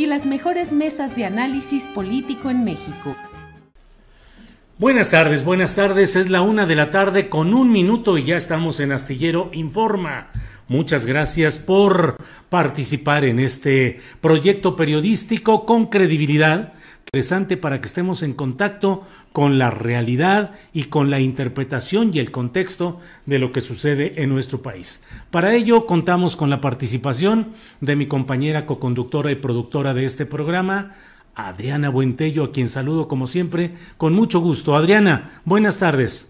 y las mejores mesas de análisis político en México. Buenas tardes, buenas tardes. Es la una de la tarde con un minuto y ya estamos en Astillero Informa. Muchas gracias por participar en este proyecto periodístico con credibilidad interesante para que estemos en contacto con la realidad y con la interpretación y el contexto de lo que sucede en nuestro país. Para ello contamos con la participación de mi compañera coconductora y productora de este programa, Adriana Buentello, a quien saludo como siempre con mucho gusto. Adriana, buenas tardes.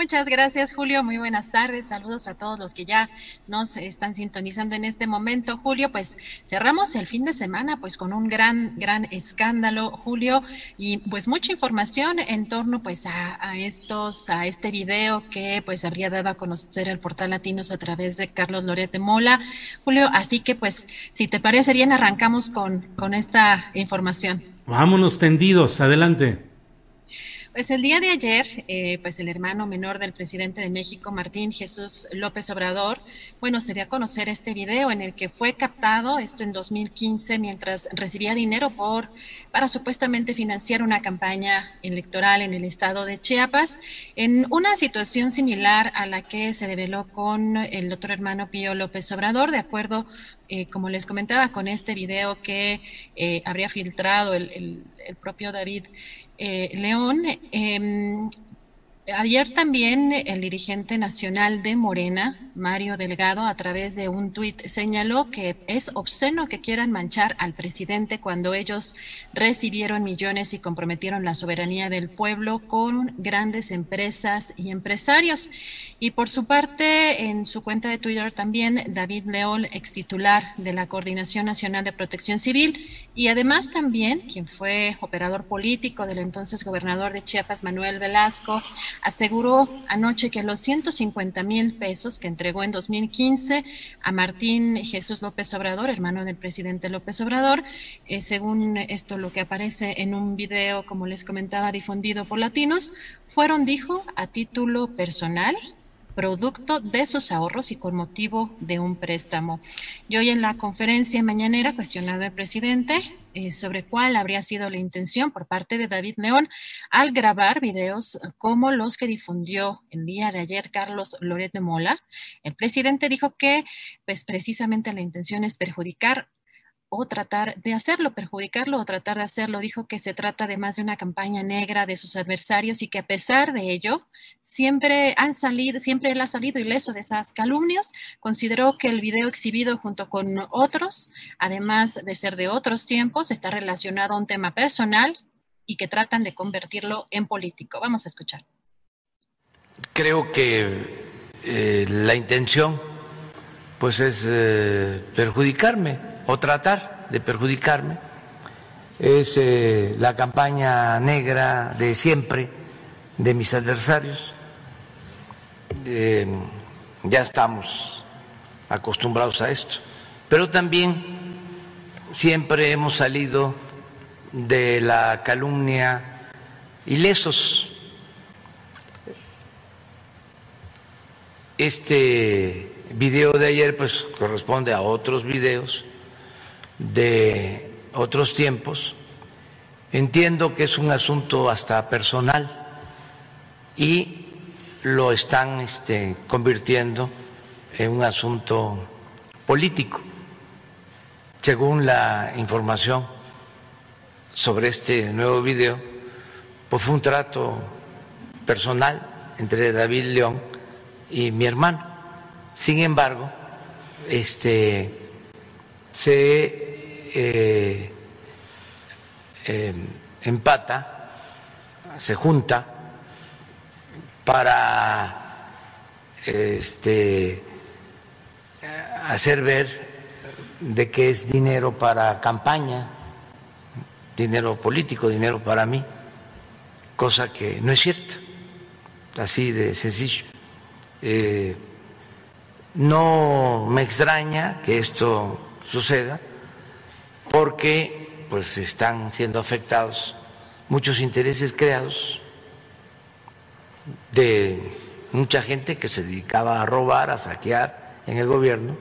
Muchas gracias, Julio. Muy buenas tardes. Saludos a todos los que ya nos están sintonizando en este momento. Julio, pues cerramos el fin de semana pues con un gran, gran escándalo, Julio, y pues mucha información en torno pues a, estos, a este video que pues habría dado a conocer el portal Latinos a través de Carlos Lorete Mola. Julio, así que pues si te parece bien, arrancamos con, con esta información. Vámonos tendidos, adelante. Pues el día de ayer, eh, pues el hermano menor del presidente de México, Martín Jesús López Obrador, bueno, se dio a conocer este video en el que fue captado, esto en 2015, mientras recibía dinero por, para supuestamente financiar una campaña electoral en el estado de Chiapas, en una situación similar a la que se develó con el otro hermano Pío López Obrador, de acuerdo eh, como les comentaba, con este video que eh, habría filtrado el, el propio David León, em, Ayer también el dirigente nacional de Morena, Mario Delgado, a través de un tuit señaló que es obsceno que quieran manchar al presidente cuando ellos recibieron millones y comprometieron la soberanía del pueblo con grandes empresas y empresarios. Y por su parte, en su cuenta de Twitter también, David León, ex titular de la Coordinación Nacional de Protección Civil, y además también quien fue operador político del entonces gobernador de Chiapas, Manuel Velasco, aseguró anoche que los 150 mil pesos que entregó en 2015 a Martín Jesús López Obrador, hermano del presidente López Obrador, eh, según esto lo que aparece en un video, como les comentaba, difundido por latinos, fueron, dijo, a título personal producto de sus ahorros y con motivo de un préstamo. Y hoy en la conferencia mañanera, cuestionado el presidente eh, sobre cuál habría sido la intención por parte de David León al grabar videos como los que difundió el día de ayer Carlos Loret de Mola, el presidente dijo que pues precisamente la intención es perjudicar o tratar de hacerlo, perjudicarlo o tratar de hacerlo. Dijo que se trata de más de una campaña negra de sus adversarios y que a pesar de ello, siempre han salido, siempre él ha salido ileso de esas calumnias. Consideró que el video exhibido junto con otros, además de ser de otros tiempos, está relacionado a un tema personal y que tratan de convertirlo en político. Vamos a escuchar. Creo que eh, la intención pues es eh, perjudicarme o tratar de perjudicarme. Es eh, la campaña negra de siempre de mis adversarios. ya estamos acostumbrados a esto. Pero también siempre hemos salido de la calumnia ilesos. Este video de ayer pues corresponde a otros videos de otros tiempos. Entiendo que es un asunto hasta personal y lo están este, convirtiendo en un asunto político. Según la información sobre este nuevo video, pues fue un trato personal entre David León y mi hermano. Sin embargo, este se eh, eh, empata, se junta para este, hacer ver de que es dinero para campaña, dinero político, dinero para mí, cosa que no es cierta, así de sencillo. Eh, no me extraña que esto suceda porque pues están siendo afectados muchos intereses creados de mucha gente que se dedicaba a robar, a saquear en el gobierno.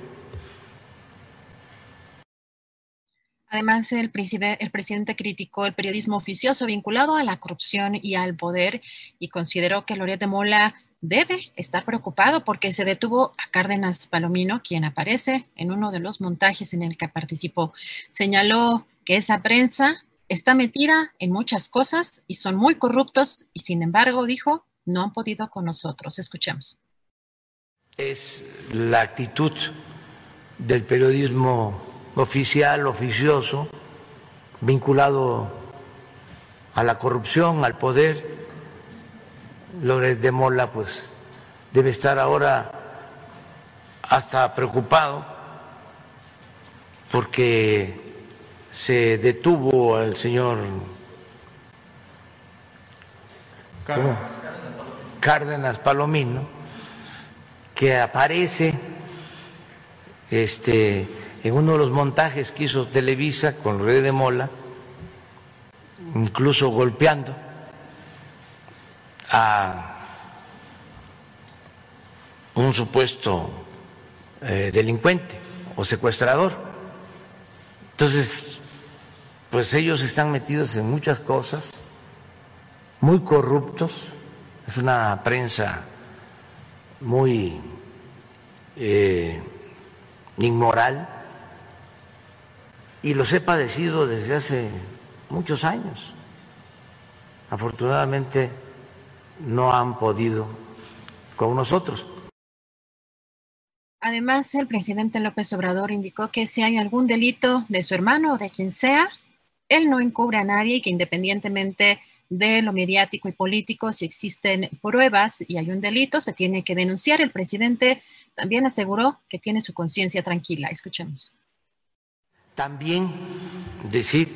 Además, el, presidente criticó el periodismo oficioso vinculado a la corrupción y al poder y consideró que Loret de Mola debe estar preocupado porque se detuvo a Cárdenas Palomino, quien aparece en uno de los montajes en el que participó. Señaló que esa prensa está metida en muchas cosas y son muy corruptos y sin embargo, dijo, no han podido con nosotros. Escuchemos. Es la actitud del periodismo oficial, oficioso, vinculado a la corrupción, al poder, López de Mola pues debe estar ahora hasta preocupado porque se detuvo al señor Cárdenas, Palomino que aparece este en uno de los montajes que hizo Televisa con López de Mola incluso golpeando a un supuesto eh, delincuente o secuestrador. Entonces, pues ellos están metidos en muchas cosas, muy corruptos, es una prensa muy eh, inmoral y los he padecido desde hace muchos años. Afortunadamente, no han podido con nosotros. Además, el presidente López Obrador indicó que si hay algún delito de su hermano o de quien sea, él no encubre a nadie y que independientemente de lo mediático y político, si existen pruebas y hay un delito, se tiene que denunciar. El presidente también aseguró que tiene su conciencia tranquila. Escuchemos. También decir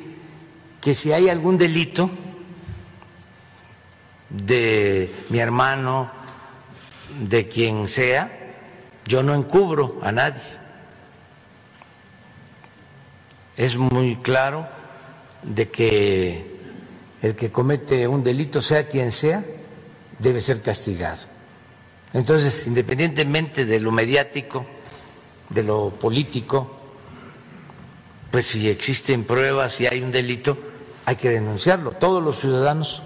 que si hay algún delito, de mi hermano, de quien sea, yo no encubro a nadie. Es muy claro de que el que comete un delito, sea quien sea, debe ser castigado. Entonces, independientemente de lo mediático, de lo político, pues si existen pruebas, si hay un delito, hay que denunciarlo. Todos los ciudadanos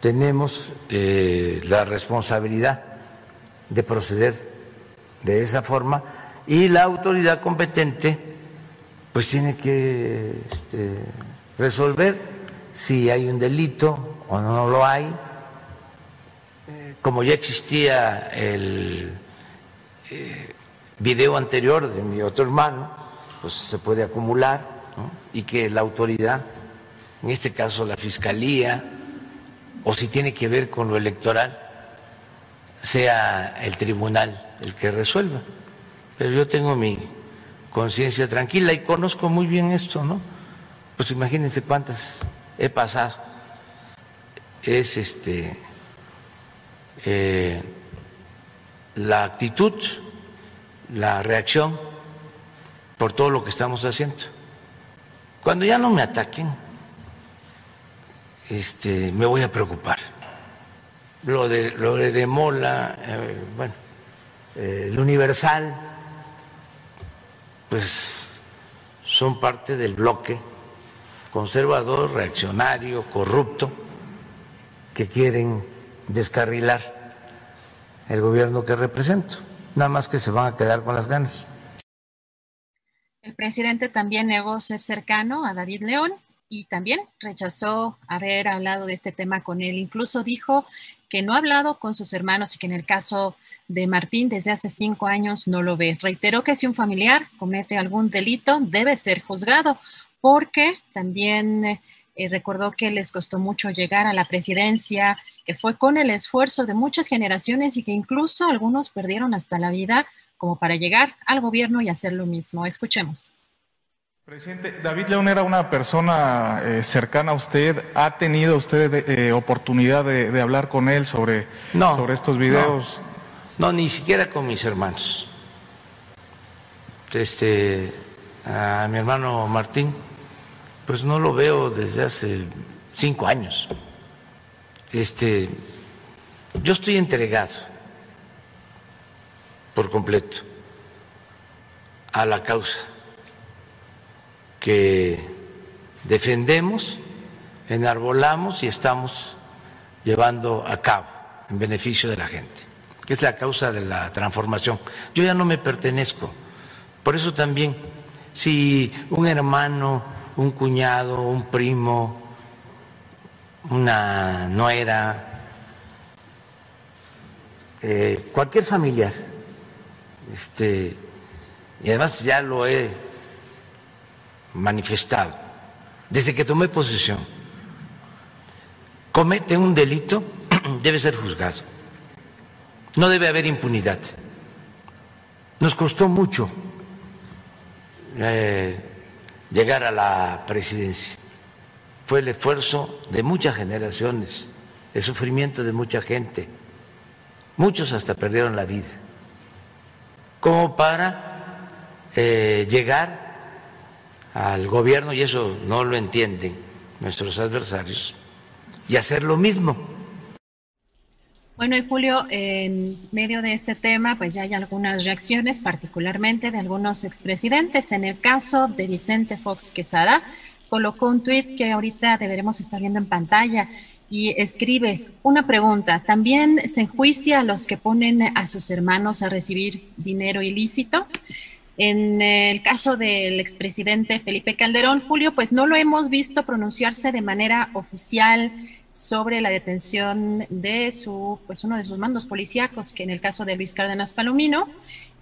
tenemos eh, la responsabilidad de proceder de esa forma y la autoridad competente pues tiene que este, resolver si hay un delito o no lo hay. Como ya existía el eh, video anterior de mi otro hermano, pues se puede acumular y que la autoridad, en este caso la Fiscalía, o si tiene que ver con lo electoral, sea el tribunal el que resuelva. Pero yo tengo mi conciencia tranquila y conozco muy bien esto, ¿no? Pues imagínense cuántas he pasado. Es este eh, la actitud, la reacción por todo lo que estamos haciendo. Cuando ya no me ataquen, este, me voy a preocupar. Lo de, lo de Mola, eh, bueno, eh, el Universal, pues son parte del bloque conservador, reaccionario, corrupto, que quieren descarrilar el gobierno que represento. Nada más que se van a quedar con las ganas. El presidente también negó ser cercano a David León y también rechazó haber hablado de este tema con él. Incluso dijo que no ha hablado con sus hermanos y que en el caso de Martín desde hace cinco años no lo ve. Reiteró que si un familiar comete algún delito debe ser juzgado porque también eh, recordó que les costó mucho llegar a la presidencia, que fue con el esfuerzo de muchas generaciones y que incluso algunos perdieron hasta la vida como para llegar al gobierno y hacer lo mismo. Escuchemos. Presidente, David León era una persona eh, cercana a usted. ¿Ha tenido usted eh, oportunidad de, hablar con él sobre, sobre estos videos? No, no, ni siquiera con mis hermanos. Este, a mi hermano Martín pues no lo veo desde hace cinco años. Este, yo estoy entregado por completo a la causa que defendemos, enarbolamos y estamos llevando a cabo en beneficio de la gente, que es la causa de la transformación. Yo ya no me pertenezco, por eso también, si un hermano un cuñado, un primo, una nuera, eh, cualquier familiar. Este, y además ya lo he manifestado desde que tomé posesión. Comete un delito, debe ser juzgado. No debe haber impunidad. Nos costó mucho eh, llegar a la presidencia. Fue el esfuerzo de muchas generaciones, el sufrimiento de mucha gente. Muchos hasta perdieron la vida. Como para eh, llegar al gobierno, y eso no lo entienden nuestros adversarios, y hacer lo mismo bueno, y Julio, en medio de este tema, pues ya hay algunas reacciones, particularmente de algunos expresidentes. En el caso de Vicente Fox Quesada, colocó un tuit que ahorita deberemos estar viendo en pantalla y escribe una pregunta. ¿También se enjuicia a los que ponen a sus hermanos a recibir dinero ilícito? En el caso del expresidente Felipe Calderón, Julio, pues no lo hemos visto pronunciarse de manera oficial sobre la detención de su, pues uno de sus mandos policíacos, que en el caso de Luis Cárdenas Palomino.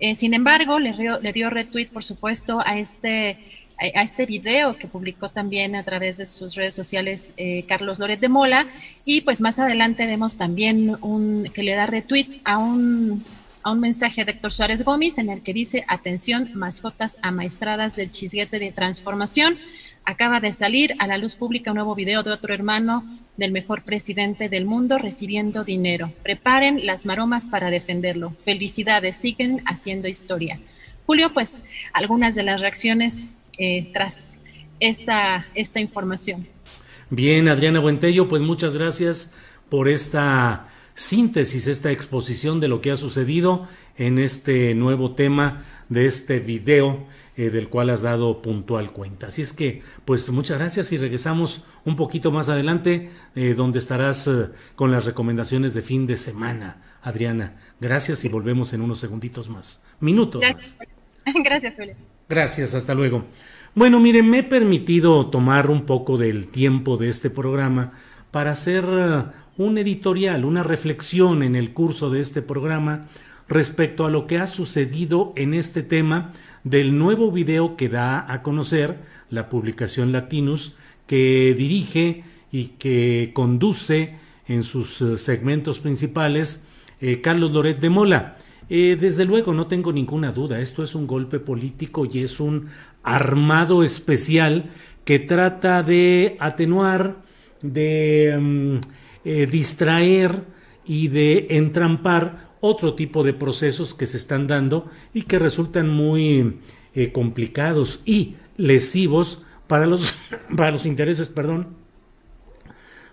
Eh, sin embargo, le, le, dio retweet, por supuesto, a este, a, este video que publicó también a través de sus redes sociales eh, Carlos Loret de Mola. Y pues más adelante vemos también un, que le da retweet a un, a un mensaje de Héctor Suárez Gómez en el que dice, atención, mascotas amaestradas del chisguete de transformación. Acaba de salir a la luz pública un nuevo video de otro hermano del mejor presidente del mundo recibiendo dinero. Preparen las maromas para defenderlo. Felicidades, siguen haciendo historia. Julio, pues algunas de las reacciones eh, tras esta, esta información. Bien, Adriana Buentello, pues muchas gracias por esta síntesis, esta exposición de lo que ha sucedido en este nuevo tema de este video eh, del cual has dado puntual cuenta. Así es que, pues muchas gracias y regresamos un poquito más adelante, eh, donde estarás eh, con las recomendaciones de fin de semana. Adriana, gracias y volvemos en unos segunditos más. Minutos gracias. más. Gracias, Julio. Gracias, hasta luego. Bueno, miren, me he permitido tomar un poco del tiempo de este programa para hacer un editorial, una reflexión en el curso de este programa respecto a lo que ha sucedido en este tema del nuevo video que da a conocer la publicación Latinus, que dirige y que conduce en sus eh, segmentos principales eh, Carlos Loret de Mola. Eh, desde luego, no tengo ninguna duda, esto es un golpe político y es un armado especial que trata de atenuar, de mm, distraer y de entrampar otro tipo de procesos que se están dando y que resultan muy eh, complicados y lesivos para los, para los intereses, perdón,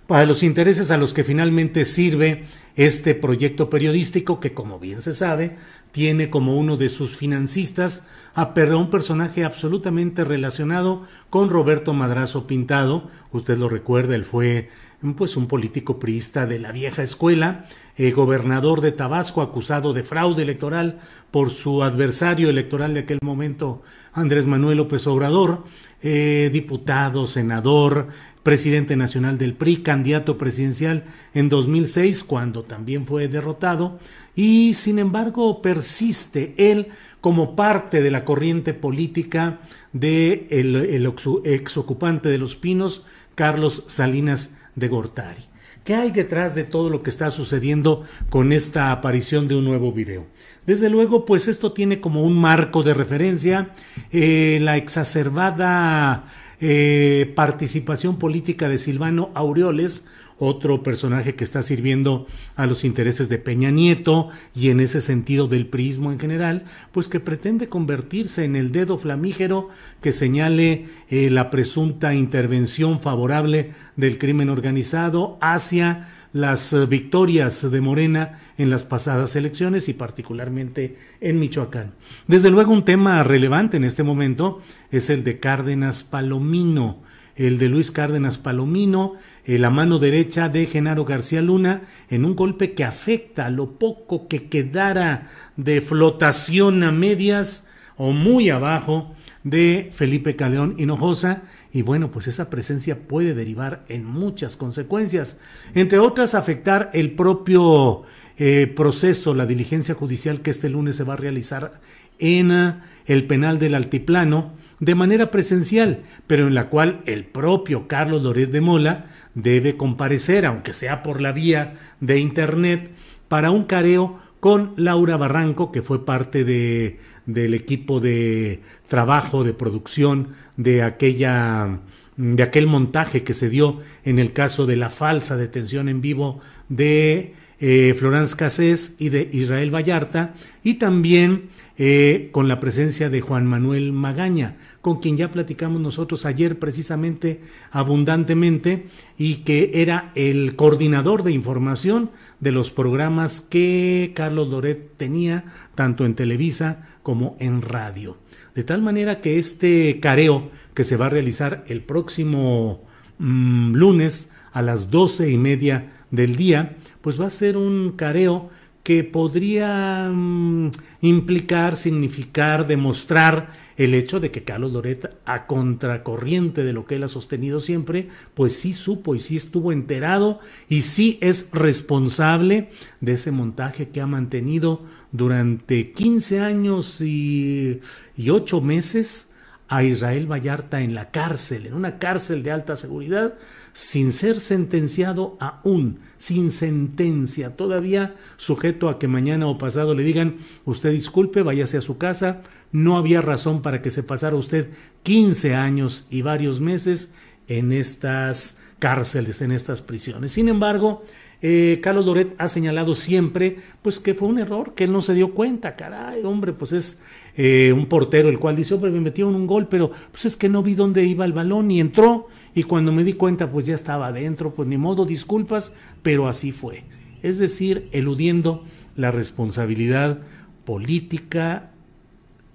para los intereses a los que finalmente sirve este proyecto periodístico que, como bien se sabe, tiene como uno de sus financistas a un personaje absolutamente relacionado con Roberto Madrazo Pintado. Usted lo recuerda, él fue pues un político priista de la vieja escuela, eh, gobernador de Tabasco acusado de fraude electoral por su adversario electoral de aquel momento, Andrés Manuel López Obrador, eh, diputado, senador, presidente nacional del PRI, candidato presidencial en 2006, cuando también fue derrotado, y sin embargo persiste él como parte de la corriente política de el, el ex ocupante de los Pinos, Carlos Salinas de Gortari. ¿Qué hay detrás de todo lo que está sucediendo con esta aparición de un nuevo video? Desde luego, pues esto tiene como un marco de referencia eh, la exacerbada eh, participación política de Silvano Aureoles, otro personaje que está sirviendo a los intereses de Peña Nieto y en ese sentido del prismo en general, pues que pretende convertirse en el dedo flamígero que señale eh, la presunta intervención favorable del crimen organizado hacia las eh, victorias de Morena en las pasadas elecciones y particularmente en Michoacán. Desde luego un tema relevante en este momento es el de Cárdenas Palomino, el de Luis Cárdenas Palomino, la mano derecha de Genaro García Luna, en un golpe que afecta a lo poco que quedara de flotación a medias o muy abajo de Felipe Caldeón Hinojosa. Y bueno, pues esa presencia puede derivar en muchas consecuencias, entre otras afectar el propio eh, proceso, la diligencia judicial que este lunes se va a realizar en ah, el penal del Altiplano, de manera presencial, pero en la cual el propio Carlos Loret de Mola debe comparecer, aunque sea por la vía de Internet, para un careo con Laura Barranco, que fue parte de, del equipo de trabajo, de producción de aquella de aquel montaje que se dio en el caso de la falsa detención en vivo de eh, Florence Cassés y de Israel Vallarta, y también eh, con la presencia de Juan Manuel Magaña, con quien ya platicamos nosotros ayer precisamente abundantemente y que era el coordinador de información de los programas que Carlos Loret tenía tanto en Televisa como en radio. De tal manera que este careo que se va a realizar el próximo mm, lunes a las doce y media del día, pues va a ser un careo que podría mm, implicar, significar, demostrar el hecho de que Carlos Loret, a contracorriente de lo que él ha sostenido siempre, pues sí supo y sí estuvo enterado y sí es responsable de ese montaje que ha mantenido durante 15 años y, y 8 meses a Israel Vallarta en la cárcel, en una cárcel de alta seguridad, sin ser sentenciado aún, sin sentencia, todavía sujeto a que mañana o pasado le digan, usted disculpe, váyase a su casa, no había razón para que se pasara usted 15 años y varios meses en estas cárceles, en estas prisiones. Sin embargo, eh, Carlos Loret ha señalado siempre pues que fue un error, que él no se dio cuenta, caray, hombre, pues es eh, un portero el cual dice, hombre, me metieron un gol, pero pues es que no vi dónde iba el balón y entró y cuando me di cuenta pues ya estaba adentro, pues ni modo, disculpas, pero así fue. Es decir, eludiendo la responsabilidad política,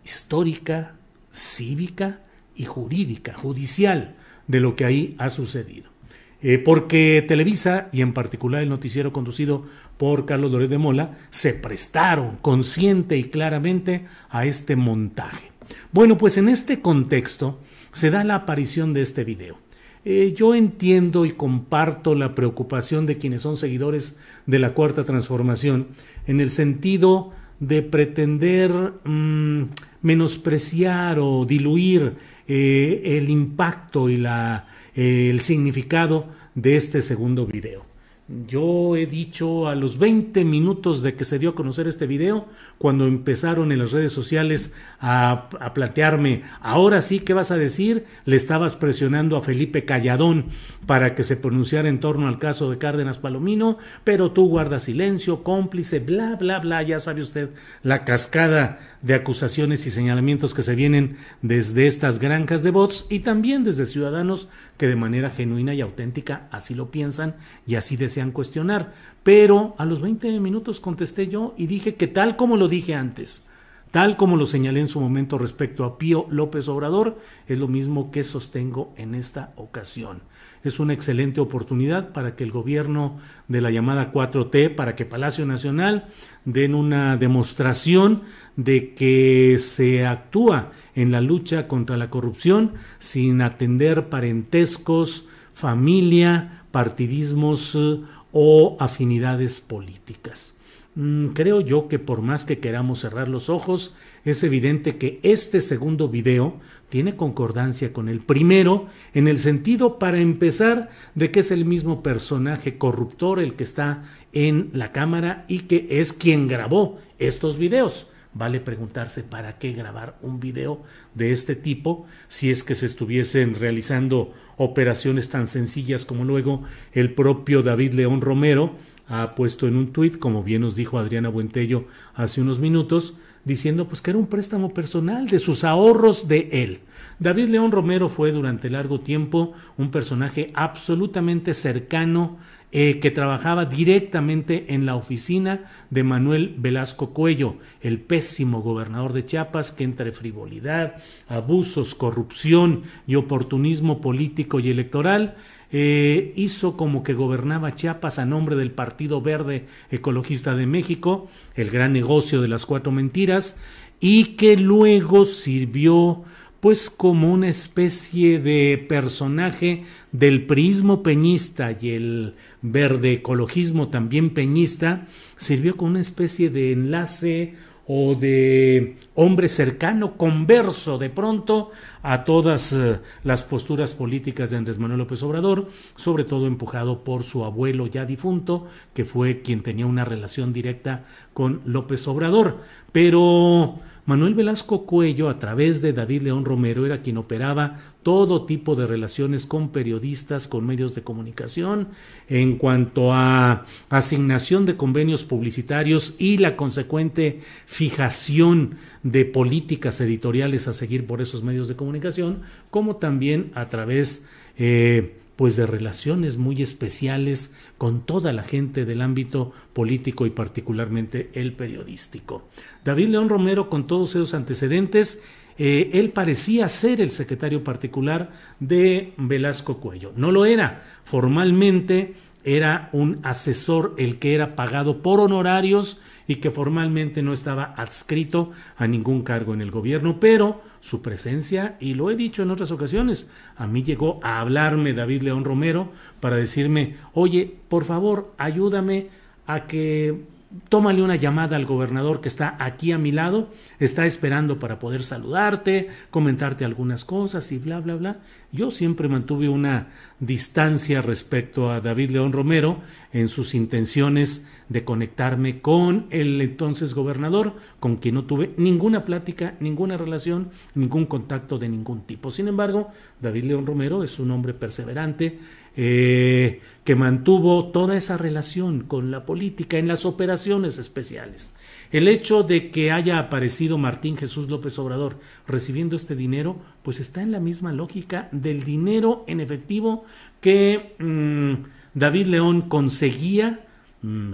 histórica, cívica y jurídica, judicial, de lo que ahí ha sucedido. Eh, porque Televisa, y en particular el noticiero conducido por Carlos Loret de Mola, se prestaron consciente y claramente a este montaje. Bueno, pues en este contexto se da la aparición de este video. Eh, yo entiendo y comparto la preocupación de quienes son seguidores de la Cuarta Transformación en el sentido de pretender mm, menospreciar o diluir eh, el impacto y la, eh, el significado de este segundo video. Yo he dicho a los 20 minutos de que se dio a conocer este video, cuando empezaron en las redes sociales a, a, plantearme, ahora sí, ¿qué vas a decir? Le estabas presionando a Felipe Calladón para que se pronunciara en torno al caso de Cárdenas Palomino, pero tú guardas silencio, cómplice, bla, bla, bla, ya sabe usted la cascada de acusaciones y señalamientos que se vienen desde estas granjas de bots y también desde ciudadanos que de manera genuina y auténtica así lo piensan y así desean cuestionar. Pero a los 20 minutos contesté yo y dije que tal como lo dije antes, tal como lo señalé en su momento respecto a Pío López Obrador, es lo mismo que sostengo en esta ocasión es una excelente oportunidad para que el gobierno de la llamada 4T, para que Palacio Nacional den una demostración de que se actúa en la lucha contra la corrupción sin atender parentescos, familia, partidismos eh, o afinidades políticas. Mm, creo yo que por más que queramos cerrar los ojos, es evidente que este segundo video tiene concordancia con el primero en el sentido, para empezar, de que es el mismo personaje corruptor el que está en la cámara y que es quien grabó estos videos. Vale preguntarse para qué grabar un video de este tipo si es que se estuviesen realizando operaciones tan sencillas como luego el propio David León Romero ha puesto en un tuit, como bien nos dijo Adriana Buentello hace unos minutos, diciendo pues que era un préstamo personal de sus ahorros de él. David León Romero fue durante largo tiempo un personaje absolutamente cercano eh, que trabajaba directamente en la oficina de Manuel Velasco Cuello, el pésimo gobernador de Chiapas que entre frivolidad, abusos, corrupción y oportunismo político y electoral eh, hizo como que gobernaba Chiapas a nombre del Partido Verde Ecologista de México, el gran negocio de las cuatro mentiras, y que luego sirvió pues como una especie de personaje del prismo peñista y el verde ecologismo también peñista, sirvió como una especie de enlace o de hombre cercano, converso de pronto a todas eh, las posturas políticas de Andrés Manuel López Obrador, sobre todo empujado por su abuelo ya difunto, que fue quien tenía una relación directa con López Obrador. Pero Manuel Velasco Cuello, a través de David León Romero, era quien operaba todo tipo de relaciones con periodistas, con medios de comunicación, en cuanto a asignación de convenios publicitarios y la consecuente fijación de políticas editoriales a seguir por esos medios de comunicación, como también a través eh, pues de relaciones muy especiales con toda la gente del ámbito político y particularmente el periodístico. David León Romero, con todos esos antecedentes, eh, él parecía ser el secretario particular de Velasco Cuello. No lo era. Formalmente era un asesor el que era pagado por honorarios y que formalmente no estaba adscrito a ningún cargo en el gobierno, pero su presencia, y lo he dicho en otras ocasiones, a mí llegó a hablarme David León Romero para decirme, oye, por favor, ayúdame a que tómale una llamada al gobernador que está aquí a mi lado, está esperando para poder saludarte, comentarte algunas cosas y bla, bla, bla. Yo siempre mantuve una distancia respecto a David León Romero en sus intenciones de conectarme con el entonces gobernador, con quien no tuve ninguna plática, ninguna relación, ningún contacto de ningún tipo. Sin embargo, David León Romero es un hombre perseverante, eh, que mantuvo toda esa relación con la política en las operaciones especiales. El hecho de que haya aparecido Martín Jesús López Obrador recibiendo este dinero, pues está en la misma lógica del dinero en efectivo que mm, David León conseguía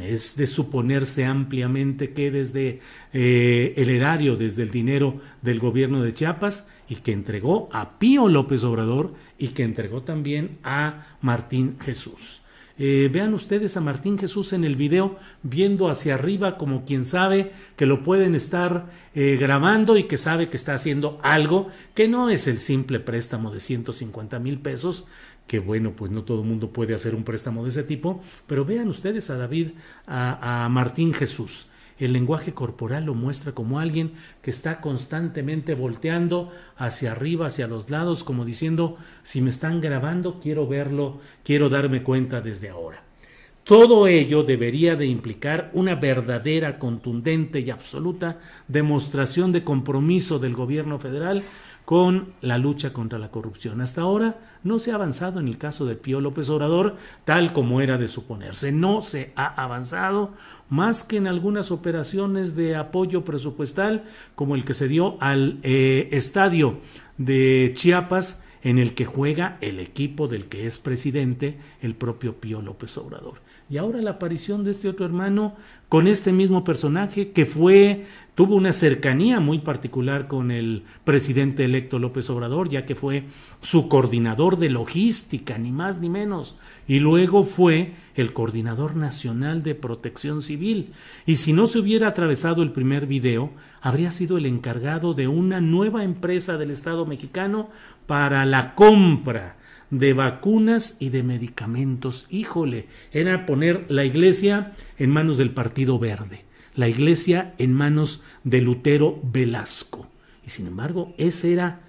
es de suponerse ampliamente que desde eh, el erario, desde el dinero del gobierno de Chiapas, y que entregó a Pío López Obrador y que entregó también a Martín Jesús. Eh, vean ustedes a Martín Jesús en el video viendo hacia arriba como quien sabe que lo pueden estar eh, grabando y que sabe que está haciendo algo que no es el simple préstamo de 150 mil pesos, que bueno, pues no todo el mundo puede hacer un préstamo de ese tipo, pero vean ustedes a David, a, a Martín Jesús. El lenguaje corporal lo muestra como alguien que está constantemente volteando hacia arriba, hacia los lados, como diciendo, si me están grabando, quiero verlo, quiero darme cuenta desde ahora. Todo ello debería de implicar una verdadera, contundente y absoluta demostración de compromiso del gobierno federal con la lucha contra la corrupción. Hasta ahora no se ha avanzado en el caso de Pío López Obrador, tal como era de suponerse. No se ha avanzado más que en algunas operaciones de apoyo presupuestal, como el que se dio al eh, estadio de Chiapas en el que juega el equipo del que es presidente el propio Pío López Obrador. Y ahora la aparición de este otro hermano con este mismo personaje que fue tuvo una cercanía muy particular con el presidente electo López Obrador, ya que fue su coordinador de logística, ni más ni menos, y luego fue el coordinador nacional de protección civil. Y si no se hubiera atravesado el primer video, habría sido el encargado de una nueva empresa del Estado mexicano para la compra de vacunas y de medicamentos. Híjole, era poner la iglesia en manos del Partido Verde, la iglesia en manos de Lutero Velasco. Y sin embargo, esa era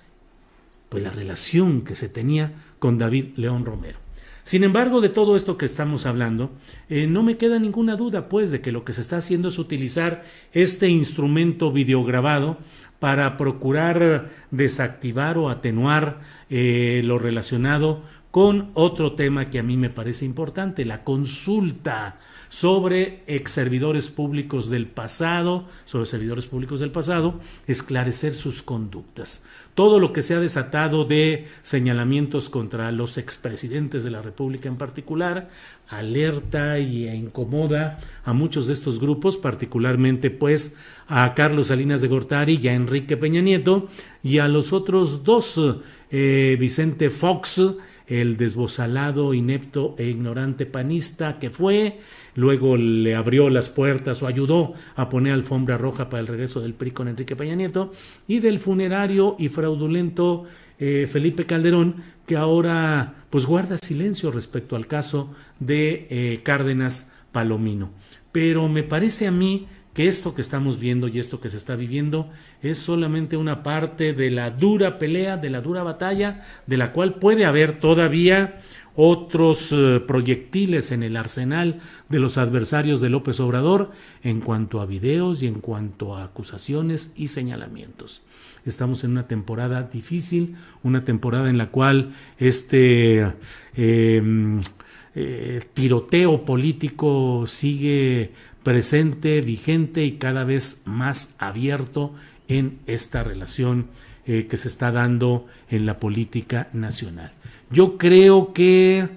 pues la relación que se tenía con David León Romero. Sin embargo, de todo esto que estamos hablando, eh, no me queda ninguna duda, pues, de que lo que se está haciendo es utilizar este instrumento videograbado para procurar desactivar o atenuar eh, lo relacionado con otro tema que a mí me parece importante, la consulta sobre ex servidores públicos del pasado, sobre servidores públicos del pasado, esclarecer sus conductas. Todo lo que se ha desatado de señalamientos contra los expresidentes de la República en particular, alerta y incomoda a muchos de estos grupos, particularmente pues a Carlos Salinas de Gortari y a Enrique Peña Nieto, y a los otros dos, eh, Vicente Fox, el desbozalado, inepto e ignorante panista que fue, luego le abrió las puertas o ayudó a poner alfombra roja para el regreso del PRI con Enrique Peña Nieto, y del funerario y fraudulento eh, Felipe Calderón, que ahora pues guarda silencio respecto al caso de eh, Cárdenas Palomino. Pero me parece a mí que esto que estamos viendo y esto que se está viviendo es solamente una parte de la dura pelea, de la dura batalla, de la cual puede haber todavía otros eh, proyectiles en el arsenal de los adversarios de López Obrador en cuanto a videos y en cuanto a acusaciones y señalamientos. Estamos en una temporada difícil, una temporada en la cual este eh, eh, tiroteo político sigue presente, vigente y cada vez más abierto en esta relación eh, que se está dando en la política nacional. Yo creo que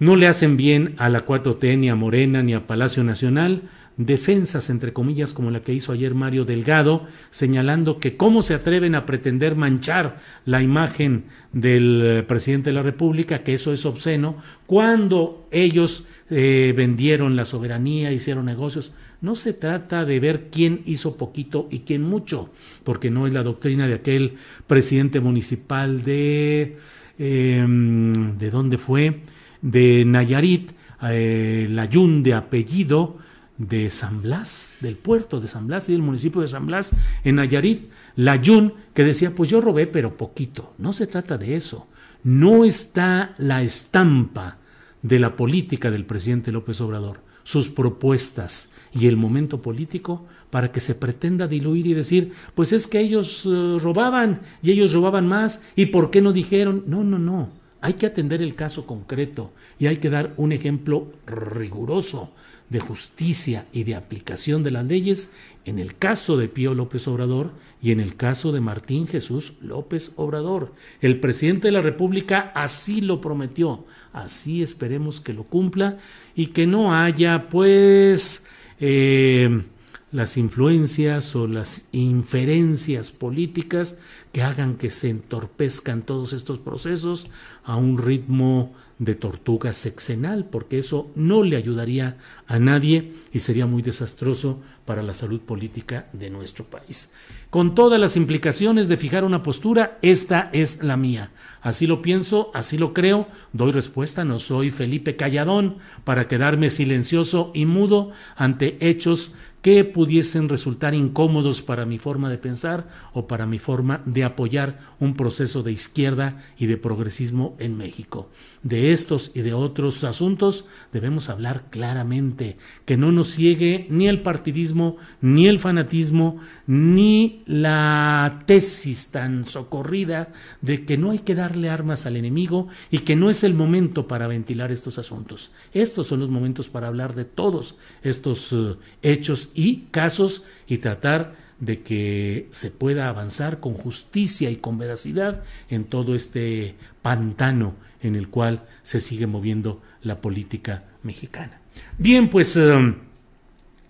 no le hacen bien a la 4T, ni a Morena, ni a Palacio Nacional, defensas, entre comillas, como la que hizo ayer Mario Delgado, señalando que cómo se atreven a pretender manchar la imagen del eh, presidente de la República, que eso es obsceno, cuando ellos eh, vendieron la soberanía, hicieron negocios. No se trata de ver quién hizo poquito y quién mucho, porque no es la doctrina de aquel presidente municipal de... Em, ¿De dónde fue? De Nayarit, eh, Layún de apellido, de San Blas, del puerto de San Blas y del municipio de San Blas, en Nayarit, Layún, que decía, pues yo robé, pero poquito. No se trata de eso. No está la estampa de la política del presidente López Obrador, sus propuestas y el momento político para que se pretenda diluir y decir, pues es que ellos eh, robaban y ellos robaban más y por qué no dijeron. No, no, no. Hay que atender el caso concreto y hay que dar un ejemplo riguroso de justicia y de aplicación de las leyes en el caso de Pío López Obrador y en el caso de Martín Jesús López Obrador. El presidente de la República así lo prometió, así esperemos que lo cumpla y que no haya pues eh, las influencias o las inferencias políticas que hagan que se entorpezcan todos estos procesos a un ritmo de tortuga sexenal, porque eso no le ayudaría a nadie y sería muy desastroso para la salud política de nuestro país. Con todas las implicaciones de fijar una postura, esta es la mía. Así lo pienso, así lo creo, doy respuesta, no soy Felipe Calladón para quedarme silencioso y mudo ante hechos que pudiesen resultar incómodos para mi forma de pensar o para mi forma de apoyar un proceso de izquierda y de progresismo en México. De estos y de otros asuntos debemos hablar claramente, que no nos ciegue ni el partidismo, ni el fanatismo, ni la tesis tan socorrida de que no hay que darle armas al enemigo y que no es el momento para ventilar estos asuntos. Estos son los momentos para hablar de todos estos eh, hechos y casos y tratar de que se pueda avanzar con justicia y con veracidad en todo este pantano en el cual se sigue moviendo la política mexicana. Bien, pues um,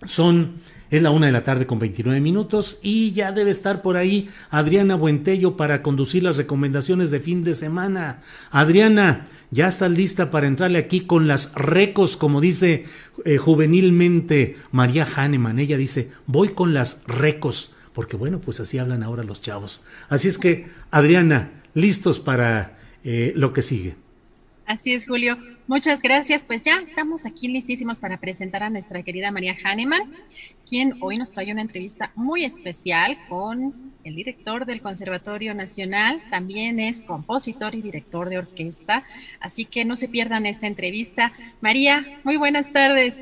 son es la una de la tarde con 29 minutos y ya debe estar por ahí Adriana Buentello para conducir las recomendaciones de fin de semana. Adriana, ya estás lista para entrarle aquí con las recos, como dice eh, juvenilmente María Hahnemann. Ella dice, voy con las recos, porque bueno, pues así hablan ahora los chavos. Así es que, Adriana, listos para eh, lo que sigue. Así es, Julio. Muchas gracias. Pues ya estamos aquí listísimos para presentar a nuestra querida María Hahnemann, quien hoy nos trae una entrevista muy especial con el director del Conservatorio Nacional. También es compositor y director de orquesta. Así que no se pierdan esta entrevista. María, muy buenas tardes.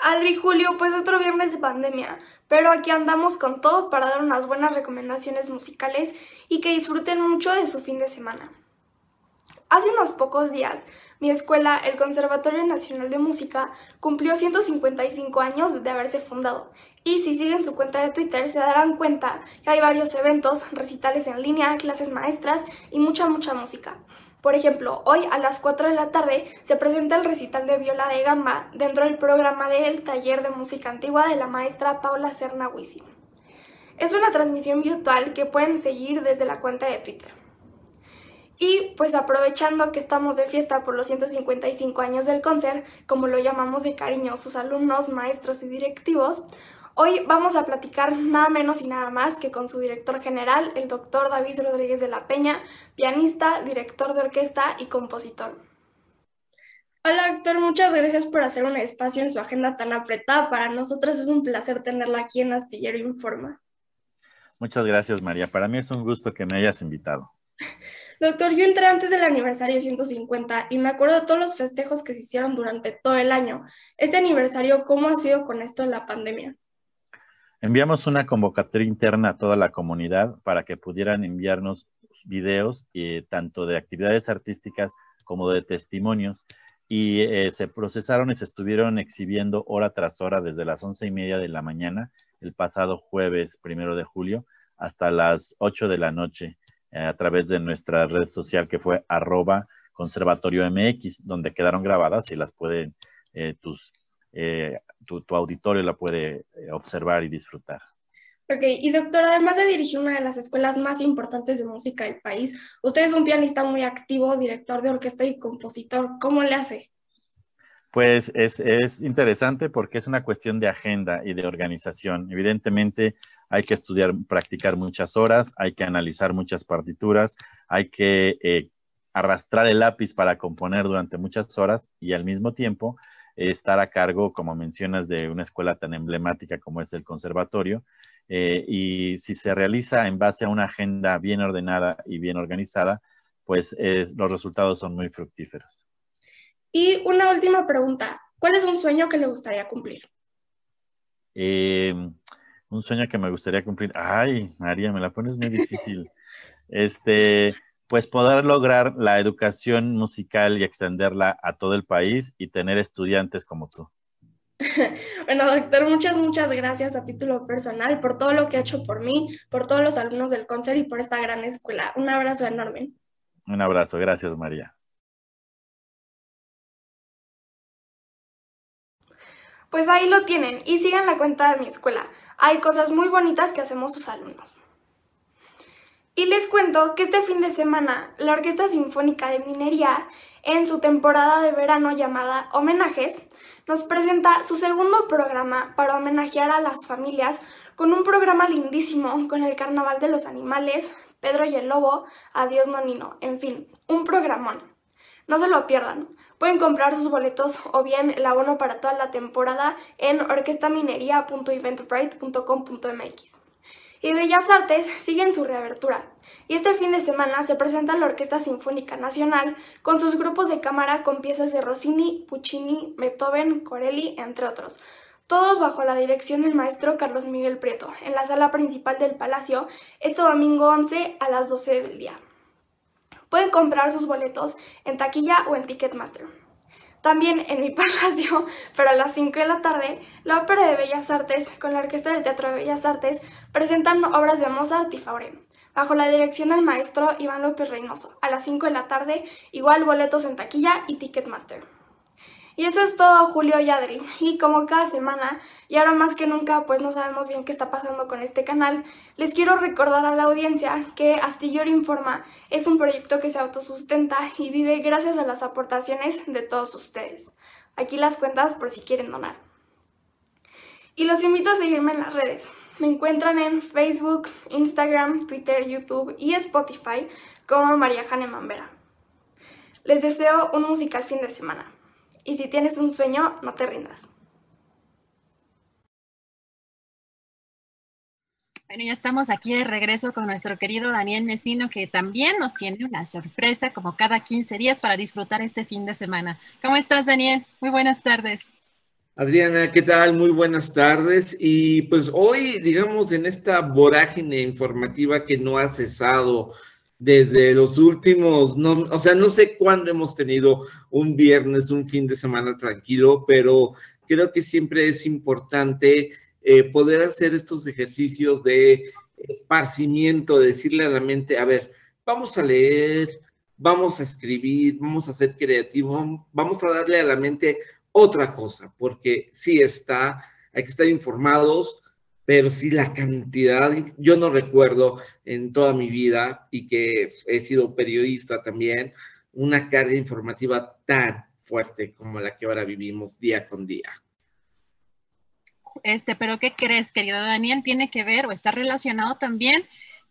Adri Julio, pues otro viernes de pandemia, pero aquí andamos con todo para dar unas buenas recomendaciones musicales y que disfruten mucho de su fin de semana. Hace unos pocos días, mi escuela, el Conservatorio Nacional de Música, cumplió 155 años de haberse fundado. Y si siguen su cuenta de Twitter se darán cuenta que hay varios eventos, recitales en línea, clases maestras y mucha, mucha música. Por ejemplo, hoy a las 4 de la tarde se presenta el recital de viola de gamba dentro del programa del Taller de Música Antigua de la maestra Paula Serna Es una transmisión virtual que pueden seguir desde la cuenta de Twitter. Y pues aprovechando que estamos de fiesta por los 155 años del concert, como lo llamamos de cariño sus alumnos, maestros y directivos, Hoy vamos a platicar nada menos y nada más que con su director general, el doctor David Rodríguez de la Peña, pianista, director de orquesta y compositor. Hola doctor, muchas gracias por hacer un espacio en su agenda tan apretada. Para nosotros es un placer tenerla aquí en Astillero Informa. Muchas gracias María, para mí es un gusto que me hayas invitado. Doctor, yo entré antes del aniversario 150 y me acuerdo de todos los festejos que se hicieron durante todo el año. Este aniversario, ¿cómo ha sido con esto de la pandemia? Enviamos una convocatoria interna a toda la comunidad para que pudieran enviarnos videos eh, tanto de actividades artísticas como de testimonios y eh, se procesaron y se estuvieron exhibiendo hora tras hora desde las once y media de la mañana el pasado jueves primero de julio hasta las ocho de la noche a través de nuestra red social que fue arroba conservatorio MX, donde quedaron grabadas y las pueden tus eh, tu, auditorio la puede eh, observar y disfrutar. Ok, y doctor, además de dirigir una de las escuelas más importantes de música del país, usted es un pianista muy activo, director de orquesta y compositor. ¿Cómo le hace? Pues es, es, interesante porque es una cuestión de agenda y de organización. Evidentemente hay que estudiar, practicar muchas horas, hay que analizar muchas partituras, hay que eh, arrastrar el lápiz para componer durante muchas horas y al mismo tiempo estar a cargo, como mencionas, de una escuela tan emblemática como es el conservatorio. Eh, y si se realiza en base a una agenda bien ordenada y bien organizada, pues los resultados son muy fructíferos. Y una última pregunta, ¿cuál es un sueño que le gustaría cumplir? Eh, un sueño que me gustaría cumplir. Ay, María, me la pones muy difícil. Este, pues poder lograr la educación musical y extenderla a todo el país y tener estudiantes como tú. Bueno, doctor, muchas, muchas gracias a título personal por todo lo que ha hecho por mí, por todos los alumnos del concert y por esta gran escuela. Un abrazo enorme. Un abrazo, gracias María. Pues ahí lo tienen y sigan la cuenta de mi escuela. Hay cosas muy bonitas que hacemos sus alumnos. Y les cuento que este fin de semana la Orquesta Sinfónica de Minería, en su temporada de verano llamada Homenajes, nos presenta su segundo programa para homenajear a las familias con un programa lindísimo con el Carnaval de los Animales, Pedro y el Lobo, Adiós Nonino, en fin, un programón. No se lo pierdan. Pueden comprar sus boletos o bien el abono para toda la temporada en orquestaminería.eventbrite.com.mx y Bellas Artes siguen su reabertura. Y este fin de semana se presenta la Orquesta Sinfónica Nacional con sus grupos de cámara con piezas de Rossini, Puccini, Beethoven, Corelli, entre otros. Todos bajo la dirección del maestro Carlos Miguel Prieto, en la sala principal del Palacio, este domingo 11 a las 12 del día. Pueden comprar sus boletos en taquilla o en Ticketmaster. También en mi palacio, pero a las 5 de la tarde, la Ópera de Bellas Artes con la Orquesta del Teatro de Bellas Artes presentan obras de Mozart y Fauré, bajo la dirección del maestro Iván López Reynoso, a las 5 de la tarde, igual boletos en taquilla y Ticketmaster. Y eso es todo, Julio y Adri. Y como cada semana, y ahora más que nunca, pues no sabemos bien qué está pasando con este canal, les quiero recordar a la audiencia que Astillero Informa es un proyecto que se autosustenta y vive gracias a las aportaciones de todos ustedes. Aquí las cuentas por si quieren donar. Y los invito a seguirme en las redes. Me encuentran en Facebook, Instagram, Twitter, YouTube y Spotify como María Jane Mambera. Les deseo un musical fin de semana. Y si tienes un sueño, no te rindas. Bueno, ya estamos aquí de regreso con nuestro querido Daniel Mesino, que también nos tiene una sorpresa como cada 15 días para disfrutar este fin de semana. ¿Cómo estás, Daniel? Muy buenas tardes. Adriana, ¿qué tal? Muy buenas tardes. Y pues hoy, digamos, en esta vorágine informativa que no ha cesado desde los últimos, no, o sea, no sé cuándo hemos tenido un viernes, un fin de semana tranquilo, pero creo que siempre es importante eh, poder hacer estos ejercicios de esparcimiento, de decirle a la mente, a ver, vamos a leer, vamos a escribir, vamos a ser creativos, vamos a darle a la mente otra cosa, porque sí está, hay que estar informados, pero sí la cantidad, yo no recuerdo en toda mi vida y que he sido periodista también, una carga informativa tan fuerte como la que ahora vivimos día con día. Este, pero ¿qué crees, querido Daniel? Tiene que ver o está relacionado también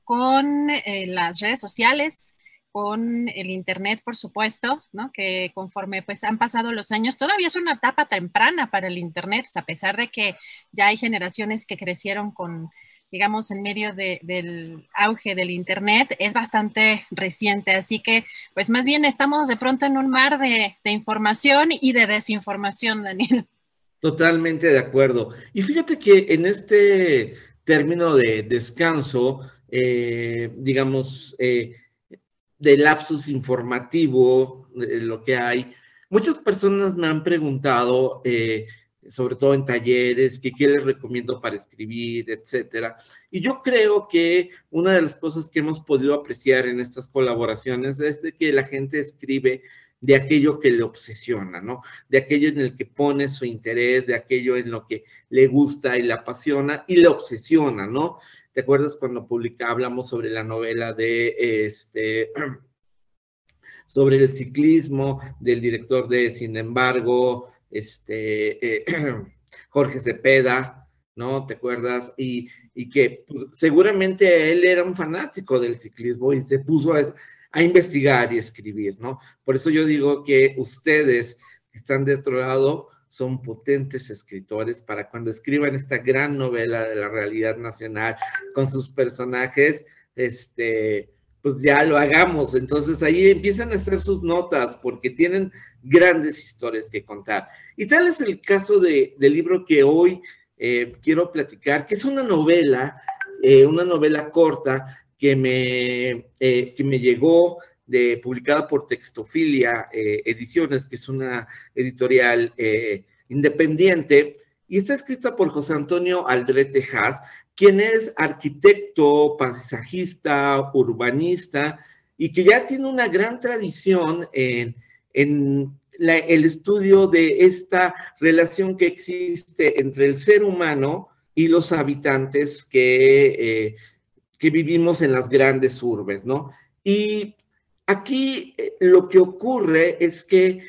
con eh, las redes sociales, con el Internet, por supuesto, ¿no? que conforme pues han pasado los años, todavía es una etapa temprana para el Internet, a pesar de que ya hay generaciones que crecieron con, digamos, en medio del auge del Internet, es bastante reciente. Así que, pues más bien estamos de pronto en un mar de, información y de desinformación, Daniel. Totalmente de acuerdo. Y fíjate que en este término de descanso, eh, digamos, eh, de lapsus informativo, lo que hay. Muchas personas me han preguntado, eh, sobre todo en talleres, que qué les recomiendo para escribir, etcétera. Y yo creo que una de las cosas que hemos podido apreciar en estas colaboraciones es que la gente escribe de aquello que le obsesiona, ¿no? De aquello en el que pone su interés, de aquello en lo que le gusta y le apasiona y le obsesiona, ¿no? ¿Te acuerdas cuando publica, hablamos sobre la novela de este, sobre el ciclismo del director de Sin embargo, este, eh, Jorge Cepeda, ¿no? ¿Te acuerdas? Y, que pues, seguramente él era un fanático del ciclismo y se puso a, a, investigar y escribir, ¿no? Por eso yo digo que ustedes que están de otro lado, son potentes escritores para cuando escriban esta gran novela de la realidad nacional con sus personajes, este, pues ya lo hagamos. Entonces ahí empiezan a hacer sus notas porque tienen grandes historias que contar. Y tal es el caso de, del libro que hoy eh, quiero platicar, que es una novela, eh, una novela corta que me, eh, que me llegó de, publicada por Textofilia eh, Ediciones, que es una editorial eh, independiente, y está escrita por José Antonio Aldrete Haas, quien es arquitecto, paisajista, urbanista, y que ya tiene una gran tradición en, el estudio de esta relación que existe entre el ser humano y los habitantes que, que vivimos en las grandes urbes, ¿no? Y Aquí eh, lo que ocurre es que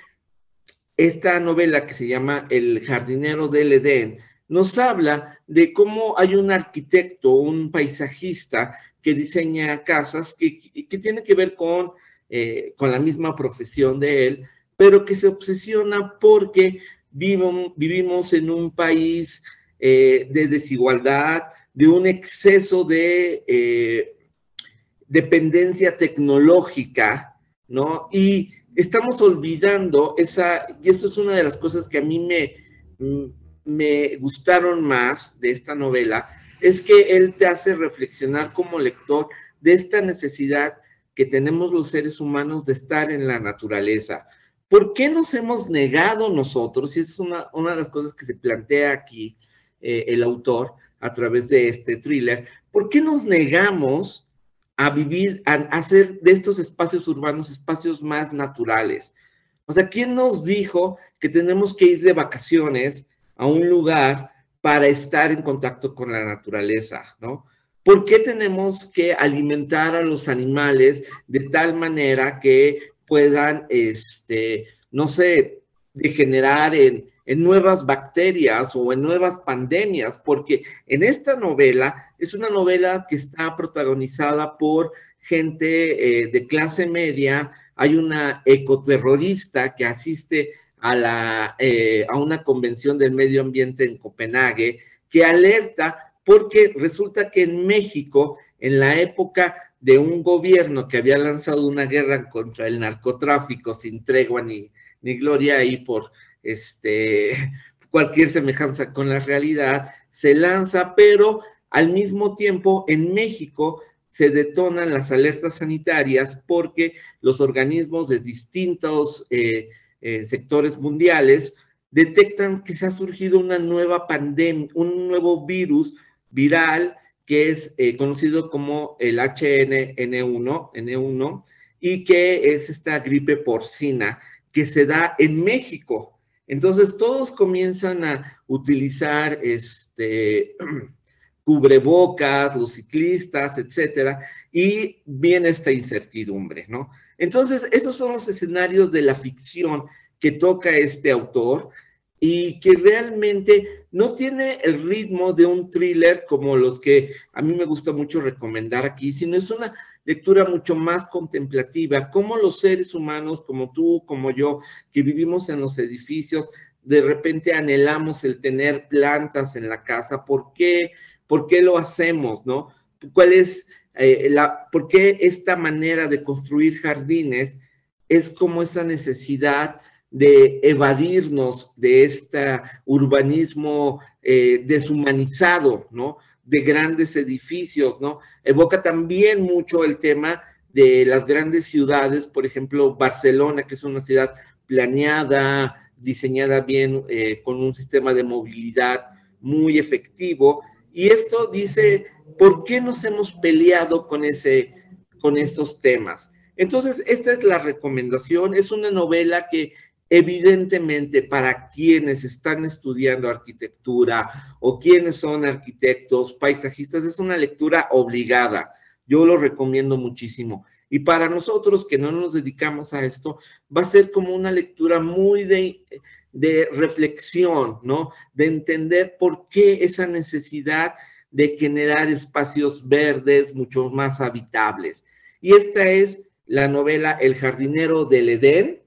esta novela que se llama El jardinero del Edén nos habla de cómo hay un arquitecto, un paisajista que diseña casas que, que tiene que ver con, eh, con la misma profesión de él, pero que se obsesiona porque vivimos en un país eh, de desigualdad, de un exceso de dependencia tecnológica, ¿no? Y estamos olvidando esa, y eso es una de las cosas que a mí me, me gustaron más de esta novela, es que él te hace reflexionar como lector de esta necesidad que tenemos los seres humanos de estar en la naturaleza, ¿Por qué nos hemos negado nosotros? Y es una, una de las cosas que se plantea aquí eh, el autor a través de este thriller. ¿Por qué nos negamos a vivir, a hacer de estos espacios urbanos espacios más naturales? O sea, ¿quién nos dijo que tenemos que ir de vacaciones a un lugar para estar en contacto con la naturaleza, ¿no? ¿Por qué tenemos que alimentar a los animales de tal manera que puedan, este, no sé, degenerar en, en nuevas bacterias o en nuevas pandemias? Porque en esta novela es una novela que está protagonizada por gente eh, de clase media, hay una ecoterrorista que asiste a, la, eh, a una convención del medio ambiente en Copenhague que alerta porque resulta que en México, en la época de un gobierno que había lanzado una guerra contra el narcotráfico sin tregua ni, ni gloria ahí por este, cualquier semejanza con la realidad, se lanza, pero al mismo tiempo en México se detonan las alertas sanitarias porque los organismos de distintos eh, eh, sectores mundiales detectan que se ha surgido una nueva pandemia, un nuevo virus viral que es eh, conocido como el HNN1, N1, y que es esta gripe porcina que se da en México. Entonces todos comienzan a utilizar este cubrebocas, los ciclistas, etcétera, y viene esta incertidumbre, ¿no? Entonces, esos son los escenarios de la ficción que toca este autor y que realmente no tiene el ritmo de un thriller como los que a mí me gusta mucho recomendar aquí, sino es una lectura mucho más contemplativa, como los seres humanos, como tú, como yo, que vivimos en los edificios, de repente anhelamos el tener plantas en la casa. ¿Por qué? ¿Por qué lo hacemos? ¿No? ¿Cuál es eh, la, por qué esta manera de construir jardines es como esa necesidad de evadirnos de este urbanismo eh, deshumanizado, ¿no? De grandes edificios, ¿no? Evoca también mucho el tema de las grandes ciudades, por ejemplo, Barcelona, que es una ciudad planeada, diseñada bien, eh, con un sistema de movilidad muy efectivo, y esto dice, ¿por qué nos hemos peleado con, ese, con estos temas? Entonces, esta es la recomendación. Es una novela que evidentemente para quienes están estudiando arquitectura o quienes son arquitectos, paisajistas, es una lectura obligada. Yo lo recomiendo muchísimo. Y para nosotros que no nos dedicamos a esto, va a ser como una lectura muy de, de reflexión, ¿no? De entender por qué esa necesidad de generar espacios verdes mucho más habitables. Y esta es la novela El jardinero del Edén,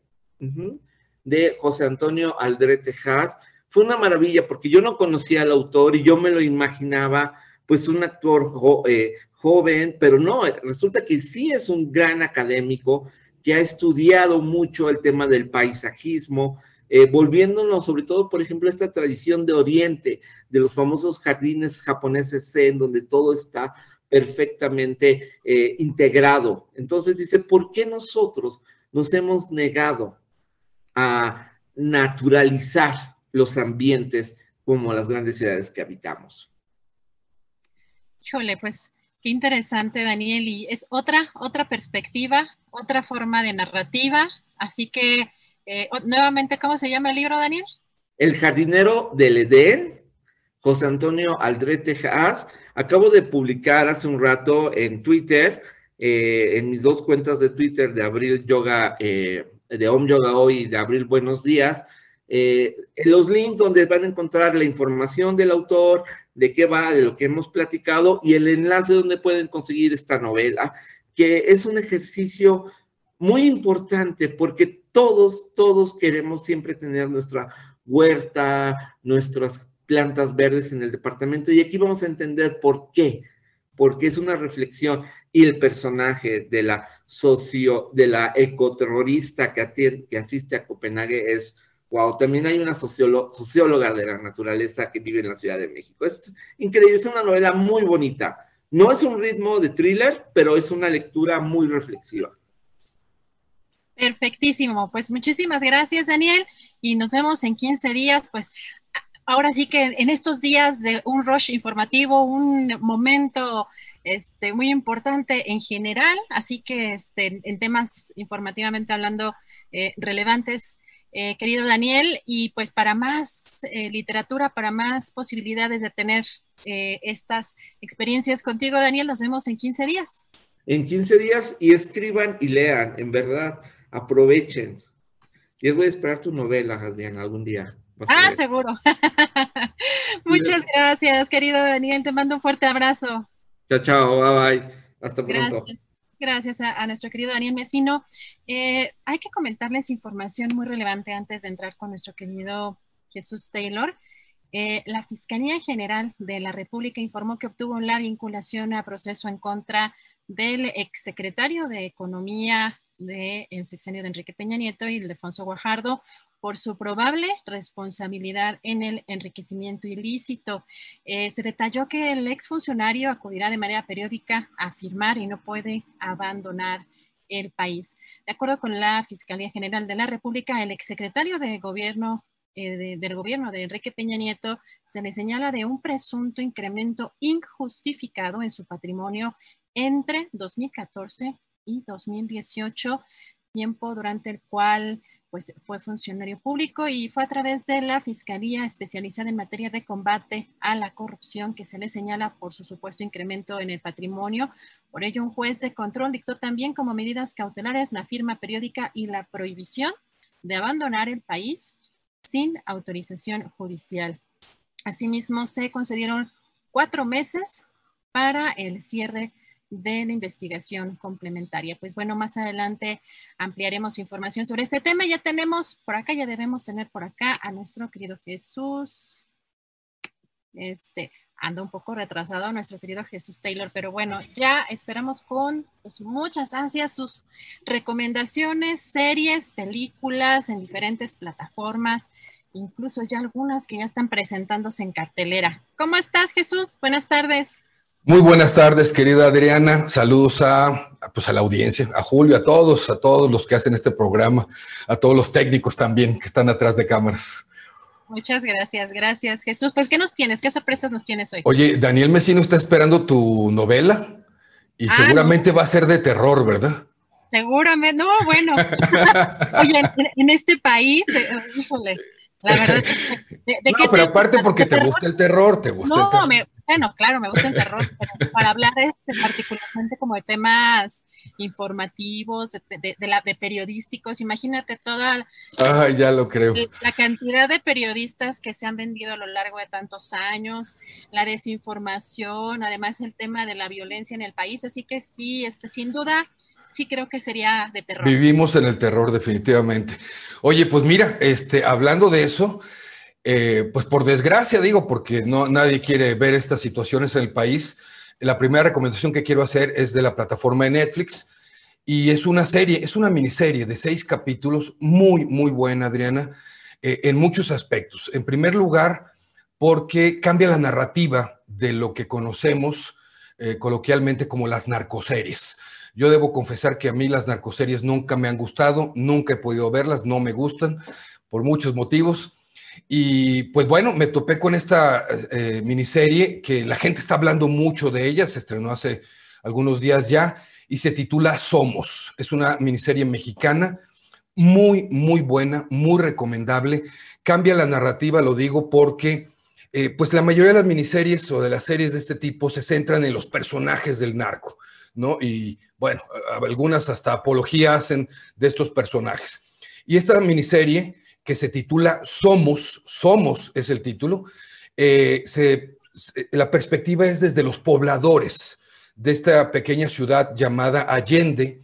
de José Antonio Aldrete Haas. Fue una maravilla porque yo no conocía al autor y yo me lo imaginaba pues un actor eh, joven, pero no, resulta que sí es un gran académico que ha estudiado mucho el tema del paisajismo, eh, volviéndonos sobre todo, por ejemplo, a esta tradición de Oriente, de los famosos jardines japoneses Zen, donde todo está perfectamente eh, integrado. Entonces dice, ¿por qué nosotros nos hemos negado a naturalizar los ambientes como las grandes ciudades que habitamos? Híjole, pues qué interesante, Daniel, y es otra, otra perspectiva, otra forma de narrativa, así que eh, nuevamente, ¿cómo se llama el libro, Daniel? El jardinero del Edén, José Antonio Aldrete Haas. Acabo de publicar hace un rato en Twitter, eh, en mis dos cuentas de Twitter de Abril Yoga, eh, de Om Yoga Hoy de Abril Buenos Días, los links donde van a encontrar la información del autor, de qué va, de lo que hemos platicado y el enlace donde pueden conseguir esta novela, que es un ejercicio muy importante porque todos, todos queremos siempre tener nuestra huerta, nuestras plantas verdes en el departamento y aquí vamos a entender por qué, porque es una reflexión y el personaje de la socio, de la ecoterrorista que, que asiste a Copenhague es, wow, también hay una socióloga de la naturaleza que vive en la Ciudad de México. Es increíble, es una novela muy bonita. No es un ritmo de thriller, pero es una lectura muy reflexiva. Perfectísimo, pues muchísimas gracias Daniel y nos vemos en 15 días, pues ahora sí que en estos días de un rush informativo, un momento este, muy importante en general, así que este, en temas informativamente hablando eh, relevantes, eh, querido Daniel, y pues para más eh, literatura, para más posibilidades de tener estas experiencias contigo, Daniel, nos vemos en 15 días. En 15 días y escriban y lean, en verdad, aprovechen. Y voy a esperar tu novela, Adrián, algún día. Ah, seguro. Muchas gracias, querido Daniel. Te mando un fuerte abrazo. Chao, chao. Bye, bye. Hasta pronto. Gracias. a, nuestro querido Daniel Mesino. Eh, hay que comentarles información muy relevante antes de entrar con nuestro querido Jesús Taylor. Eh, la Fiscalía General de la República informó que obtuvo la vinculación a proceso en contra del exsecretario de Economía del de sexenio de Enrique Peña Nieto y el de Alfonso Guajardo por su probable responsabilidad en el enriquecimiento ilícito. Eh, se detalló que el exfuncionario acudirá de manera periódica a firmar y no puede abandonar el país. De acuerdo con la Fiscalía General de la República, el exsecretario de Gobierno eh, del gobierno de Enrique Peña Nieto se le señala de un presunto incremento injustificado en su patrimonio entre 2014 y 2018, tiempo durante el cual pues fue funcionario público y fue a través de la Fiscalía especializada en materia de combate a la corrupción que se le señala por su supuesto incremento en el patrimonio. Por ello, un juez de control dictó también como medidas cautelares la firma periódica y la prohibición de abandonar el país sin autorización judicial. Asimismo, se concedieron cuatro meses para el cierre de la investigación complementaria. Pues bueno, más adelante ampliaremos información sobre este tema. Ya tenemos por acá, ya debemos tener por acá a nuestro querido Jesús. Este, anda un poco retrasado nuestro querido Jesús Taylor, pero bueno, ya esperamos con pues, muchas ansias sus recomendaciones, series, películas en diferentes plataformas, incluso ya algunas que ya están presentándose en cartelera. ¿Cómo estás, Jesús? Buenas tardes. Muy buenas tardes, querida Adriana. Saludos a, pues a la audiencia, a Julio, a todos, a todos los que hacen este programa, a todos los técnicos también que están atrás de cámaras. Muchas gracias, gracias Jesús. Pues, ¿qué nos tienes? ¿Qué sorpresas nos tienes hoy? Oye, Daniel Mesino está esperando tu novela y ah, seguramente va a ser de terror, ¿verdad? Seguramente, no, bueno. Oye, en, este país, eh, híjole, la verdad. no, pero aparte porque te gusta el terror, te gusta el terror. Me, bueno, claro, me gusta el terror, pero para hablar este, particularmente como de temas informativos, de, la, de periodísticos, imagínate toda ah, ya lo creo. la cantidad de periodistas que se han vendido a lo largo de tantos años, la desinformación, además el tema de la violencia en el país, así que sí, este, sin duda, sí creo que sería de terror. Vivimos en el terror, definitivamente. Oye, pues mira, este, hablando de eso, eh, pues por desgracia digo, porque no, nadie quiere ver estas situaciones en el país, la primera recomendación que quiero hacer es de la plataforma de Netflix y es una serie, es una miniserie de seis capítulos, muy, muy buena, Adriana, eh, en muchos aspectos. En primer lugar, porque cambia la narrativa de lo que conocemos eh, coloquialmente como las narcoseries. Yo debo confesar que a mí las narcoseries nunca me han gustado, nunca he podido verlas, no me gustan por muchos motivos. Y pues bueno, me topé con esta eh, miniserie que la gente está hablando mucho de ella, se estrenó hace algunos días ya y se titula Somos. Es una miniserie mexicana muy, muy buena, muy recomendable. Cambia la narrativa, lo digo porque eh, pues la mayoría de las miniseries o de las series de este tipo se centran en los personajes del narco, ¿no? Y bueno, algunas hasta apología hacen de estos personajes. Y esta miniserie que se titula Somos, Somos es el título, eh, la perspectiva es desde los pobladores de esta pequeña ciudad llamada Allende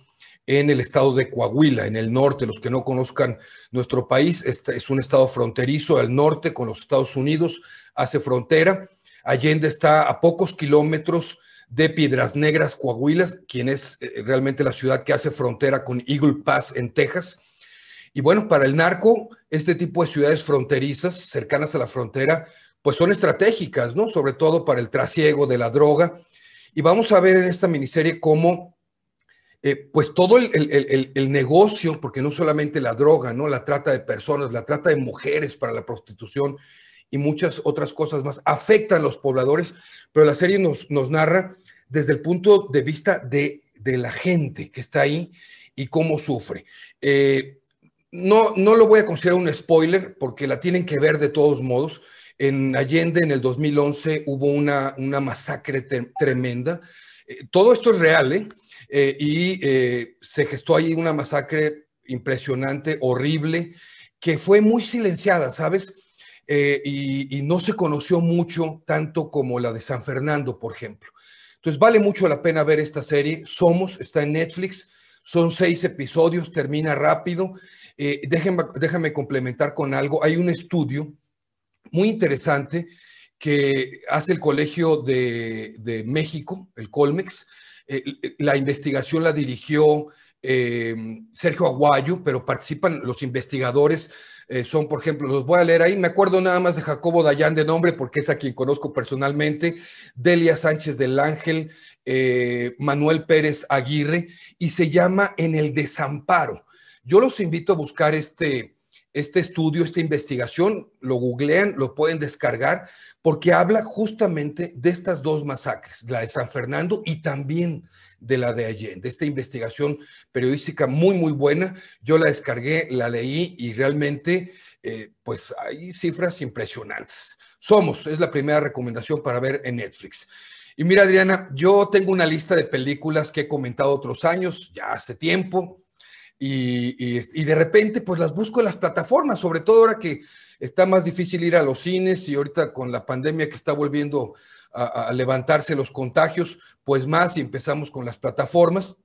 en el estado de Coahuila, en el norte. Los que no conozcan nuestro país, este es un estado fronterizo al norte con los Estados Unidos, hace frontera. Allende está a pocos kilómetros de Piedras Negras, Coahuila, quien es eh, realmente la ciudad que hace frontera con Eagle Pass en Texas. Y bueno, para el narco, este tipo de ciudades fronterizas, cercanas a la frontera, pues son estratégicas, ¿no? Sobre todo para el trasiego de la droga. Y vamos a ver en esta miniserie cómo eh, pues todo el, negocio, porque no solamente la droga, ¿no? La trata de personas, la trata de mujeres para la prostitución y muchas otras cosas más, afectan a los pobladores, pero la serie nos, nos narra desde el punto de vista de, la gente que está ahí y cómo sufre. Eh, no, no lo voy a considerar un spoiler porque la tienen que ver de todos modos. En Allende, en el 2011, hubo una, una masacre tremenda. Eh, todo esto es real, ¿eh? eh y se gestó ahí una masacre impresionante, horrible, que fue muy silenciada, ¿sabes? Y, y, no se conoció mucho, tanto como la de San Fernando, por ejemplo. Entonces vale mucho la pena ver esta serie. Somos, está en Netflix, son seis episodios, termina rápido. Eh, déjame, complementar con algo. Hay un estudio muy interesante que hace el Colegio de, México, el Colmex. Eh, la investigación la dirigió eh, Sergio Aguayo, pero participan los investigadores eh, son, por ejemplo, los voy a leer ahí, me acuerdo nada más de Jacobo Dayán de nombre porque es a quien conozco personalmente, Delia Sánchez del Ángel, eh, Manuel Pérez Aguirre, y se llama En el Desamparo. Yo los invito a buscar este, este estudio, esta investigación, lo googlean, lo pueden descargar, porque habla justamente de estas dos masacres, la de San Fernando y también de la de Allende. Esta investigación periodística muy, muy buena. Yo la descargué, la leí y realmente, eh, pues hay cifras impresionantes. Somos, es la primera recomendación para ver en Netflix. Y mira, Adriana, yo tengo una lista de películas que he comentado otros años, ya hace tiempo, y, de repente pues las busco en las plataformas, sobre todo ahora que está más difícil ir a los cines y ahorita con la pandemia que está volviendo a, levantarse los contagios, pues más y empezamos con las plataformas.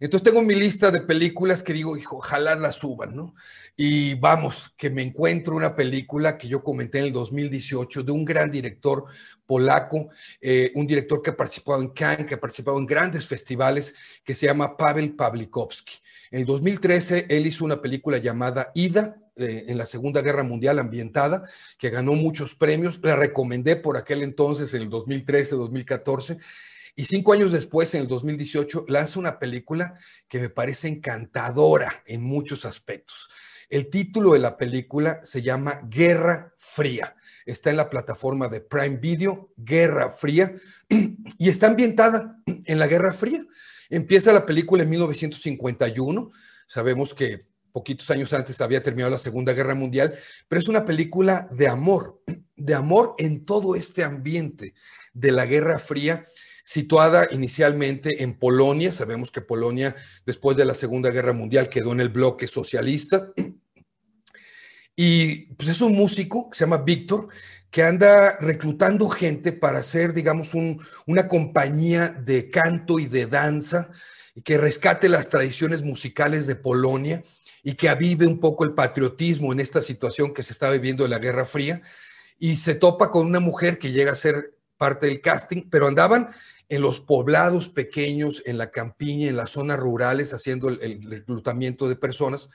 Entonces tengo mi lista de películas que digo, hijo, ojalá las suban, ¿no? Y vamos, que me encuentro una película que yo comenté en el 2018 de un gran director polaco, eh, un director que ha participado en Cannes, que ha participado en grandes festivales, que se llama Pavel Pawlikowski. En el 2013 él hizo una película llamada Ida, eh, en la Segunda Guerra Mundial ambientada, que ganó muchos premios. La recomendé por aquel entonces, en el 2013, 2014. Y cinco años después, en el 2018, lanza una película que me parece encantadora en muchos aspectos. El título de la película se llama Guerra Fría. Está en la plataforma de Prime Video, Guerra Fría, y está ambientada en la Guerra Fría. Empieza la película en 1951. Sabemos que poquitos años antes había terminado la Segunda Guerra Mundial, pero es una película de amor, de amor en todo este ambiente de la Guerra Fría, situada inicialmente en Polonia. Sabemos que Polonia, después de la Segunda Guerra Mundial, quedó en el bloque socialista. Y pues es un músico que se llama Víctor, que anda reclutando gente para hacer, digamos, una compañía de canto y de danza y que rescate las tradiciones musicales de Polonia y que avive un poco el patriotismo en esta situación que se está viviendo en la Guerra Fría. Y se topa con una mujer que llega a ser parte del casting, pero andaban en los poblados pequeños, en la campiña, en las zonas rurales, haciendo el, reclutamiento de personas.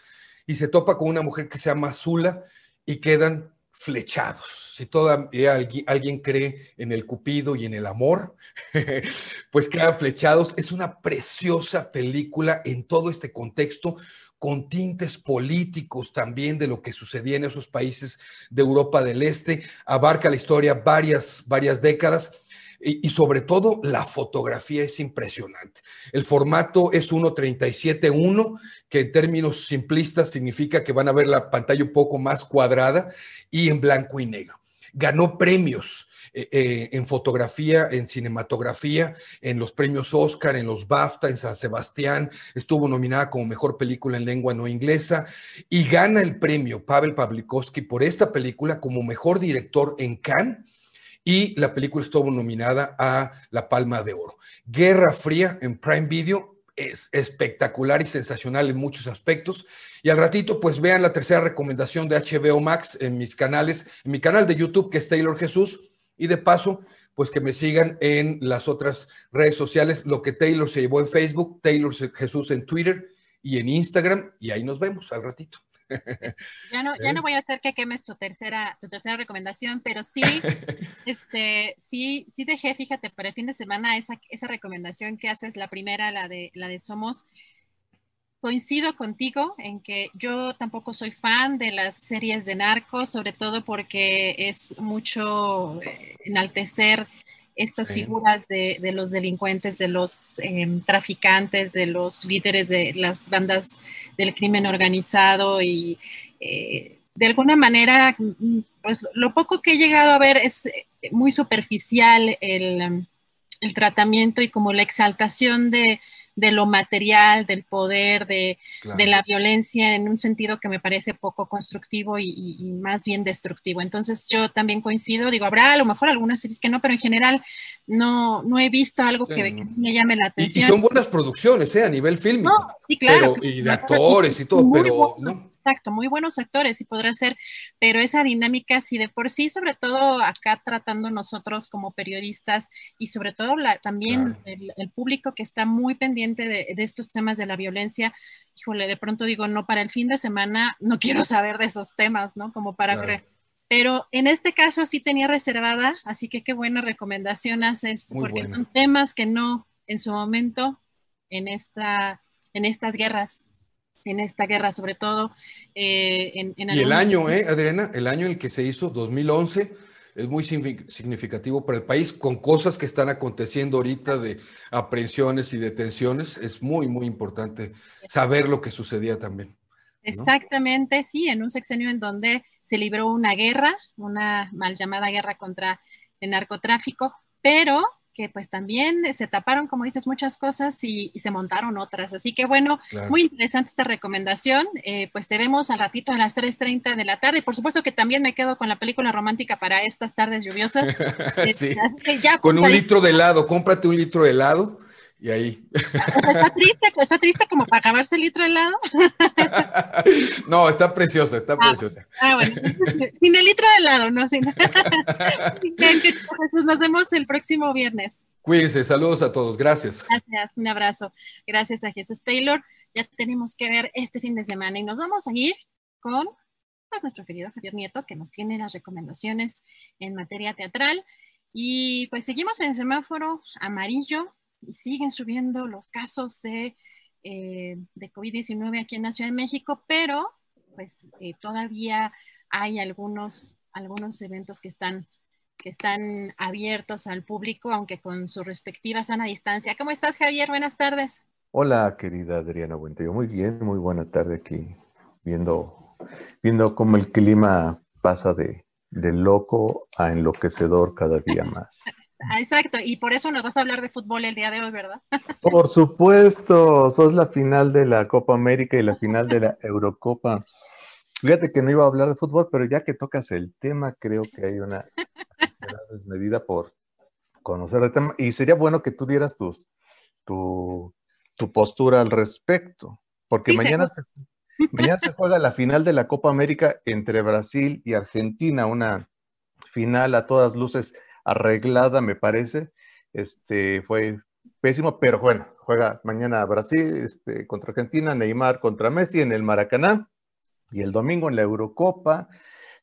Y se topa con una mujer que se llama Zula y quedan flechados. Si todavía alguien, cree en el cupido y en el amor, pues quedan flechados. Es una preciosa película en todo este contexto, con tintes políticos también de lo que sucedía en esos países de Europa del Este, abarca la historia varias, varias décadas y, sobre todo la fotografía es impresionante. El formato es 1.37.1, que en términos simplistas significa que van a ver la pantalla un poco más cuadrada y en blanco y negro. Ganó premios eh, eh, en fotografía, en cinematografía, en los premios Oscar, en los BAFTA, en San Sebastián, estuvo nominada como mejor película en lengua no inglesa y gana el premio Pavel Pawlikowski por esta película como mejor director en Cannes y la película estuvo nominada a la Palma de Oro. Guerra Fría en Prime Video es espectacular y sensacional en muchos aspectos. Y al ratito, pues vean la tercera recomendación de HBO Max en mis canales, en mi canal de YouTube, que es Taylor Jesús, y de paso, pues que me sigan en las otras redes sociales, lo que Taylor se llevó en Facebook, Taylor Jesús en Twitter y en Instagram, y ahí nos vemos al ratito. Ya no, ya no voy a hacer que quemes tu tercera, tu tercera recomendación, pero sí, este, sí, sí dejé, fíjate, para el fin de semana esa, esa recomendación que haces, la primera, la de, la de Somos, coincido contigo en que yo tampoco soy fan de las series de narcos, sobre todo porque es mucho eh, enaltecer estas figuras de, los delincuentes, de los em, traficantes, de los líderes de las bandas del crimen organizado y eh, de alguna manera, mm, pues lo poco que he llegado a ver es eh, muy superficial el, el tratamiento y como la exaltación de, de lo material, del poder, de, la violencia, en un sentido que me parece poco constructivo y, más bien destructivo. Entonces yo también coincido, digo, habrá a lo mejor algunas series que no, pero en general no, no he visto algo que, me llame la atención. Y, son buenas producciones, ¿eh? A nivel fílmico. sí, claro. y de actores y todo, pero... Exacto, muy buenos actores y podrá ser, pero esa dinámica, si de por sí, sobre todo acá tratando nosotros como periodistas y sobre todo la, también el público que está muy pendiente de, estos temas de la violencia, híjole, de pronto digo, no, para el fin de semana no quiero saber de esos temas, ¿no? Como para... Pero en este caso sí tenía reservada, así que qué buena recomendación haces, porque son temas que no, en su momento, en, esta, en estas guerras, en esta guerra sobre todo. Eh, en, y el año, ¿eh, Adriana? El año en el que se hizo, 2011 es muy significativo para el país, con cosas que están aconteciendo ahorita de aprehensiones y detenciones, es muy, muy importante saber lo que sucedía también. Exactamente, sí, en un sexenio en donde se libró una guerra, una mal llamada guerra contra el narcotráfico, pero que pues también se taparon, como dices, muchas cosas y, se montaron otras. Así que bueno, muy interesante esta recomendación. Eh, pues te vemos al ratito a las 3.30 de la tarde. Por supuesto que también me quedo con la película romántica para estas tardes lluviosas. sí. con un litro de helado, cómprate un litro de helado y ahí. Está triste, está triste como para acabarse el litro de helado. No, está preciosa, está ah, preciosa. Ah, bueno, sin el litro de helado, no, sin. nos vemos el próximo viernes. Cuídense, saludos a todos, gracias. Gracias, un abrazo. Gracias a Jesús Taylor. Ya tenemos que ver este fin de semana y nos vamos a ir con pues, nuestro querido Javier Nieto, que nos tiene las recomendaciones en materia teatral. Y pues seguimos en el semáforo amarillo, y siguen subiendo los casos de, eh, de COVID-19 aquí en la Ciudad de México, pero pues eh, todavía hay algunos, algunos eventos que están, que están abiertos al público, aunque con su respectiva sana distancia. ¿Cómo estás, Javier? Buenas tardes. Hola, querida Adriana Buentello. Muy bien, muy buena tarde aquí, viendo, viendo cómo el clima pasa de, de loco a enloquecedor cada día más. Exacto, y por eso nos vas a hablar de fútbol el día de hoy, ¿verdad? Por supuesto, sos la final de la Copa América y la final de la Eurocopa. Fíjate que no iba a hablar de fútbol, pero ya que tocas el tema, creo que hay una desmedida por conocer el tema. Y sería bueno que tú dieras tus, tu, postura al respecto, porque mañana, mañana se juega la final de la Copa América entre Brasil y Argentina, una final a todas luces arreglada, me parece. Este, fue pésimo, pero bueno, juega mañana Brasil este, contra Argentina, Neymar contra Messi en el Maracaná y el domingo en la Eurocopa.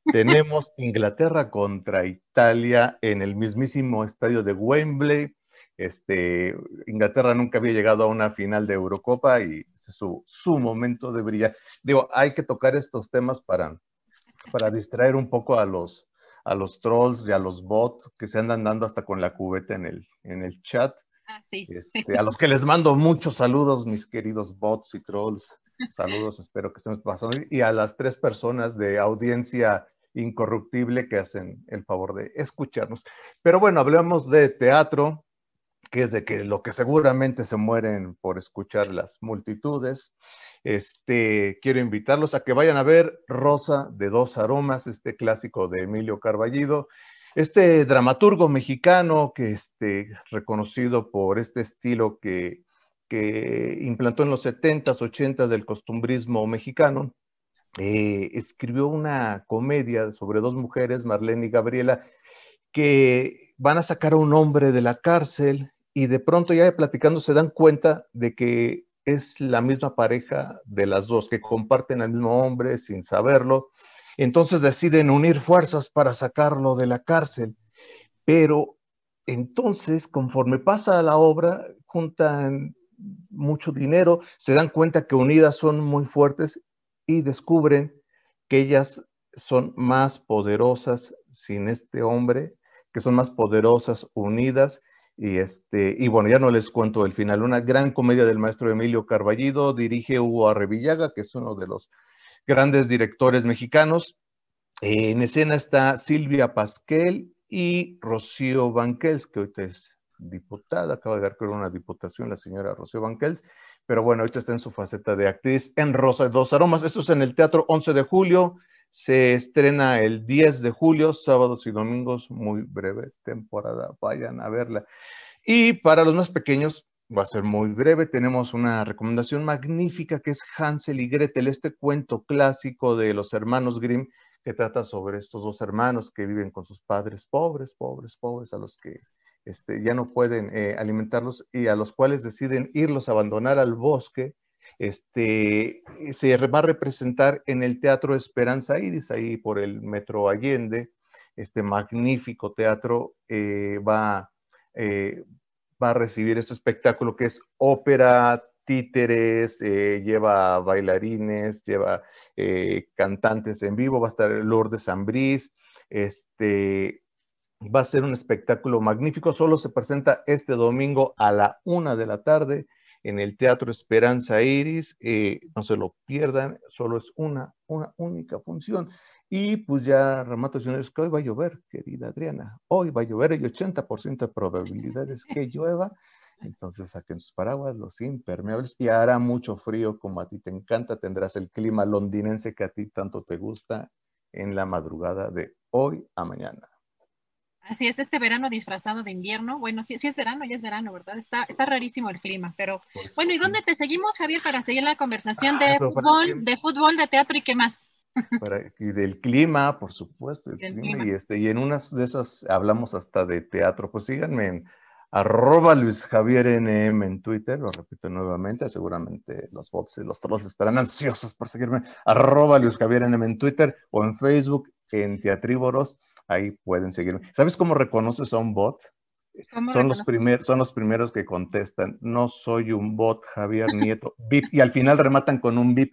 Tenemos Inglaterra contra Italia en el mismísimo estadio de Wembley. Este, Inglaterra nunca había llegado a una final de Eurocopa y es su, su momento de brillar. Digo, hay que tocar estos temas para, para distraer un poco a los, a los trolls y a los bots que se andan dando hasta con la cubeta en el, en el chat. Ah, sí, este, A los que les mando muchos saludos, mis queridos bots y trolls. Saludos, espero que estén pasando. Y a las tres personas de audiencia incorruptible que hacen el favor de escucharnos. Pero bueno, hablemos de teatro, que es de que lo que seguramente se mueren por escuchar las multitudes. Este, quiero invitarlos a que vayan a ver Rosa de dos aromas, este clásico de Emilio Carballido, este dramaturgo mexicano que este, reconocido por este estilo que, que implantó en los 70s, 80s del costumbrismo mexicano, eh, escribió una comedia sobre dos mujeres, Marlene y Gabriela, que van a sacar a un hombre de la cárcel y de pronto ya platicando se dan cuenta de que es la misma pareja de las dos, que comparten al mismo hombre sin saberlo. Entonces deciden unir fuerzas para sacarlo de la cárcel. Pero entonces, conforme pasa la obra, juntan mucho dinero, se dan cuenta que unidas son muy fuertes y descubren que ellas son más poderosas sin este hombre, que son más poderosas unidas. Y, este, y bueno, ya no les cuento el final. Una gran comedia del maestro Emilio Carballido, dirige Hugo Arrevillaga, que es uno de los grandes directores mexicanos. en escena está Silvia Pasquel y Rocío Banquels, que ahorita es diputada, acaba de dar creo una diputación la señora Rocío Banquels, pero bueno, ahorita está en su faceta de actriz en Rosa de Dos Aromas. Esto es en el Teatro 11 de julio, se estrena el 10 de julio, sábados y domingos, muy breve temporada, vayan a verla. Y para los más pequeños, va a ser muy breve, tenemos una recomendación magnífica que es Hansel y Gretel, este cuento clásico de los hermanos Grimm que trata sobre estos dos hermanos que viven con sus padres pobres, pobres, pobres, a los que este, ya no pueden eh, alimentarlos y a los cuales deciden irlos a abandonar al bosque, este, se va a representar en el Teatro Esperanza Iris, ahí por el Metro Allende, este magnífico teatro eh, va, eh, va a recibir este espectáculo que es ópera, títeres, lleva bailarines, lleva cantantes en vivo, va a estar Lourdes Ambrís, este, Va a ser un espectáculo magnífico. Solo se presenta este domingo a la una de la tarde en el Teatro Esperanza Iris. Eh, no se lo pierdan, solo es una, una única función. Y pues ya remato, señores, que hoy va a llover, querida Adriana. Hoy va a llover, hay 80% de probabilidades que llueva. Entonces saquen sus paraguas, los impermeables, y hará mucho frío como a ti te encanta. Tendrás el clima londinense que a ti tanto te gusta en la madrugada de hoy a mañana. Así es, este verano disfrazado de invierno. Bueno, sí, sí es verano, ya es verano, ¿verdad? Está, está rarísimo el clima, pero pues bueno, ¿y dónde te seguimos, Javier, para seguir la conversación de fútbol, de fútbol, de teatro y qué más? y del clima, por supuesto, y este, y en unas de esas hablamos hasta de teatro. Pues síganme en arroba Luis Javier NM en Twitter, lo repito nuevamente, seguramente los bots y los trolls estarán ansiosos por seguirme, arroba Luis Javier NM en Twitter o en Facebook en Teatrívoros ahí pueden seguirme. ¿Sabes cómo reconoces a un bot? Son los, son los primeros que contestan, no soy un bot, Javier Nieto, y al final rematan con un bip.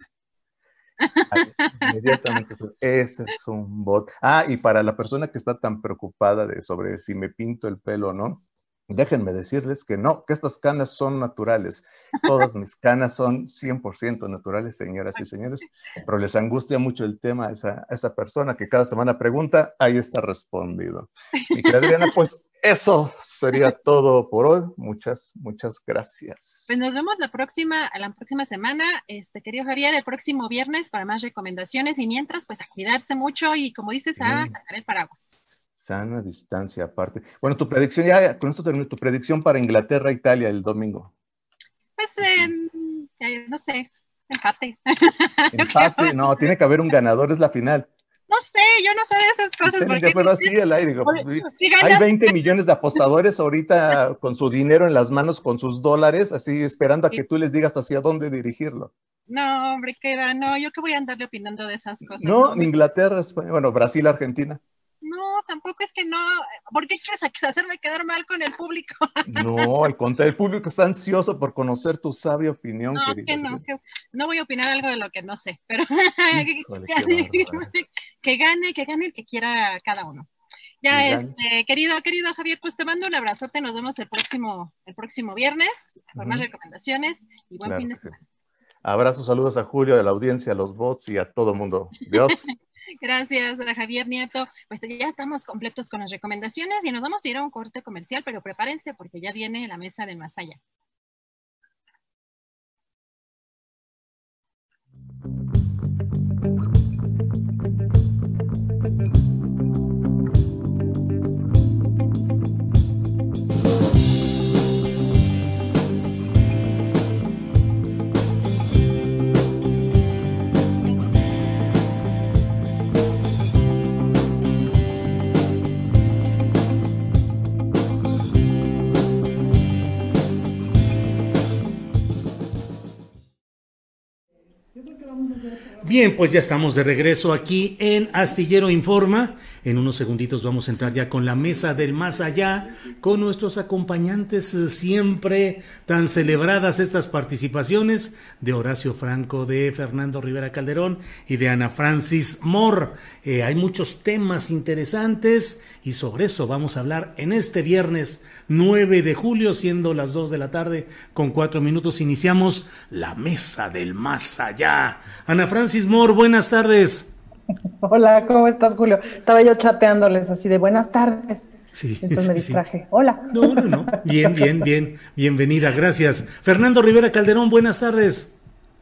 inmediatamente, ese es un bot. Ah, y para la persona que está tan preocupada de sobre si me pinto el pelo o no, Déjenme decirles que no, que estas canas son naturales. Todas mis canas son 100% naturales, señoras y señores, pero les angustia mucho el tema a esa, esa persona que cada semana pregunta, ahí está respondido. Y que Adriana, pues eso sería todo por hoy. Muchas, muchas gracias. Pues nos vemos la próxima, la próxima semana, este querido Javier, el próximo viernes para más recomendaciones y mientras, pues a cuidarse mucho y como dices, a sacar el paraguas. Sana distancia aparte. Bueno, tu predicción, ya con esto termino, tu predicción para Inglaterra, Italia el domingo. Pues, no sé, empate. Empate, no, tiene que haber un ganador, es la final. No sé, yo no sé de esas cosas. Porque pero así el aire. Hay 20 millones de apostadores ahorita con su dinero en las manos, con sus dólares, así esperando a que tú les digas hacia dónde dirigirlo. No, hombre, qué va, no, yo que voy a andarle opinando de esas cosas. No, Inglaterra, España, bueno, Brasil, Argentina. No, tampoco es que no. ¿Por qué quieres hacerme quedar mal con el público? No, al contrario, el público está ansioso por conocer tu sabia opinión. No, que no, no voy a opinar algo de lo que no sé, pero que, gane, que gane el que quiera cada uno. Ya, este, querido, querido Javier, pues te mando un abrazote, nos vemos el próximo, el próximo viernes con más recomendaciones y buen fin de semana. Abrazos, saludos a Julio, a la audiencia, a los bots y a todo el mundo. Dios. Gracias a Javier Nieto. Pues ya estamos completos con las recomendaciones y nos vamos a ir a un corte comercial, pero prepárense porque ya viene la mesa de más allá. Bien, pues ya estamos de regreso aquí en Astillero Informa. En unos segunditos vamos a entrar ya con la mesa del más allá, con nuestros acompañantes eh, siempre tan celebradas estas participaciones de Horacio Franco, de Fernando Rivera Calderón y de Ana Francis Moore. Eh, hay muchos temas interesantes y sobre eso vamos a hablar en este viernes 9 de julio, siendo las 2 de la tarde con 4 minutos. Iniciamos la mesa del más allá. Ana Francis Moore, buenas tardes. Hola, ¿cómo estás, Julio? Estaba yo chateándoles así de buenas tardes. Sí, Entonces me distraje. Hola. No, no, no. Bien, bien, bien. Bienvenida, gracias. Fernando Rivera Calderón, buenas tardes.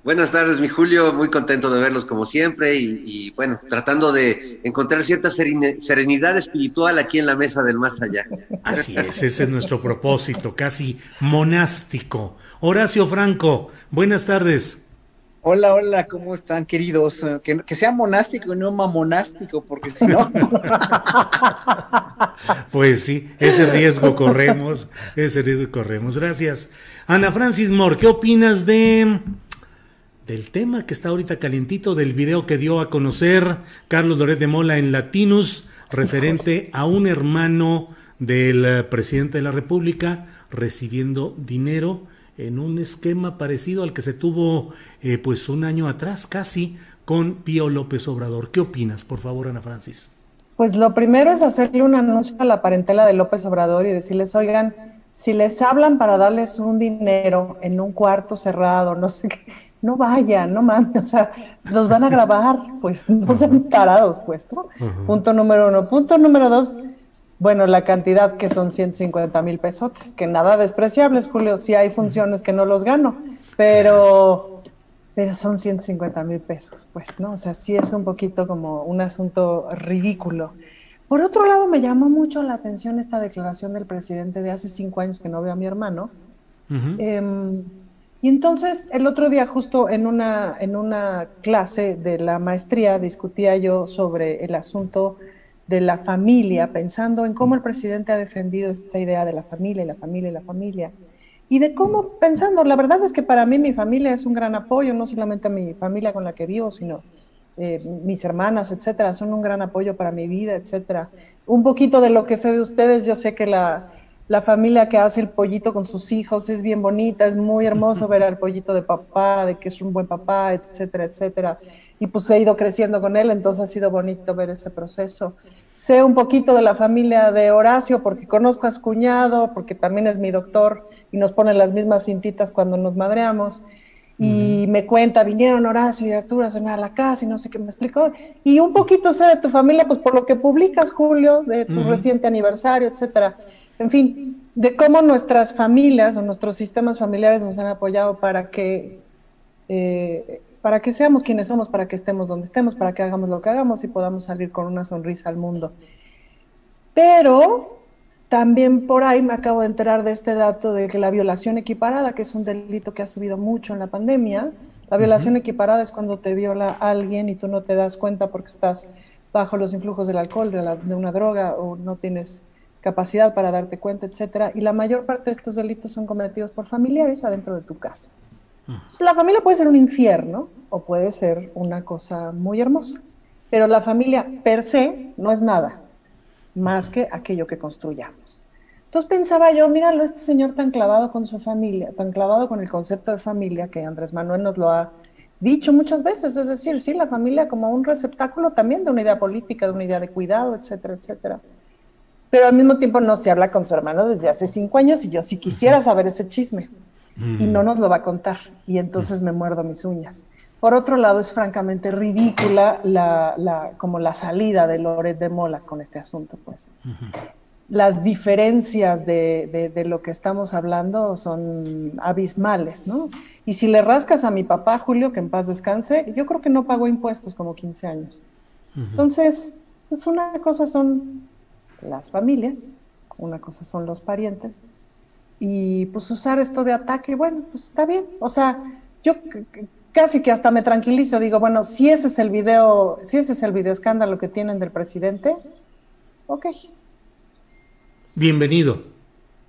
Buenas tardes, mi Julio. Muy contento de verlos como siempre y, bueno, tratando de encontrar cierta serenidad espiritual aquí en la mesa del más allá. Así es, ese es nuestro propósito, casi monástico. Horacio Franco, buenas tardes. Hola, hola, ¿cómo están, queridos? Que, sea monástico y no mamonástico, porque si no. pues sí, ese riesgo corremos, ese riesgo corremos. Gracias. Ana Francis Moore, ¿qué opinas de del tema que está ahorita calientito del video que dio a conocer Carlos Loret de Mola en Latinus referente a un hermano del eh, presidente de la República recibiendo dinero en un esquema parecido al que se tuvo eh, pues un año atrás casi con Pío López Obrador. ¿Qué opinas, por favor, Ana Francis? Pues lo primero es hacerle un anuncio a la parentela de López Obrador y decirles, oigan, si les hablan para darles un dinero en un cuarto cerrado, no sé qué, no vayan, no mames, o sea, los van a grabar, pues no sean tarados, pues, ¿no? Punto número uno. Punto número dos, bueno, la cantidad que son 150 mil pesotes, que nada despreciables, Julio, si hay funciones que no los gano, pero, pero son 150 mil pesos, pues, ¿no? O sea, sí es un poquito como un asunto ridículo. Por otro lado, me llamó mucho la atención esta declaración del presidente de hace cinco años que no veo a mi hermano. Y entonces el otro día justo en una, en una clase de la maestría discutía yo sobre el asunto de la familia, pensando en cómo el presidente ha defendido esta idea de la familia y la familia y la familia. Y de cómo, pensando, la verdad es que para mí mi familia es un gran apoyo, no solamente mi familia con la que vivo, sino eh, mis hermanas, etcétera, son un gran apoyo para mi vida, etcétera. Un poquito de lo que sé de ustedes, yo sé que la, la familia que hace el pollito con sus hijos es bien bonita, es muy hermoso ver al pollito de papá, de que es un buen papá, etcétera, etcétera. Y pues he ido creciendo con él, entonces ha sido bonito ver ese proceso. Sé un poquito de la familia de Horacio porque conozco a su cuñado, porque también es mi doctor y nos pone las mismas cintitas cuando nos madreamos. Y me cuenta, vinieron Horacio y Arturo a cenar a la casa y no sé qué me explicó. Y un poquito sé de tu familia, pues por lo que publicas, Julio, de tu reciente aniversario, etcétera en fin, de cómo nuestras familias o nuestros sistemas familiares nos han apoyado para que, eh, para que seamos quienes somos, para que estemos donde estemos, para que hagamos lo que hagamos y podamos salir con una sonrisa al mundo. Pero también por ahí me acabo de enterar de este dato de que la violación equiparada, que es un delito que ha subido mucho en la pandemia, la violación equiparada es cuando te viola alguien y tú no te das cuenta porque estás bajo los influjos del alcohol, de, de una droga o no tienes capacidad para darte cuenta, etcétera, y la mayor parte de estos delitos son cometidos por familiares adentro de tu casa. La familia puede ser un infierno o puede ser una cosa muy hermosa, pero la familia per se no es nada más que aquello que construyamos. Entonces pensaba yo, míralo, este señor tan clavado con su familia, tan clavado con el concepto de familia que Andrés Manuel nos lo ha dicho muchas veces, es decir, sí, la familia como un receptáculo también de una idea política, de una idea de cuidado, etcétera, etcétera pero al mismo tiempo no se habla con su hermano desde hace cinco años y yo sí quisiera saber ese chisme y no nos lo va a contar y entonces me muerdo mis uñas. Por otro lado, es francamente ridícula la, como la salida de Loret de Mola con este asunto, pues. Las diferencias de, de, lo que estamos hablando son abismales, ¿no? Y si le rascas a mi papá, Julio, que en paz descanse, yo creo que no pagó impuestos como 15 años. Entonces, pues una cosa son las familias, una cosa son los parientes, y pues usar esto de ataque, bueno, pues está bien, o sea, yo casi que hasta me tranquilizo, digo, bueno, si ese es el video, si ese es el video escándalo que tienen del presidente, ok. Bienvenido.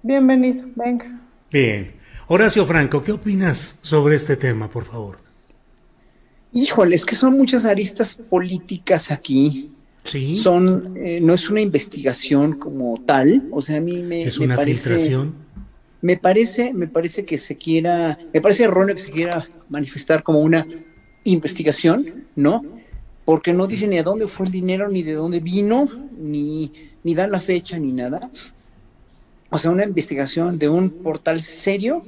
Bienvenido, venga. Bien. Horacio Franco, ¿qué opinas sobre este tema, por favor? Híjole, es que son muchas aristas políticas aquí. Sí. Son, eh, no es una investigación como tal, o sea, a mí me, es me una parece, filtración. Me parece, me parece que se quiera, me parece erróneo que se quiera manifestar como una investigación, ¿no? Porque no dice ni a dónde fue el dinero, ni de dónde vino, ni, ni dan la fecha, ni nada. O sea, una investigación de un portal serio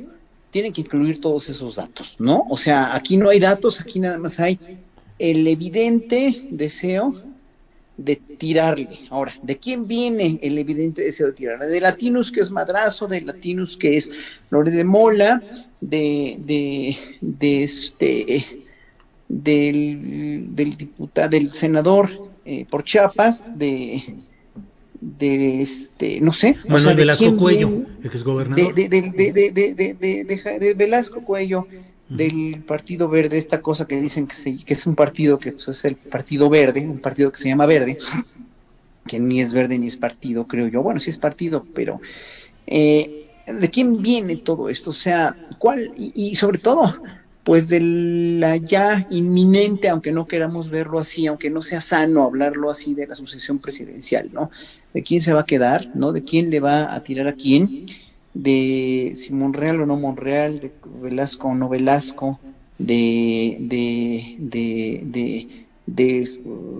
tiene que incluir todos esos datos, ¿no? O sea, aquí no hay datos, aquí nada más hay el evidente deseo de tirarle. Ahora, ¿de quién viene el evidente deseo de tirarle? De Latinus, que es Madrazo, de Latinus, que es Lore de Mola, de, de, de este, del, del diputado, del senador eh, por Chiapas, de, de este, no sé. Manuel o sea, ¿de Velasco quién Cuello, exgobernador. de, de- de- de Velasco Cuello, del Partido Verde, esta cosa que dicen que, es un partido que pues, es el Partido Verde, un partido que se llama Verde, que ni es verde ni es partido, creo yo. Bueno, sí es partido, pero eh, ¿de quién viene todo esto? O sea, ¿cuál? Y, y sobre todo, pues de la ya inminente, aunque no queramos verlo así, aunque no sea sano hablarlo así de la sucesión presidencial, ¿no? ¿De quién se va a quedar, ¿no? ¿De quién le va a tirar a quién? De si Monreal o no Monreal, de Velasco o no Velasco, de, de, de, de, de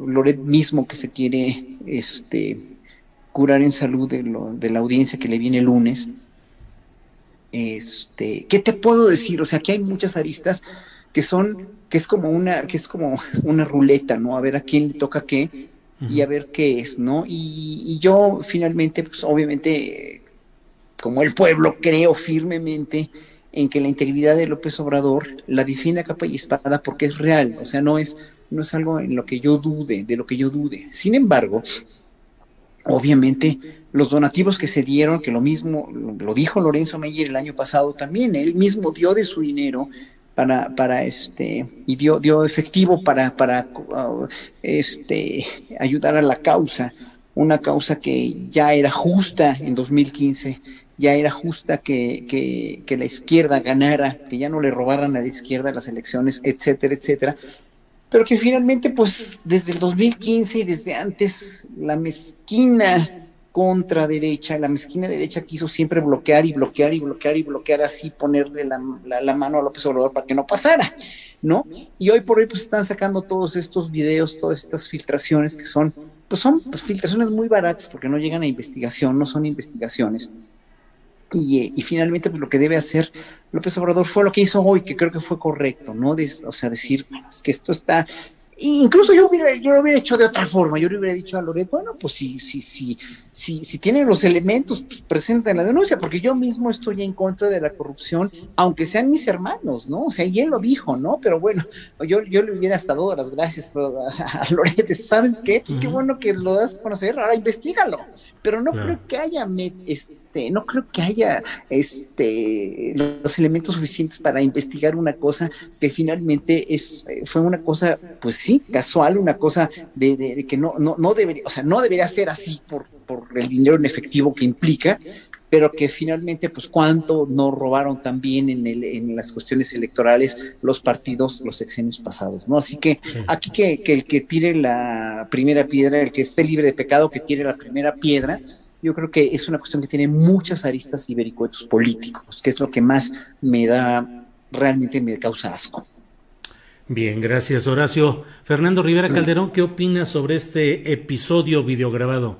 Loret mismo que se quiere este, curar en salud de, lo- de la audiencia que le viene el lunes. Este, ¿qué te puedo decir? O sea, que hay muchas aristas que son, que es como una, que es como una ruleta, ¿no? A ver a quién le toca qué y a ver qué es, ¿no? Y, y yo finalmente, pues obviamente, como el pueblo, creo firmemente en que la integridad de López Obrador la defiende a capa y espada porque es real, o sea, no es, no es algo en lo que yo dude, de lo que yo dude. Sin embargo, obviamente los donativos que se dieron, que lo mismo lo dijo Lorenzo Meyer el año pasado también, él mismo dio de su dinero para, para este, y dio, dio efectivo para, para uh, este, ayudar a la causa, una causa que ya era justa en 2015, ya era justa que, que, la izquierda ganara, que ya no le robaran a la izquierda las elecciones, etcétera, etcétera pero que finalmente, pues desde el 2015 y desde antes, la mezquina contra derecha, la mezquina derecha quiso siempre bloquear y bloquear y bloquear y bloquear así, ponerle la, la- la mano a López Obrador para que no pasara, ¿no? Y hoy por hoy pues están sacando todos estos videos, todas estas filtraciones que son, pues son pues, filtraciones muy baratas porque no llegan a investigación, no son investigaciones. Y, y finalmente, pues lo que debe hacer López Obrador fue lo que hizo hoy, que creo que fue correcto, ¿no? O sea, decir pues, que esto está. Incluso yo, hubiera, yo lo hubiera hecho de otra forma. Yo le hubiera dicho a Loret, bueno, pues si, si, si, si, si tienen los elementos, pues presenten la denuncia, porque yo mismo estoy en contra de la corrupción, aunque sean mis hermanos, ¿no? O sea, y él lo dijo, ¿no? Pero bueno, yo, yo le hubiera hasta dado las gracias a, a Loret, ¿sabes qué? Pues qué bueno que lo das a conocer, ahora investigalo. Pero no Claro. creo que haya, este, no creo que haya este, los elementos suficientes para investigar una cosa que finalmente es, eh, fue una cosa, pues sí, casual, una cosa de, de- de que no, no, no debería, o sea, no debería ser así por, por el dinero en efectivo que implica, pero que finalmente, pues, cuánto no robaron también en, el, en las cuestiones electorales los partidos los sexenios pasados, ¿no? Así que aquí que, que el que tire la primera piedra, el que esté libre de pecado, que tire la primera piedra, yo creo que es una cuestión que tiene muchas aristas y vericuetos políticos, que es lo que más me da, realmente me causa asco. Bien, gracias Horacio. Fernando Rivera Calderón, ¿qué opinas sobre este episodio videograbado?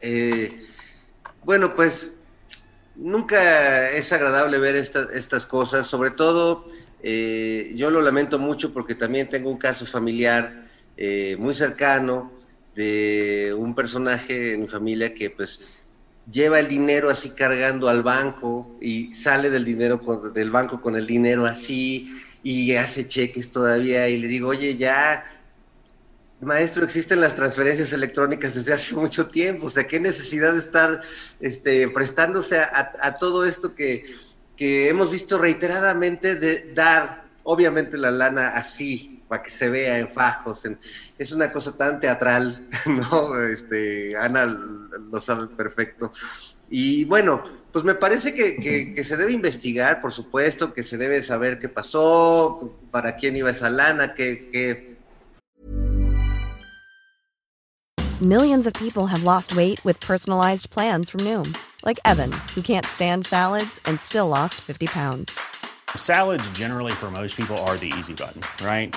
Eh, bueno, pues nunca es agradable ver esta- estas cosas, sobre todo eh, yo lo lamento mucho porque también tengo un caso familiar eh, muy cercano de un personaje en mi familia que pues lleva el dinero así cargando al banco y sale del dinero con- del banco con el dinero así y hace cheques todavía y le digo, oye, ya, maestro, existen las transferencias electrónicas desde hace mucho tiempo, o sea, qué necesidad de estar este, prestándose a, a todo esto que, que hemos visto reiteradamente de dar, obviamente, la lana así, para que se vea en fajos, en- es una cosa tan teatral, ¿no? Este, Ana lo sabe perfecto. Y bueno, pues me parece que, que, se debe investigar, por supuesto, que se debe saber qué pasó, para quién iba esa lana, qué... qué... Millions of people have lost weight with personalized plans from Noom, like Evan, who can't stand salads and still lost 50 pounds. Salads generally for most people are the easy button, right?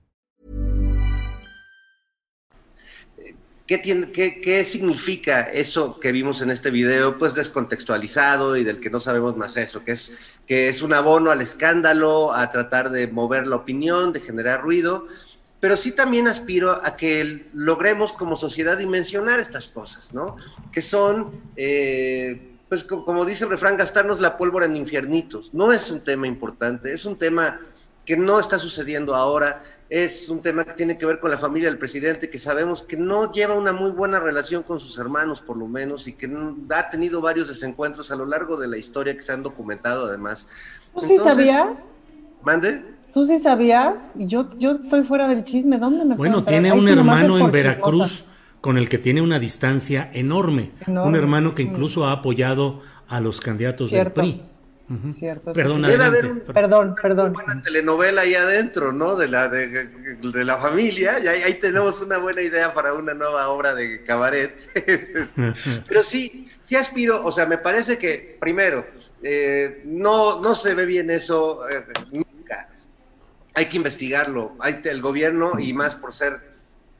¿Qué, tiene, qué, ¿Qué significa eso que vimos en este video? Pues descontextualizado y del que no sabemos más eso, que es, que es un abono al escándalo, a tratar de mover la opinión, de generar ruido, pero sí también aspiro a que logremos como sociedad dimensionar estas cosas, ¿no? Que son, eh, pues como dice el refrán, gastarnos la pólvora en infiernitos. No es un tema importante, es un tema que no está sucediendo ahora, es un tema que tiene que ver con la familia del presidente, que sabemos que no lleva una muy buena relación con sus hermanos, por lo menos, y que ha tenido varios desencuentros a lo largo de la historia que se han documentado, además. ¿Tú sí sabías? ¿Mande? ¿Tú sí sabías? Y yo, yo estoy fuera del chisme. ¿Dónde me Bueno, tiene un hermano en Veracruz con el que tiene una distancia enorme. Un hermano que incluso ha apoyado a los candidatos del PRI. Cierto. Perdón, Debe haber un, perdón, perdón. Una buena telenovela ahí adentro, ¿no? De la, de, de la familia. Y ahí, ahí, tenemos una buena idea para una nueva obra de cabaret. Pero sí, sí aspiro, o sea, me parece que, primero, eh, no, no se ve bien eso eh, nunca. Hay que investigarlo. Hay el gobierno, y más por ser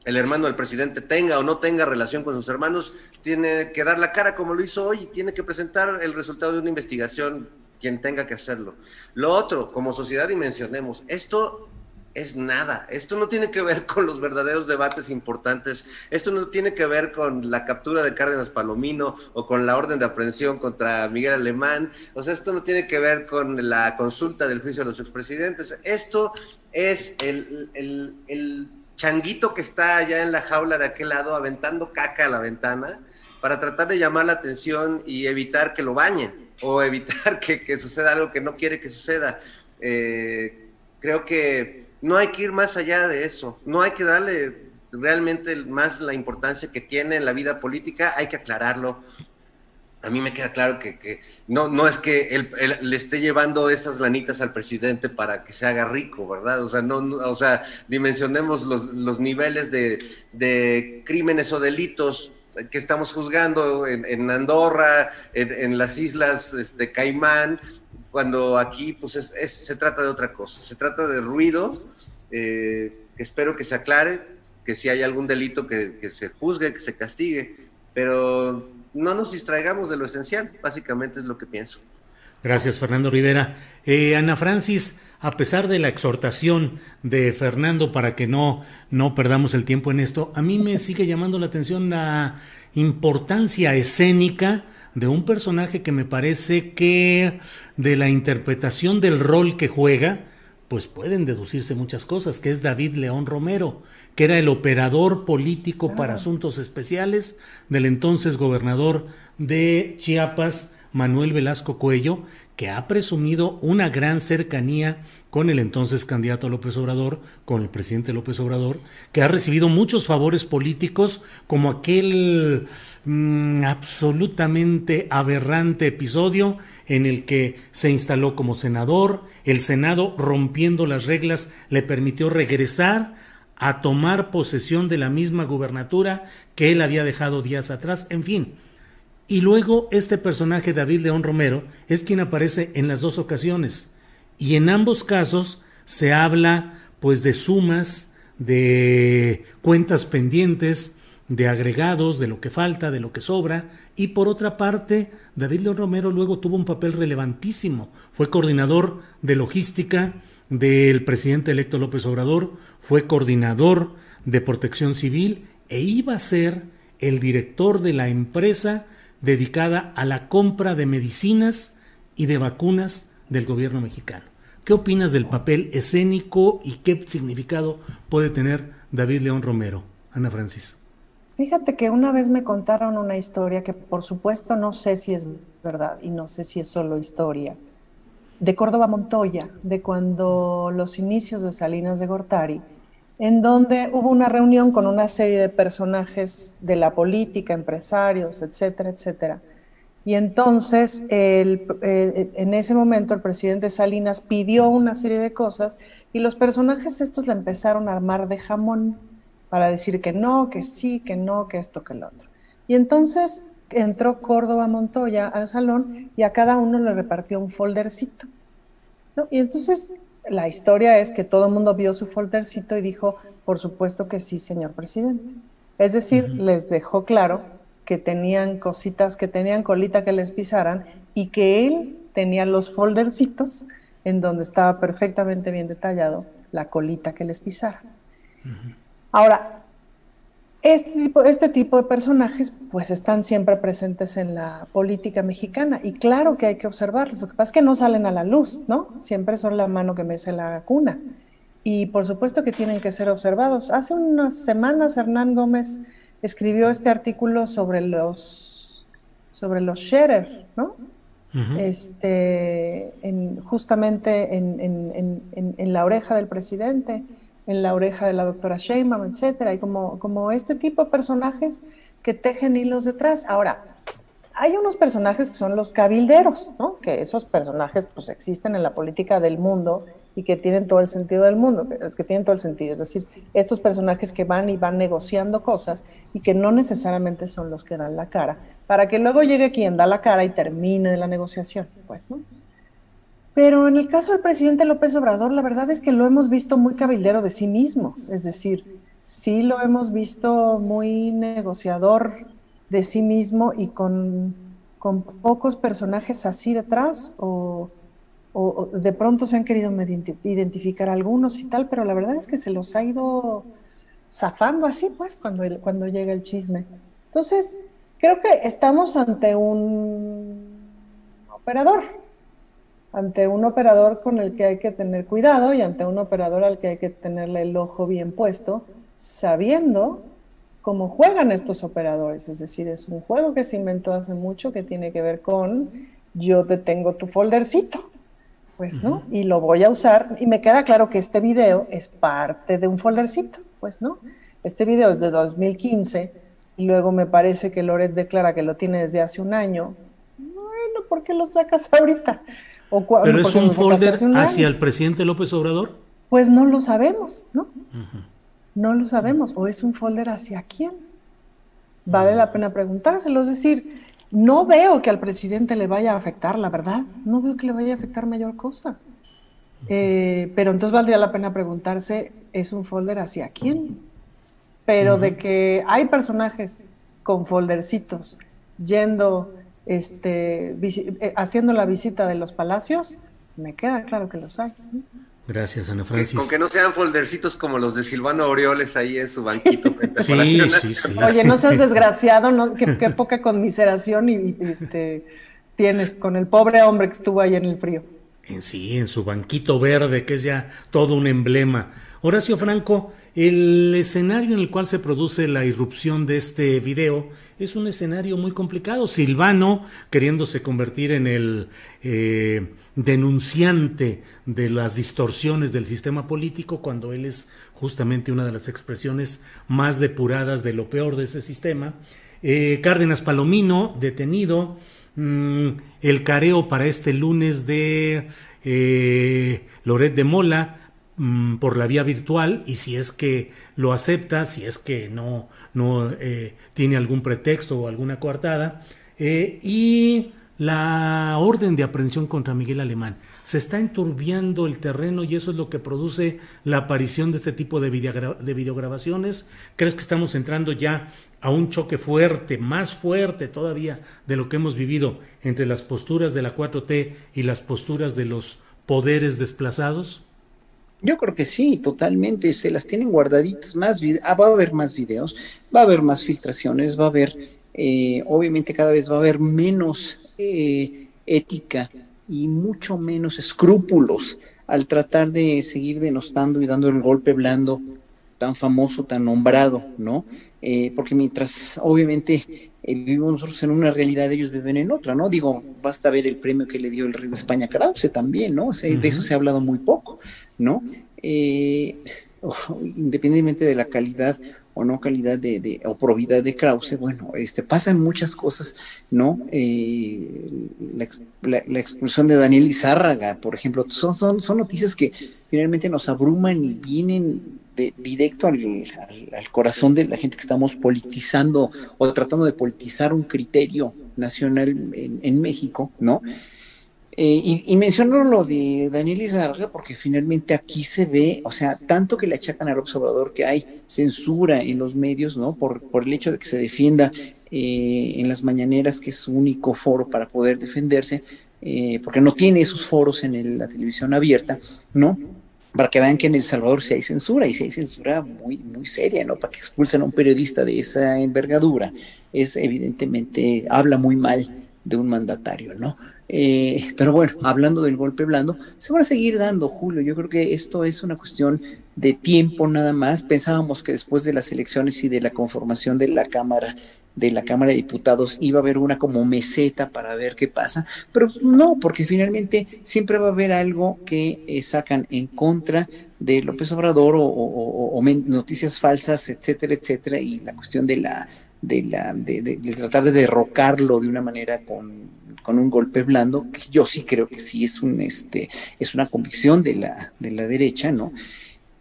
el hermano del presidente tenga o no tenga relación con sus hermanos, tiene que dar la cara como lo hizo hoy y tiene que presentar el resultado de una investigación quien tenga que hacerlo. Lo otro, como sociedad dimensionemos, esto es nada, esto no tiene que ver con los verdaderos debates importantes, esto no tiene que ver con la captura de Cárdenas Palomino o con la orden de aprehensión contra Miguel Alemán, o sea, esto no tiene que ver con la consulta del juicio de los expresidentes, esto es el, el, el changuito que está allá en la jaula de aquel lado aventando caca a la ventana para tratar de llamar la atención y evitar que lo bañen o evitar que, suceda algo que no quiere que suceda. Eh, creo que no hay que ir más allá de eso, no hay que darle realmente más la importancia que tiene en la vida política, hay que aclararlo. A mí me queda claro que, no, no es que él, le esté llevando esas lanitas al presidente para que se haga rico, ¿verdad? O sea, no, o sea dimensionemos los, niveles de crímenes o delitos que estamos juzgando en, Andorra, en, las islas de Caimán, cuando aquí pues se trata de otra cosa, se trata de ruido, eh, que espero que se aclare, que si hay algún delito que, se juzgue, que se castigue, pero no nos distraigamos de lo esencial, básicamente es lo que pienso. Gracias, Fernando Rivera. Eh, Ana Francis, a pesar de la exhortación de Fernando para que no, no perdamos el tiempo en esto, a mí me sigue llamando la atención la importancia escénica de un personaje que me parece que de la interpretación del rol que juega, pues pueden deducirse muchas cosas, que es David León Romero, que era el operador político para asuntos especiales del entonces gobernador de Chiapas, Manuel Velasco Cuello, que ha presumido una gran cercanía con el entonces candidato López Obrador, con el presidente López Obrador, que ha recibido muchos favores políticos, como aquel mm, absolutamente aberrante episodio en el que se instaló como senador, el Senado, rompiendo las reglas, le permitió regresar a tomar posesión de la misma gubernatura que él había dejado días atrás, en fin, y luego este personaje, David León Romero, es quien aparece en las dos ocasiones. Y en ambos casos se habla pues de sumas, de cuentas pendientes, de agregados, de lo que falta, de lo que sobra, y por otra parte, David León Romero luego tuvo un papel relevantísimo, fue coordinador de logística del presidente electo López Obrador, fue coordinador de protección civil e iba a ser el director de la empresa dedicada a la compra de medicinas y de vacunas del gobierno mexicano. ¿Qué opinas del papel escénico y qué significado puede tener David León Romero? Ana Francis. Fíjate que una vez me contaron una historia que por supuesto no sé si es verdad y no sé si es solo historia, de Córdoba Montoya, de cuando los inicios de Salinas de Gortari, en donde hubo una reunión con una serie de personajes de la política, empresarios, etcétera, etcétera. Y entonces, en ese momento, el presidente Salinas pidió una serie de cosas y los personajes estos le empezaron a armar de jamón para decir que no, que sí, que no, que esto, que lo otro. Y entonces entró Córdoba Montoya al salón y a cada uno le repartió un foldercito. Y entonces la historia es que todo el mundo vio su foldercito y dijo, por supuesto que sí, señor presidente. Es decir, les dejó claro que tenían cositas, que tenían colita que les pisaran y que él tenía los foldercitos en donde estaba perfectamente bien detallado la colita que les pisara. Ahora, este tipo, este tipo de personajes pues están siempre presentes en la política mexicana y claro que hay que observarlos. Lo que pasa es que no salen a la luz, ¿no? Siempre son la mano que mece la cuna. Y por supuesto que tienen que ser observados. Hace unas semanas Hernán Gómez escribió este artículo sobre los sobre los Scherer, ¿no? este, en, justamente en, en, en, la oreja del presidente en la oreja de la doctora Sheinbaum, etcétera, y como, como este tipo de personajes que tejen hilos detrás. Ahora, hay unos personajes que son los cabilderos, ¿no? Que esos personajes pues existen en la política del mundo y que tienen todo el sentido del mundo, es que tienen todo el sentido, es decir, estos personajes que van y van negociando cosas y que no necesariamente son los que dan la cara, para que luego llegue quien da la cara y termine la negociación, pues, ¿no? Pero en el caso del presidente López Obrador, la verdad es que lo hemos visto muy cabildero de sí mismo, es decir, sí lo hemos visto muy negociador de sí mismo y con, con pocos personajes así detrás o, o, de pronto se han querido identificar algunos y tal, pero la verdad es que se los ha ido zafando así, pues, cuando, cuando llega el chisme. Entonces, creo que estamos ante un operador, ante un operador con el que hay que tener cuidado y ante un operador al que hay que tenerle el ojo bien puesto, sabiendo cómo juegan estos operadores. Es decir, es un juego que se inventó hace mucho que tiene que ver con yo te tengo tu foldercito, pues, ¿no? Y lo voy a usar y me queda claro que este video es parte de un foldercito, pues, ¿no? Este video es de 2015 y luego me parece que Loret declara que lo tiene desde hace un año. Bueno, ¿por qué lo sacas ahorita? ¿Pero es un folder hacia el presidente López Obrador? Pues no lo sabemos, ¿no? No lo sabemos. ¿O es un folder hacia quién? Vale la pena preguntárselo. Es decir, no veo que al presidente le vaya a afectar, la verdad. No veo que le vaya a afectar mayor cosa. Eh, pero entonces valdría la pena preguntarse, ¿es un folder hacia quién? Pero de que hay personajes con foldercitos yendo este, eh, haciendo la visita de los palacios, me queda claro que los hay. Gracias, Ana Francis. con que no sean foldercitos como los de Silvano Orioles ahí en su banquito. sí, sí, sí. Oye, no seas desgraciado, ¿no? Qué, poca conmiseración y, este, tienes con el pobre hombre que estuvo ahí en el frío. En sí, en su banquito verde, que es ya todo un emblema. Horacio Franco, el escenario en el cual se produce la irrupción de este video es un escenario muy complicado. Silvano, queriéndose convertir en el eh, denunciante de las distorsiones del sistema político, cuando él es justamente una de las expresiones más depuradas de lo peor de ese sistema. Eh, Cárdenas Palomino, detenido. Mm, el careo para este lunes de eh, Loret de Mola, Mm, por la vía virtual y si es que lo acepta, si es que no, no eh, tiene algún pretexto o alguna coartada, eh, y la orden de aprehensión contra Miguel Alemán. Se está enturbiando el terreno y eso es lo que produce la aparición de este tipo de, de videograbaciones. ¿Crees que estamos entrando ya a un choque fuerte, más fuerte todavía de lo que hemos vivido entre las posturas de la 4T y las posturas de los poderes desplazados? Yo creo que sí, totalmente. Se las tienen guardaditas. Más ah, va a haber más videos, va a haber más filtraciones, va a haber, eh, obviamente cada vez va a haber menos eh, ética y mucho menos escrúpulos al tratar de seguir denostando y dando el golpe blando tan famoso, tan nombrado, ¿no? Eh, porque mientras obviamente vivimos nosotros en una realidad, ellos viven en otra, ¿no? Digo, basta ver el premio que le dio el rey de España a Krause también, ¿no? De eso se ha hablado muy poco, ¿no? Eh, independientemente de la calidad o no calidad de, o probidad de Krause, bueno, este, pasan muchas cosas, ¿no? Eh, la, expulsión de Daniel Izárraga, por ejemplo, son, son, son noticias que finalmente nos abruman y vienen de, directo al, corazón de la gente que estamos politizando o tratando de politizar un criterio nacional en, México, ¿no? Eh, y, y, menciono lo de Daniel Izarga porque finalmente aquí se ve, o sea, tanto que le achacan al observador que hay censura en los medios, ¿no? Por, por el hecho de que se defienda eh, en las mañaneras, que es su único foro para poder defenderse, eh, porque no tiene esos foros en la televisión abierta, ¿no? Para que vean que en El Salvador sí hay censura y sí hay censura muy, muy seria, ¿no? Para que expulsen a un periodista de esa envergadura, es evidentemente, habla muy mal de un mandatario, ¿no? Eh, pero bueno, hablando del golpe blando, se van a seguir dando, Julio. Yo creo que esto es una cuestión de tiempo nada más. Pensábamos que después de las elecciones y de la conformación de la Cámara de la Cámara de Diputados iba a haber una como meseta para ver qué pasa, pero no, porque finalmente siempre va a haber algo que eh, sacan en contra de López Obrador o, noticias falsas, etcétera, etcétera, y la cuestión de la de la de, tratar de derrocarlo de una manera con, con, un golpe blando, que yo sí creo que sí es un este es una convicción de la de la derecha, ¿no?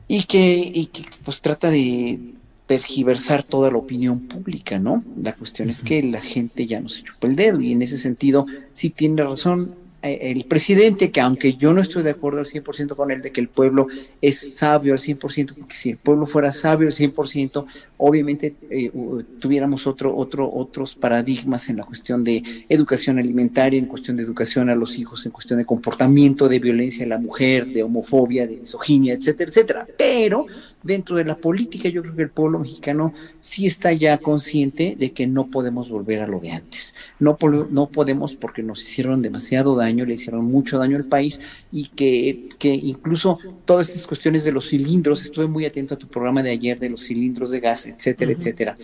Y que, y que pues trata de tergiversar toda la opinión pública, ¿no? La cuestión es que la gente ya no se chupa el dedo y en ese sentido sí tiene razón el presidente, que aunque yo no estoy de acuerdo al 100% con él de que el pueblo es sabio al 100%, porque si el pueblo fuera sabio al 100%, obviamente eh, tuviéramos otro, otro, otros paradigmas en la cuestión de educación alimentaria, en cuestión de educación a los hijos, en cuestión de comportamiento, de violencia a la mujer, de homofobia, de misoginia, etcétera, etcétera. Pero dentro de la política yo creo que el pueblo mexicano sí está ya consciente de que no podemos volver a lo de antes. No, no podemos porque nos hicieron demasiado daño le hicieron mucho daño al país y que, que incluso todas estas cuestiones de los cilindros, estuve muy atento a tu programa de ayer de los cilindros de gas, etcétera, etcétera.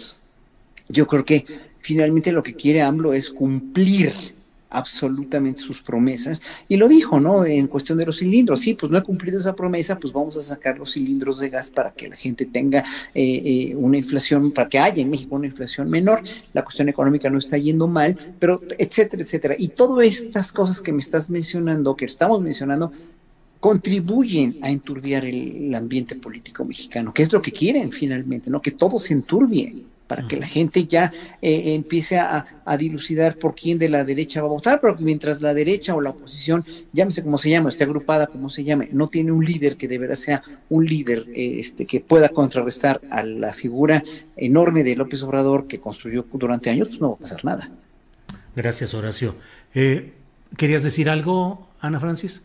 Yo creo que finalmente lo que quiere AMLO es cumplir absolutamente sus promesas. Y lo dijo, ¿no? En cuestión de los cilindros. Sí, pues no ha cumplido esa promesa, pues vamos a sacar los cilindros de gas para que la gente tenga eh, eh, una inflación, para que haya en México una inflación menor. La cuestión económica no está yendo mal, pero etcétera, etcétera. Y todas estas cosas que me estás mencionando, que estamos mencionando, contribuyen a enturbiar el, el ambiente político mexicano, que es lo que quieren finalmente, ¿no? Que todo se enturbie para que la gente ya eh, empiece a, dilucidar por quién de la derecha va a votar, pero mientras la derecha o la oposición, llámese como se llama, esté agrupada como se llame, no tiene un líder que deberá ser un líder eh, este, que pueda contrarrestar a la figura enorme de López Obrador que construyó durante años, pues no va a pasar nada. Gracias, Horacio. Eh, ¿Querías decir algo, Ana Francis?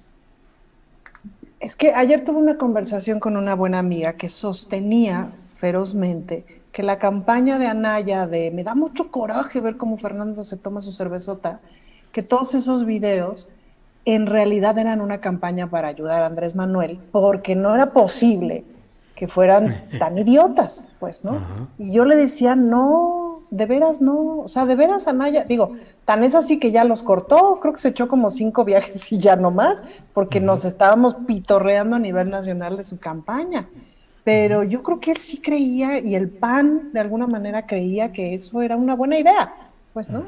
Es que ayer tuve una conversación con una buena amiga que sostenía ferozmente que la campaña de Anaya de me da mucho coraje ver cómo Fernando se toma su cervezota, que todos esos videos en realidad eran una campaña para ayudar a Andrés Manuel, porque no era posible que fueran tan idiotas, pues, ¿no? Y yo le decía, no, de veras no, o sea, de veras Anaya, digo, tan es así que ya los cortó, creo que se echó como cinco viajes y ya no más, porque nos estábamos pitorreando a nivel nacional de su campaña. Pero yo creo que él sí creía y el PAN de alguna manera creía que eso era una buena idea, pues, ¿no?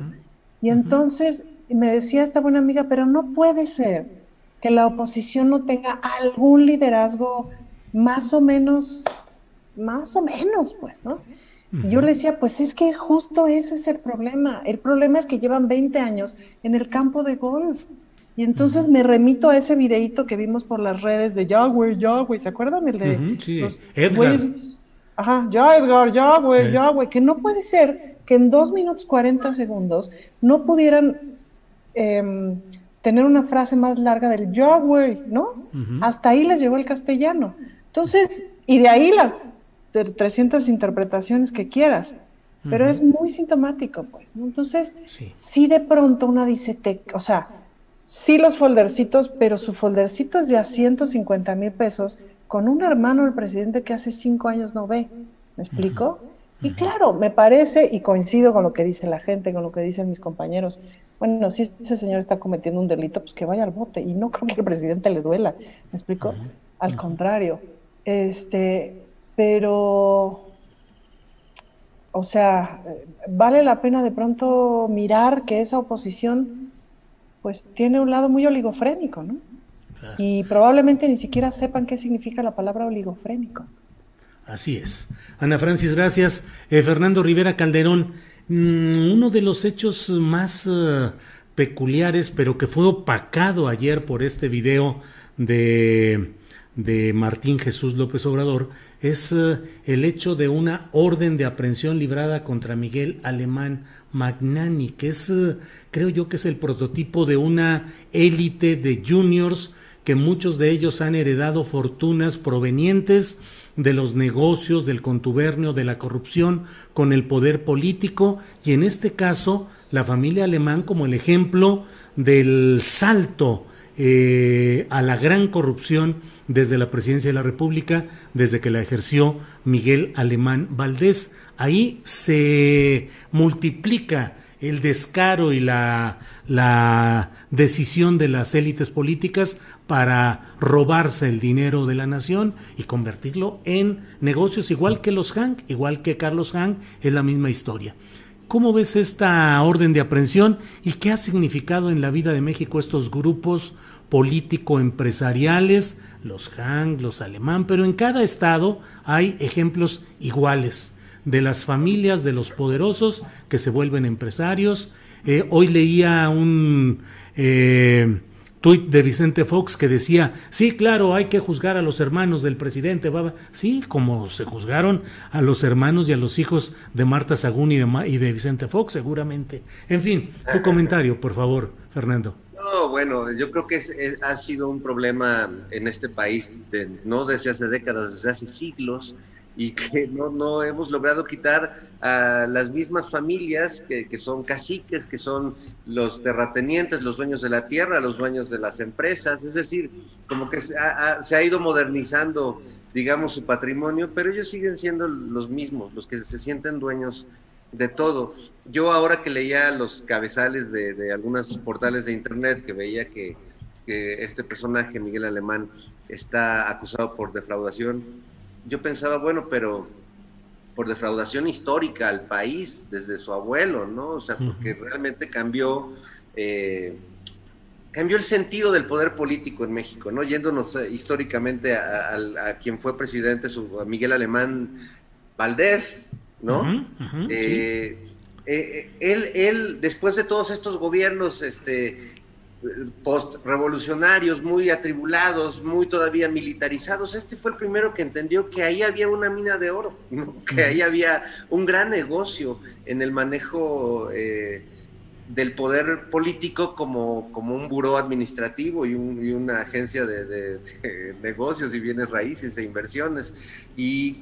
Y entonces me decía esta buena amiga, pero no puede ser que la oposición no tenga algún liderazgo más o menos, más o menos, pues, ¿no? Y yo le decía, pues es que justo ese es el problema. El problema es que llevan 20 años en el campo de golf. Y entonces me remito a ese videito que vimos por las redes de Yahweh, Yahweh, ¿se acuerdan? El de sí, Edgar. Ajá, ya Edgar, ya güey, ya güey, que no puede ser que en dos minutos 40 segundos no pudieran em, tener una frase más larga del ya güey, ¿no? Hasta ahí les llegó el castellano. Entonces, y de ahí las 300 interpretaciones que quieras, pero es muy sintomático, pues, ¿no? Entonces, sí. de pronto una dice, te, o sea, sí los foldercitos, pero su foldercito es de a 150 mil pesos con un hermano del presidente que hace cinco años no ve. ¿Me explico? Y claro, me parece, y coincido con lo que dice la gente, con lo que dicen mis compañeros, bueno, si ese señor está cometiendo un delito, pues que vaya al bote. Y no creo que al presidente le duela. ¿Me explico? Al contrario. Este, pero, o sea, vale la pena de pronto mirar que esa oposición, pues tiene un lado muy oligofrénico, ¿no? Y probablemente ni siquiera sepan qué significa la palabra oligofrénico. Así es. Ana Francis, gracias. Eh, Fernando Rivera Calderón, mm, uno de los hechos más eh, peculiares, pero que fue opacado ayer por este video de, de Martín Jesús López Obrador, es eh, el hecho de una orden de aprehensión librada contra Miguel Alemán Magnani, que es, creo yo que es el prototipo de una élite de juniors que muchos de ellos han heredado fortunas provenientes de los negocios, del contubernio, de la corrupción con el poder político. Y en este caso la familia alemán como el ejemplo del salto eh, a la gran corrupción desde la presidencia de la República, desde que la ejerció Miguel Alemán Valdés. Ahí se multiplica el descaro y la, la decisión de las élites políticas para robarse el dinero de la nación y convertirlo en negocios igual que los Hank, igual que Carlos Hank, es la misma historia. ¿Cómo ves esta orden de aprehensión y qué ha significado en la vida de México estos grupos político-empresariales, los Hank, los Alemán, pero en cada estado hay ejemplos iguales de las familias de los poderosos que se vuelven empresarios. Eh, hoy leía un eh, tuit de Vicente Fox que decía, sí, claro, hay que juzgar a los hermanos del presidente. Sí, como se juzgaron a los hermanos y a los hijos de Marta Sagún y de, y de Vicente Fox, seguramente. En fin, tu comentario, por favor, Fernando. No, bueno, yo creo que ha sido un problema en este país, de, no desde hace décadas, desde hace siglos, y que no, no hemos logrado quitar a las mismas familias que, que, son caciques, que son los terratenientes, los dueños de la tierra, los dueños de las empresas, es decir, como que se ha, se ha ido modernizando, digamos, su patrimonio, pero ellos siguen siendo los mismos, los que se sienten dueños de todo. Yo ahora que leía los cabezales de, de algunos portales de internet, que veía que, que este personaje, Miguel Alemán, está acusado por defraudación, yo pensaba, bueno, pero por defraudación histórica al país desde su abuelo, ¿no? O sea, porque realmente cambió, eh, cambió el sentido del poder político en México, ¿no? Yéndonos eh, históricamente a, quien fue presidente, su, Miguel Alemán Valdés, ¿no? Eh, él, él, después de todos estos gobiernos, este, post-revolucionarios, muy atribulados, muy todavía militarizados. Este fue el primero que entendió que ahí había una mina de oro, que ahí había un gran negocio en el manejo eh, del poder político como, como un buró administrativo y, una agencia de, negocios y bienes raíces e inversiones. Y,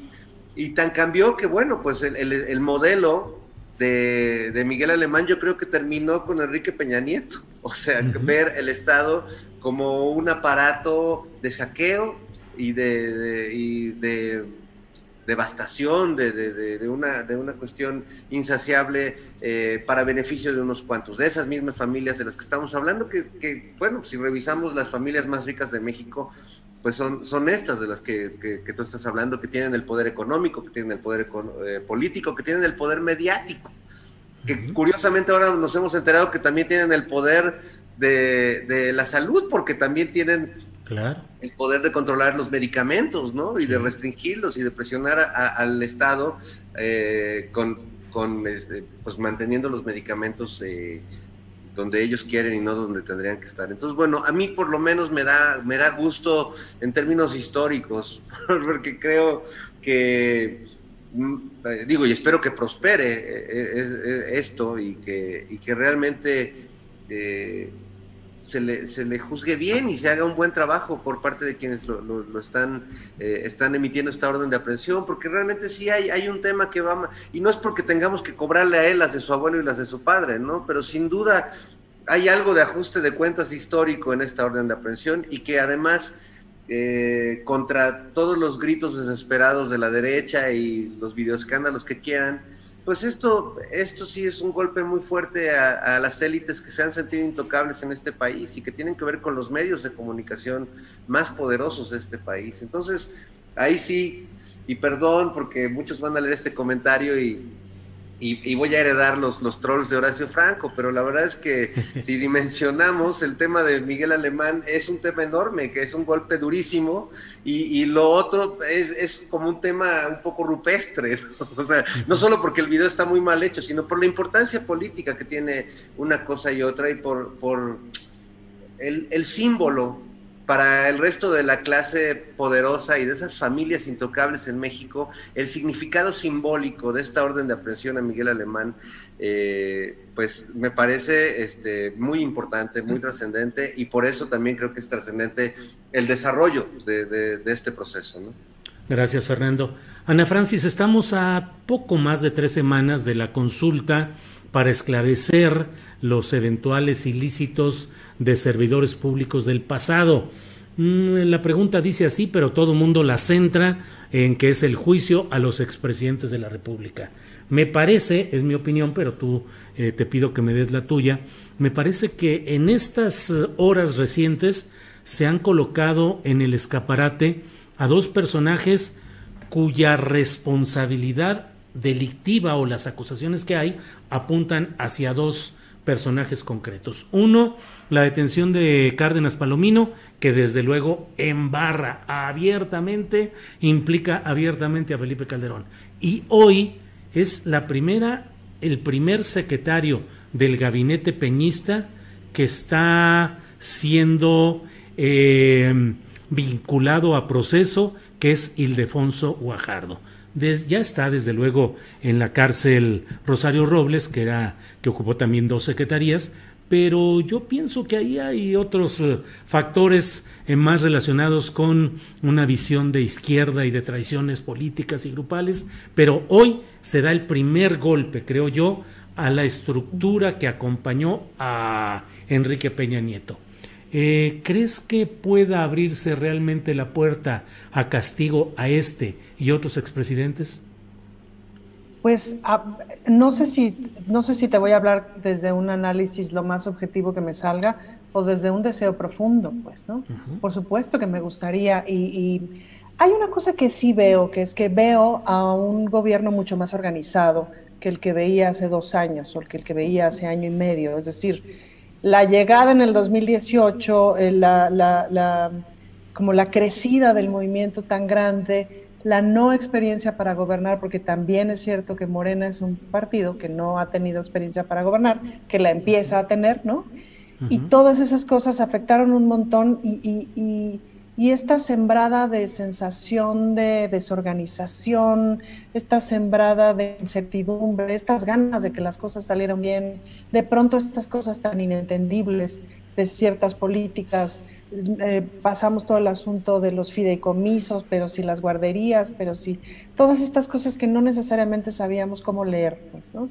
tan cambió que, bueno, pues el modelo de, Miguel Alemán, yo creo que terminó con Enrique Peña Nieto. O sea, ver el Estado como un aparato de saqueo y de, de, devastación, de, una, de una cuestión insaciable eh, para beneficio de unos cuantos, de esas mismas familias de las que estamos hablando, que, bueno, si revisamos las familias más ricas de México, pues son, son estas de las que, tú estás hablando, que tienen el poder económico, que tienen el poder eh, político, que tienen el poder mediático, que curiosamente ahora nos hemos enterado que también tienen el poder de, la salud, porque también tienen el poder de controlar los medicamentos, ¿no? Y de restringirlos y de presionar al Estado eh, con, con este, pues manteniendo los medicamentos eh, donde ellos quieren y no donde tendrían que estar. Entonces, bueno, a mí por lo menos me da, me da gusto en términos históricos, porque creo que mm, eh, digo, y espero que prospere eh, esto y que, y que realmente se le, se le, juzgue bien y se haga un buen trabajo por parte de quienes lo, lo, están, eh, están emitiendo esta orden de aprehensión, porque realmente sí hay, hay un tema que va, y no es porque tengamos que cobrarle a él las de su abuelo y las de su padre, ¿no? Pero sin duda hay algo de ajuste de cuentas histórico en esta orden de aprehensión y que además... Eh, contra todos los gritos desesperados de la derecha y los videoescándalos que quieran, pues esto, esto sí es un golpe muy fuerte a, las élites que se han sentido intocables en este país y que tienen que ver con los medios de comunicación más poderosos de este país. Entonces, ahí sí, y perdón porque muchos van a leer este comentario y y, voy a heredar los, los trolls de Horacio Franco, pero la verdad es que si dimensionamos el tema de Miguel Alemán, es un tema enorme, que es un golpe durísimo, y, lo otro es, es, como un tema un poco rupestre, ¿no? O sea, no solo porque el video está muy mal hecho, sino por la importancia política que tiene una cosa y otra, y por, por el, el símbolo para el resto de la clase poderosa y de esas familias intocables en México, el significado simbólico de esta orden de aprehensión a Miguel Alemán, eh, pues me parece este, muy importante, muy trascendente, y por eso también creo que es trascendente el desarrollo de, este proceso. Gracias, Fernando. Ana Francis, estamos a poco más de tres semanas de la consulta para esclarecer los eventuales ilícitos de servidores públicos del pasado. Mm, la pregunta dice así, pero todo mundo la centra en que es el juicio a los expresidentes de la República. Me parece, es mi opinión, pero tú eh, te pido que me des la tuya, me parece que en estas eh, horas recientes se han colocado en el escaparate a dos personajes cuya responsabilidad delictiva o las acusaciones que hay apuntan hacia dos personajes concretos. Uno, la detención de Cárdenas Palomino, que desde luego embarra abiertamente, implica abiertamente a Felipe Calderón. Y hoy es la primera, el primer secretario del gabinete peñista que está siendo eh, vinculado a proceso, que es Ildefonso Guajardo ya está desde luego en la cárcel Rosario Robles, que era que ocupó también dos secretarías, pero yo pienso que ahí hay otros eh, factores eh, más relacionados con una visión de izquierda y de traiciones políticas y grupales, pero hoy se da el primer golpe, creo yo, a la estructura que acompañó a Enrique Peña Nieto. Eh, ¿Crees que pueda abrirse realmente la puerta a castigo a este y otros expresidentes? Pues ah, no sé si no sé si te voy a hablar desde un análisis lo más objetivo que me salga o desde un deseo profundo, pues, ¿no? Por supuesto que me gustaría y, y, hay una cosa que sí veo, que es que veo a un gobierno mucho más organizado que el que veía hace dos años o que el que veía hace año y medio. Es decir, la llegada en el 2018, eh, la, como la crecida del movimiento tan grande, la no experiencia para gobernar, porque también es cierto que Morena es un partido que no ha tenido experiencia para gobernar, que la empieza a tener, ¿no? Y todas esas cosas afectaron un montón y y esta sembrada de sensación de desorganización, esta sembrada de incertidumbre, estas ganas de que las cosas salieran bien, de pronto estas cosas tan inentendibles de ciertas políticas, eh, pasamos todo el asunto de los fideicomisos, pero si las guarderías, pero si todas estas cosas que no necesariamente sabíamos cómo leer, pues, ¿no?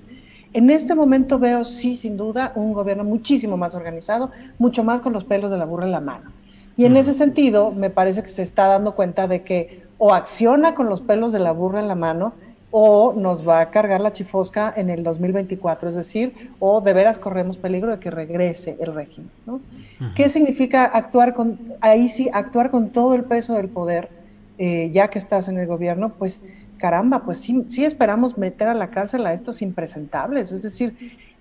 En este momento veo, sí, sin duda, un gobierno muchísimo más organizado, mucho más con los pelos de la burra en la mano. Y en ese sentido, me parece que se está dando cuenta de que o acciona con los pelos de la burra en la mano o nos va a cargar la chifosca en el 2024, es decir, o de veras corremos peligro de que regrese el régimen. ¿Qué significa actuar con, ahí sí, actuar con todo el peso del poder, eh, ya que estás en el gobierno? Pues caramba, pues sí, sí esperamos meter a la cárcel a estos impresentables, es decir,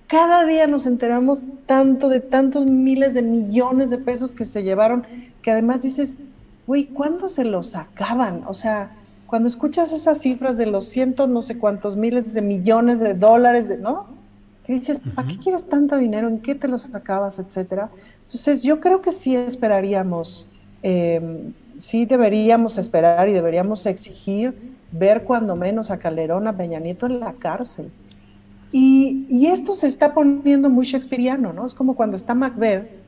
cada día nos enteramos tanto de tantos miles de millones de pesos que se llevaron, que además dices, güey, ¿cuándo se los acaban? O sea, cuando escuchas esas cifras de los cientos, no sé cuántos miles de millones de dólares, de, ¿no? Que dices, ¿para qué quieres tanto dinero? ¿En qué te los acabas? Etcétera. Entonces, yo creo que sí esperaríamos, em, sí deberíamos esperar y deberíamos exigir ver cuando menos a Calderón, a Peña Nieto en la cárcel. Y, y, esto se está poniendo muy shakespeariano, ¿no? Es como cuando está Macbeth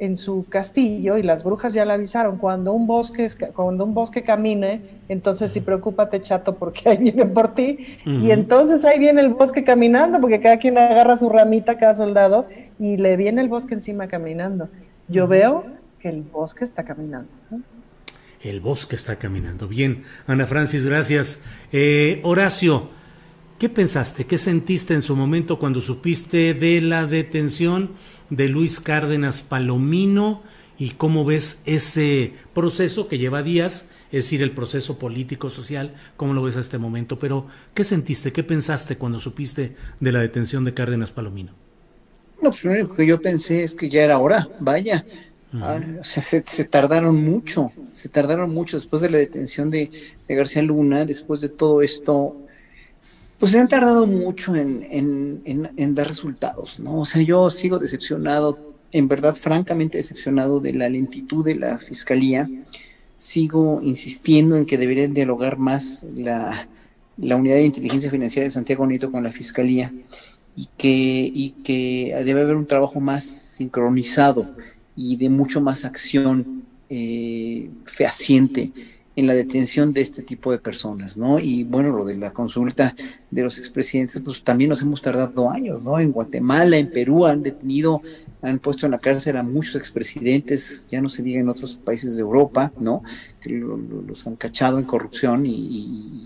en su castillo y las brujas ya le avisaron, cuando un bosque, cuando un bosque camine, entonces sí preocúpate chato porque ahí viene por ti. Y entonces ahí viene el bosque caminando porque cada quien agarra su ramita, cada soldado, y le viene el bosque encima caminando. Yo veo que el bosque está caminando. El bosque está caminando. Bien, Ana Francis, gracias. Eh, Horacio, ¿qué pensaste? ¿Qué sentiste en su momento cuando supiste de la detención? De Luis Cárdenas Palomino y cómo ves ese proceso que lleva días, es decir, el proceso político-social, cómo lo ves a este momento. Pero, ¿qué sentiste, qué pensaste cuando supiste de la detención de Cárdenas Palomino? No, pues lo único que yo pensé es que ya era hora, vaya. Ah, o sea, se, tardaron mucho, se tardaron mucho después de la detención de, de García Luna, después de todo esto, pues se han tardado mucho en, dar resultados, ¿no? O sea, yo sigo decepcionado, en verdad, francamente decepcionado de la lentitud de la fiscalía. Sigo insistiendo en que deberían dialogar más la, unidad de inteligencia financiera de Santiago Nieto con la fiscalía y que, debe haber un trabajo más sincronizado y de mucho más acción eh, fehaciente en la detención de este tipo de personas, ¿no? Y bueno, lo de la consulta de los expresidentes, pues también nos hemos tardado años, ¿no? En Guatemala, en Perú han detenido, han puesto en la cárcel a muchos expresidentes, ya no se diga en otros países de Europa, ¿no? Que los han cachado en corrupción y,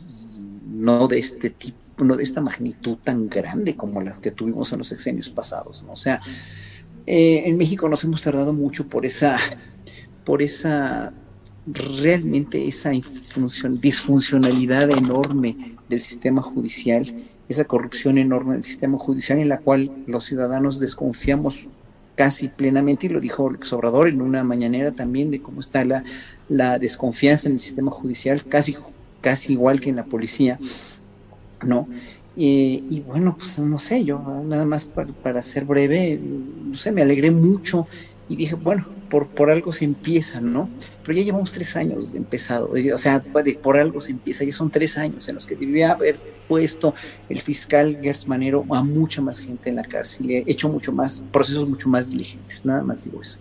no de este tipo, no de esta magnitud tan grande como las que tuvimos en los sexenios pasados, ¿no? O sea, eh, en México nos hemos tardado mucho por esa, por esa realmente esa disfuncionalidad enorme del sistema judicial, esa corrupción enorme del sistema judicial en la cual los ciudadanos desconfiamos casi plenamente, y lo dijo Sobrador en una mañanera también, de cómo está la, la desconfianza en el sistema judicial, casi, casi igual que en la policía, ¿no? y bueno, pues no sé, yo nada más para, para ser breve, no sé, me alegré mucho y dije, bueno, por, por algo se empieza, ¿no? Pero ya llevamos tres años de empezado, o sea, por algo se empieza, ya son tres años en los que debía haber puesto el fiscal Gertz Manero a mucha más gente en la cárcel, he hecho mucho más, procesos mucho más diligentes, nada más digo eso.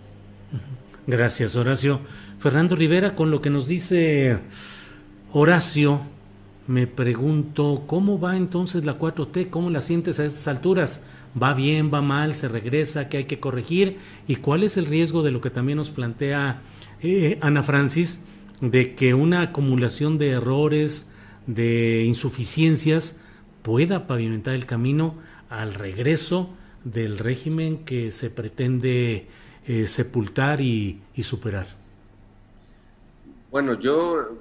Gracias, Horacio. Fernando Rivera, con lo que nos dice Horacio, me pregunto, ¿cómo va entonces la 4T? ¿Cómo la sientes a estas alturas? Va bien, va mal, se regresa, qué hay que corregir y cuál es el riesgo de lo que también nos plantea eh, Ana Francis, de que una acumulación de errores, de insuficiencias, pueda pavimentar el camino al regreso del régimen que se pretende eh, sepultar y, superar. Bueno, yo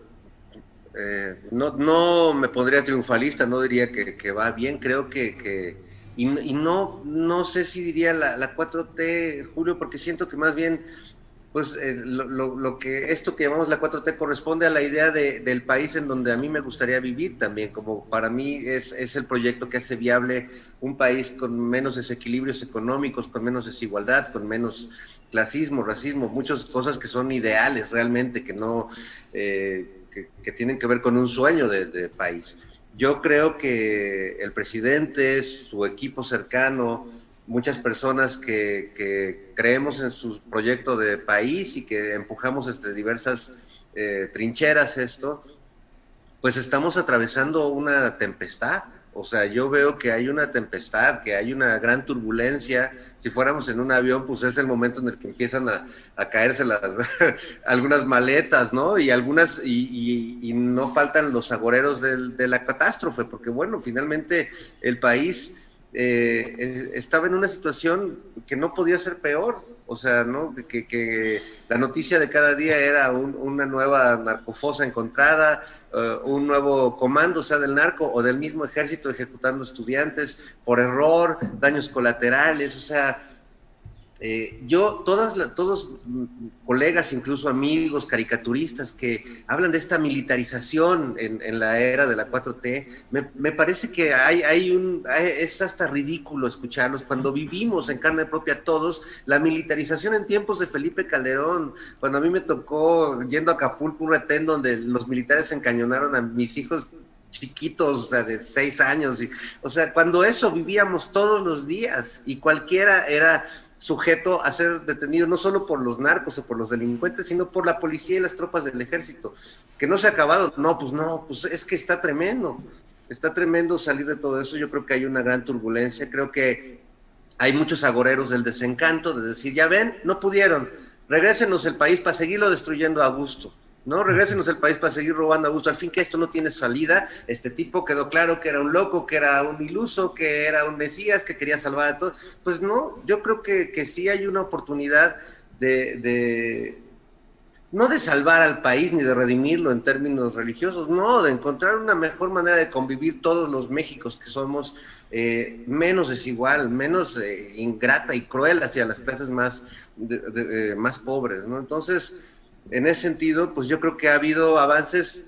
eh, no, no, me pondría triunfalista, no diría que, va bien, creo que y, no, no sé si diría la, la 4T, Julio, porque siento que más bien, pues eh, lo, lo, que esto que llamamos la 4T corresponde a la idea de, del país en donde a mí me gustaría vivir también, como para mí es, es el proyecto que hace viable un país con menos desequilibrios económicos, con menos desigualdad, con menos clasismo, racismo, muchas cosas que son ideales realmente, que no, eh, que, tienen que ver con un sueño de país. Yo creo que el presidente, su equipo cercano, muchas personas que, creemos en su proyecto de país y que empujamos desde diversas eh, trincheras esto, pues estamos atravesando una tempestad o sea, yo veo que hay una tempestad, que hay una gran turbulencia. Si fuéramos en un avión, pues es el momento en el que empiezan a, caerse las, algunas maletas, ¿no? Y algunas, y, no faltan los agoreros de la catástrofe, porque bueno, finalmente el país eh, estaba en una situación que no podía ser peor. O sea, ¿no? Que, la noticia de cada día era una nueva narcofosa encontrada, eh, un nuevo comando, sea del narco o del mismo ejército ejecutando estudiantes por error, daños colaterales, o sea, eh, yo, todas todos colegas, incluso amigos, caricaturistas que hablan de esta militarización en, la era de la 4T, me, parece que hay, hay un, es hasta ridículo escucharlos cuando vivimos en carne propia todos la militarización en tiempos de Felipe Calderón, cuando a mí me tocó yendo a Acapulco un retén donde los militares encañonaron a mis hijos chiquitos, de seis años. Y, o sea, cuando eso vivíamos todos los días y cualquiera era sujeto a ser detenido no solo por los narcos o por los delincuentes, sino por la policía y las tropas del ejército. Que no se ha acabado. No, pues no, pues es que está tremendo. Está tremendo salir de todo eso. Yo creo que hay una gran turbulencia. Creo que hay muchos agoreros del desencanto de decir, ya ven, no pudieron. Regrésenos el país para seguirlo destruyendo a gusto. ¿No? Regrésenos al país para seguir robando a gusto. Al fin que esto no tiene salida. Este tipo quedó claro que era un loco, que era un iluso, que era un mesías, que quería salvar a todos. Pues no, yo creo que, que sí hay una oportunidad de, de, no de salvar al país ni de redimirlo en términos religiosos, no, de encontrar una mejor manera de convivir todos los Méxicos que somos eh, menos desigual, menos eh, ingrata y cruel hacia las clases más, de, más pobres, ¿no? Entonces, en ese sentido, pues yo creo que ha habido avances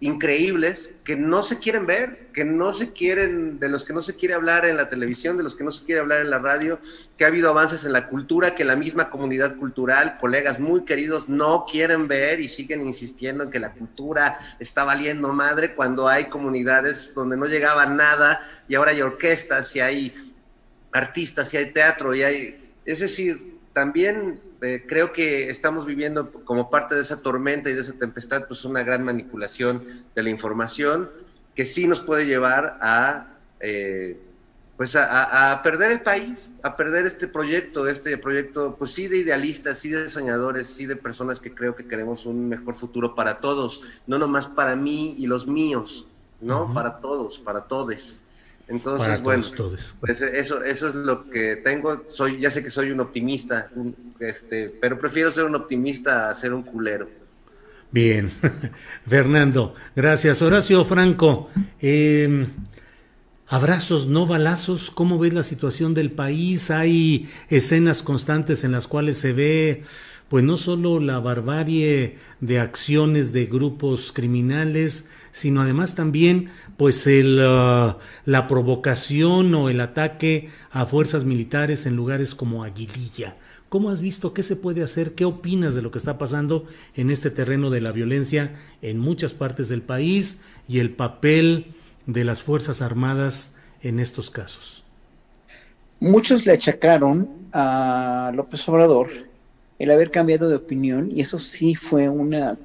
increíbles que no se quieren ver, que no se quieren, de los que no se quiere hablar en la televisión, de los que no se quiere hablar en la radio, que ha habido avances en la cultura, que la misma comunidad cultural, colegas muy queridos, no quieren ver y siguen insistiendo en que la cultura está valiendo madre cuando hay comunidades donde no llegaba nada y ahora hay orquestas y hay artistas y hay teatro y hay, es decir, también eh, creo que estamos viviendo como parte de esa tormenta y de esa tempestad, pues una gran manipulación de la información que sí nos puede llevar a, eh, pues a, perder el país, a perder este proyecto, este proyecto, pues sí de idealistas, sí de soñadores, sí de personas que creo que queremos un mejor futuro para todos, no nomás para mí y los míos, ¿no? Para todos, para todos. Entonces, bueno, pues eso, eso es lo que tengo. Soy, ya sé que soy un optimista, este, pero prefiero ser un optimista a ser un culero. Bien, Fernando, gracias. Horacio Franco, em, abrazos, no balazos. ¿Cómo ves la situación del país? Hay escenas constantes en las cuales se ve pues no solo la barbarie de acciones de grupos criminales, sino además también pues el, uh, la provocación o el ataque a fuerzas militares en lugares como Aguililla. ¿Cómo has visto qué se puede hacer? ¿Qué opinas de lo que está pasando en este terreno de la violencia en muchas partes del país y el papel de las Fuerzas Armadas en estos casos? Muchos le achacaron a López Obrador el haber cambiado de opinión, y eso sí fue una,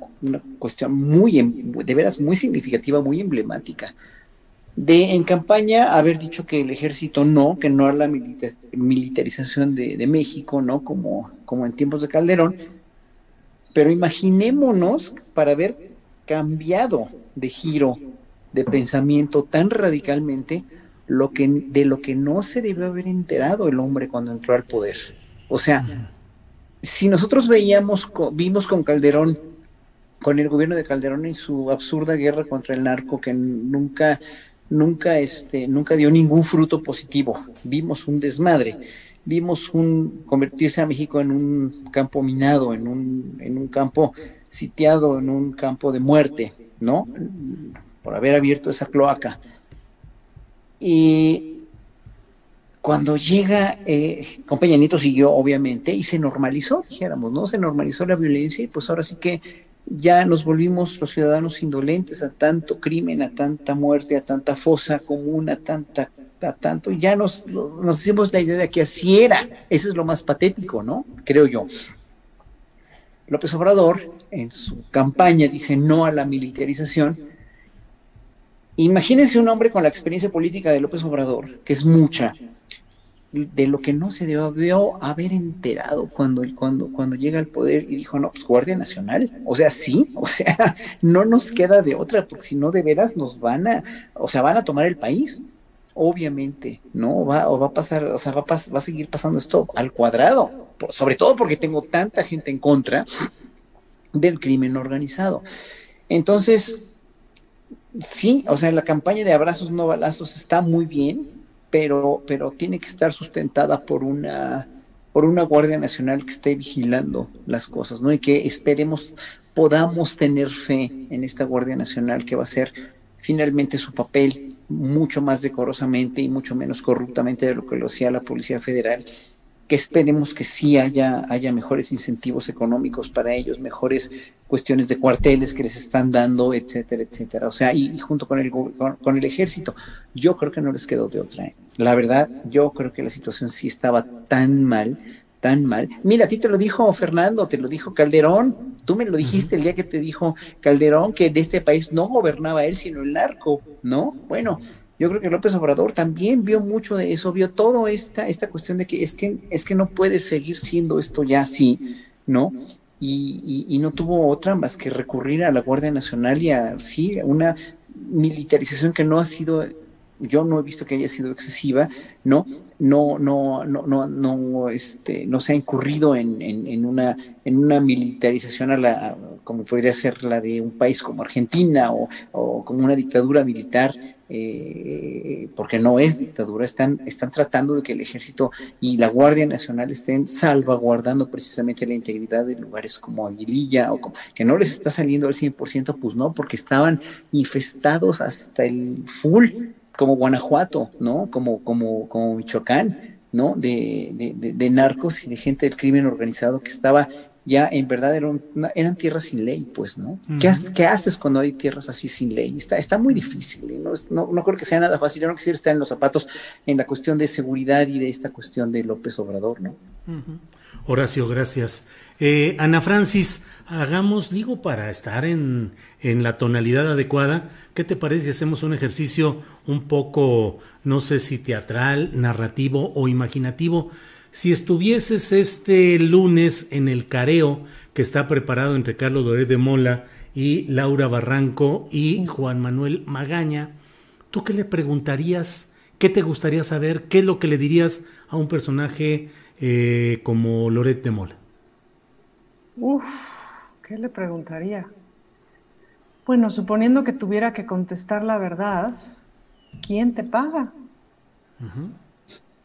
cuestión muy, em, de veras, muy significativa, muy emblemática. De en campaña haber dicho que el ejército no, que no a la militarización de, México, ¿no? Como, como en tiempos de Calderón. Pero imaginémonos para haber cambiado de giro de pensamiento tan radicalmente lo que, de lo que no se debió haber enterado el hombre cuando entró al poder. O sea, si nosotros veíamos, vimos con Calderón, con el gobierno de Calderón y su absurda guerra contra el narco que nunca, nunca, este, nunca dio ningún fruto positivo, vimos un desmadre, vimos un convertirse a México en un campo minado, en un, en un campo sitiado, en un campo de muerte, ¿no? Por haber abierto esa cloaca. Y cuando llega, eh, con Peña Nieto siguió obviamente y se normalizó, dijéramos, ¿no? Se normalizó la violencia y pues ahora sí que ya nos volvimos los ciudadanos indolentes a tanto crimen, a tanta muerte, a tanta fosa común, a tanta a tanto, ya nos, nos hicimos la idea de que así era. Eso es lo más patético, ¿no? Creo yo. López Obrador, en su campaña, dice no a la militarización. Imagínense un hombre con la experiencia política de López Obrador, que es mucha, de lo que no se debió haber enterado cuando, cuando, cuando llega al poder y dijo, no, pues Guardia Nacional. O sea, sí, o sea, no nos queda de otra, porque si no de veras nos van a, o sea, van a tomar el país. Obviamente, ¿no? Va, o va a pasar, o sea, va a, va a seguir pasando esto al cuadrado, sobre todo porque tengo tanta gente en contra del crimen organizado. Entonces, sí, o sea, la campaña de abrazos no balazos está muy bien, pero, pero tiene que estar sustentada por una, por una Guardia Nacional que esté vigilando las cosas, ¿no? Y que esperemos podamos tener fe en esta Guardia Nacional que va a ser finalmente su papel mucho más decorosamente y mucho menos corruptamente de lo que lo hacía la Policía Federal que esperemos que sí haya, haya mejores incentivos económicos para ellos, mejores cuestiones de cuarteles que les están dando, etcétera, etcétera. O sea, y, junto con el, con, el ejército, yo creo que no les quedó de otra. ¿eh? La verdad, yo creo que la situación sí estaba tan mal, tan mal. Mira, a ti te lo dijo Fernando, te lo dijo Calderón, tú me lo dijiste el día que te dijo Calderón que en este país no gobernaba él, sino el narco, ¿no? Bueno, yo creo que López Obrador también vio mucho de eso, vio toda esta, esta cuestión de que es, que es que no puede seguir siendo esto ya así, ¿no? Y, no tuvo otra más que recurrir a la Guardia Nacional y a, sí, una militarización que no ha sido yo no he visto que haya sido excesiva, ¿no? No, no, no, no, no, este, no se ha incurrido en, en, una, en una militarización a la, como podría ser la de un país como Argentina o, o como una dictadura militar eh, porque no es dictadura, están, están tratando de que el ejército y la Guardia Nacional estén salvaguardando precisamente la integridad de lugares como Aguililla, o que no les está saliendo al 100%, pues no, porque estaban infestados hasta el full, como Guanajuato, ¿no? Como, como, como Michoacán, ¿no? De, de, de narcos y de gente del crimen organizado que estaba ya en verdad eran, eran tierras sin ley, pues, ¿no? ¿Qué, haces cuando hay tierras así sin ley? Está, está muy difícil, ¿no? No, no creo que sea nada fácil, yo no quisiera estar en los zapatos en la cuestión de seguridad y de esta cuestión de López Obrador, ¿no? Horacio, gracias. Eh, Ana Francis, hagamos, digo, para estar en, en la tonalidad adecuada, ¿qué te parece si hacemos un ejercicio un poco, no sé si teatral, narrativo o imaginativo? Si estuvieses este lunes en el careo que está preparado entre Carlos Doré de Mola y Laura Barranco y Juan Manuel Magaña, ¿tú qué le preguntarías? ¿Qué te gustaría saber? ¿Qué es lo que le dirías a un personaje eh, como Loret de Mola? Uf, ¿qué le preguntaría? Bueno, suponiendo que tuviera que contestar la verdad, ¿quién te paga?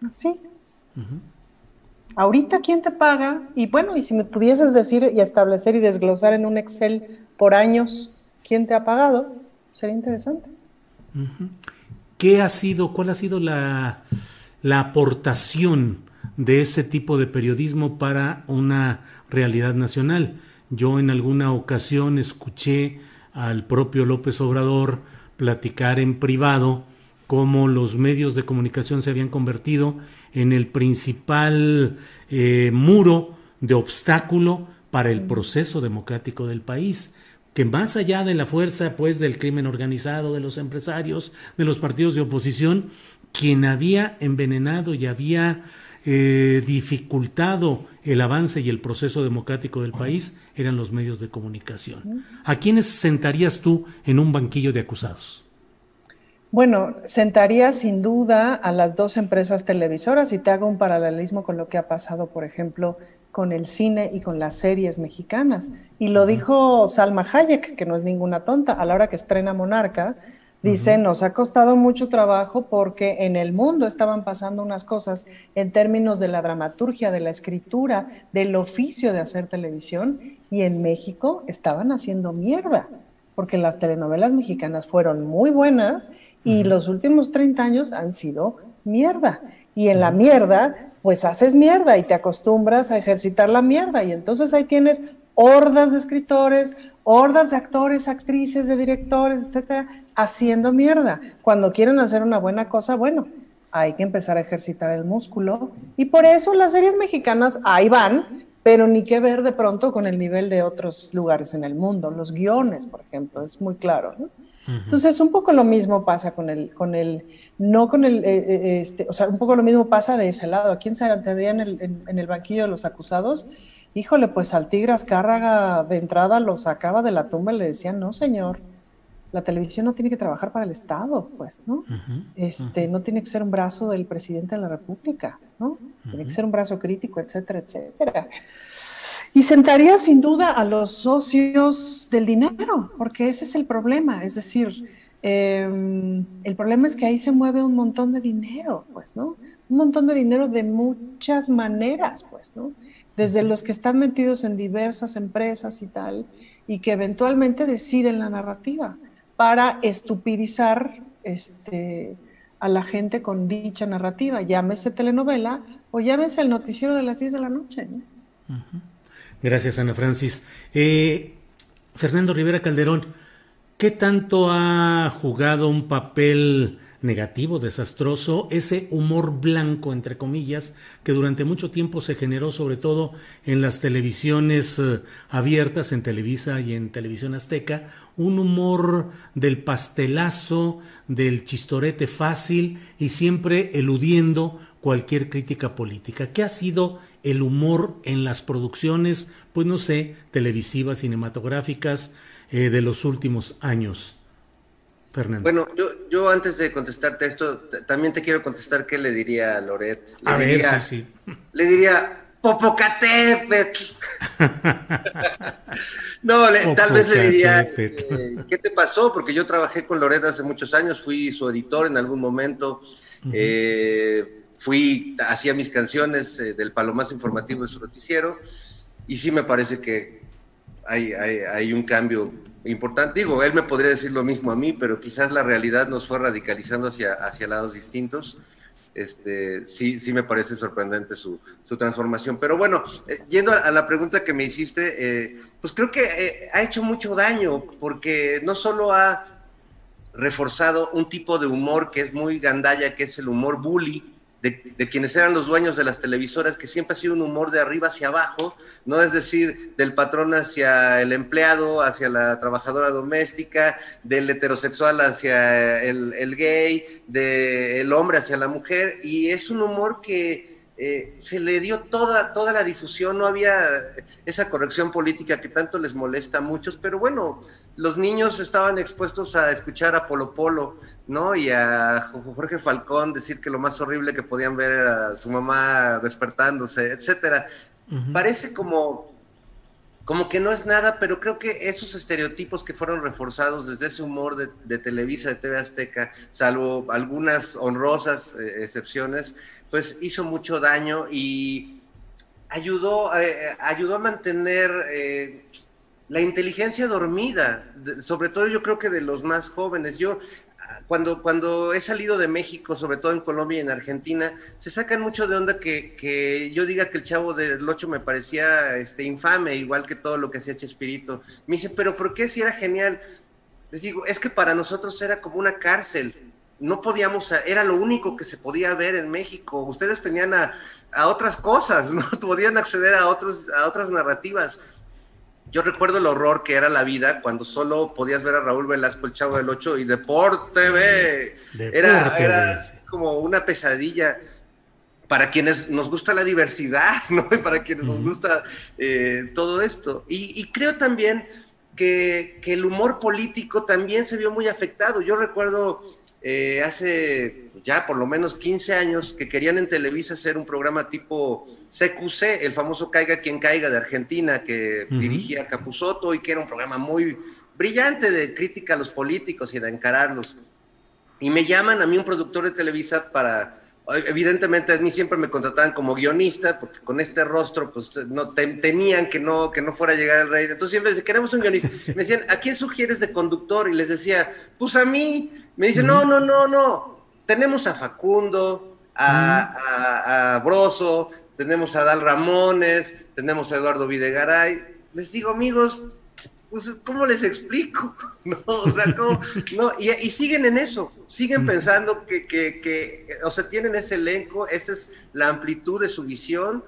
Así. Ahorita, ¿quién te paga? Y bueno, y si me pudieses decir y establecer y desglosar en un Excel por años, ¿quién te ha pagado? Sería interesante. ¿Qué ha sido, cuál ha sido la, la aportación de ese tipo de periodismo para una realidad nacional? Yo en alguna ocasión escuché al propio López Obrador platicar en privado cómo los medios de comunicación se habían convertido en el principal eh, muro de obstáculo para el proceso democrático del país que más allá de la fuerza pues del crimen organizado de los empresarios de los partidos de oposición quien había envenenado y había eh, dificultado el avance y el proceso democrático del país eran los medios de comunicación. ¿A quiénes sentarías tú en un banquillo de acusados? Bueno, sentaría sin duda a las dos empresas televisoras y te hago un paralelismo con lo que ha pasado, por ejemplo, con el cine y con las series mexicanas. Y lo dijo Salma Hayek, que no es ninguna tonta, a la hora que estrena Monarca, dice, nos ha costado mucho trabajo porque en el mundo estaban pasando unas cosas en términos de la dramaturgia, de la escritura, del oficio de hacer televisión, y en México estaban haciendo mierda, porque las telenovelas mexicanas fueron muy buenas y los últimos 30 años han sido mierda. Y en la mierda, pues haces mierda y te acostumbras a ejercitar la mierda. Y entonces ahí tienes hordas de escritores, hordas de actores, actrices, de directores, etcétera, haciendo mierda. Cuando quieren hacer una buena cosa, bueno, hay que empezar a ejercitar el músculo. Y por eso las series mexicanas ahí van, pero ni que ver de pronto con el nivel de otros lugares en el mundo. Los guiones, por ejemplo, es muy claro. ¿no? Entonces, un poco lo mismo pasa con el, con el, no con el, eh, eh, este, o sea, un poco lo mismo pasa de ese lado. Aquí en Santander, en el, en, el banquillo de los acusados, híjole, pues al Tigre Azcárraga de entrada lo sacaba de la tumba y le decían, no, señor, la televisión no tiene que trabajar para el Estado, pues, ¿no? este, no tiene que ser un brazo del presidente de la República, ¿no? Tiene que ser un brazo crítico, etcétera, etcétera. Y sentaría sin duda a los socios del dinero, porque ese es el problema. Es decir, em, el problema es que ahí se mueve un montón de dinero, pues, ¿no? Un montón de dinero de muchas maneras, pues, ¿no? Desde los que están metidos en diversas empresas y tal, y que eventualmente deciden la narrativa para estupidizar este, a la gente con dicha narrativa, llámese telenovela o llámese el noticiero de las 10 de la noche. Gracias, Ana Francis. Eh, Fernando Rivera Calderón, ¿qué tanto ha jugado un papel negativo, desastroso, ese humor blanco, entre comillas, que durante mucho tiempo se generó sobre todo en las televisiones eh, abiertas, en Televisa y en Televisión Azteca, un humor del pastelazo, del chistorete fácil y siempre eludiendo cualquier crítica política. ¿Qué ha sido el humor en las producciones, pues no sé, televisivas, cinematográficas eh, de los últimos años? Bueno, yo, yo antes de contestarte esto, también te quiero contestar qué le diría a Loret. Le a diría, ver, sí, sí. Le diría, Popocatépetl. no, le, tal vez le diría, eh, ¿qué te pasó? Porque yo trabajé con Loret hace muchos años, fui su editor en algún momento, eh, fui, hacía mis canciones eh, del palomazo informativo de su noticiero, y sí me parece que hay, hay, un cambio importante. Digo, él me podría decir lo mismo a mí, pero quizás la realidad nos fue radicalizando hacia, hacia lados distintos. Este, sí, sí me parece sorprendente su, su transformación. Pero bueno, eh, yendo a, la pregunta que me hiciste, eh, pues creo que eh, ha hecho mucho daño, porque no solo ha reforzado un tipo de humor que es muy gandalla, que es el humor bully, de, quienes eran los dueños de las televisoras, que siempre ha sido un humor de arriba hacia abajo, no es decir, del patrón hacia el empleado, hacia la trabajadora doméstica, del heterosexual hacia el, el gay, del hombre hacia la mujer, y es un humor que eh, se le dio toda, toda la difusión, no había esa corrección política que tanto les molesta a muchos, pero bueno, los niños estaban expuestos a escuchar a Polo Polo, ¿no? Y a Jorge Falcón decir que lo más horrible que podían ver era su mamá despertándose, etcétera. Parece como, como que no es nada, pero creo que esos estereotipos que fueron reforzados desde ese humor de, Televisa, de TV Azteca, salvo algunas honrosas eh, excepciones, pues hizo mucho daño y ayudó, eh, ayudó a mantener eh, la inteligencia dormida, sobre todo yo creo que de los más jóvenes. Yo cuando, cuando he salido de México, sobre todo en Colombia y en Argentina, se sacan mucho de onda que, que yo diga que el chavo del 8 me parecía este, infame, igual que todo lo que hacía Chespirito. Me dice, pero ¿por qué si era genial? Les digo, es que para nosotros era como una cárcel no podíamos, era lo único que se podía ver en México. Ustedes tenían a, otras cosas, ¿no? Podían acceder a, otros, a otras narrativas. Yo recuerdo el horror que era la vida cuando solo podías ver a Raúl Velasco, el Chavo del Ocho, y Deporte TV. Era, era como una pesadilla para quienes nos gusta la diversidad, ¿no? Y para quienes nos gusta eh, todo esto. Y, creo también que, que, el humor político también se vio muy afectado. Yo recuerdo eh, hace ya por lo menos 15 años que querían en Televisa hacer un programa tipo CQC, el famoso Caiga quien caiga de Argentina, que dirigía Capusoto y que era un programa muy brillante de crítica a los políticos y de encararlos. Y me llaman a mí un productor de Televisa para, evidentemente a mí siempre me contrataban como guionista, porque con este rostro pues no temían que no, que no fuera a llegar el rey. Entonces siempre decían, queremos un guionista. Me decían, ¿a quién sugieres de conductor? Y les decía, pues a mí, me dice, no, no, no, no. Tenemos a Facundo, a, a, Broso, tenemos a Dal Ramones, tenemos a Eduardo Videgaray. Les digo, amigos, pues, ¿cómo les explico? No, o sea, ¿cómo? No, y, y, siguen en eso, siguen pensando que, que, que, o sea, tienen ese elenco, esa es la amplitud de su visión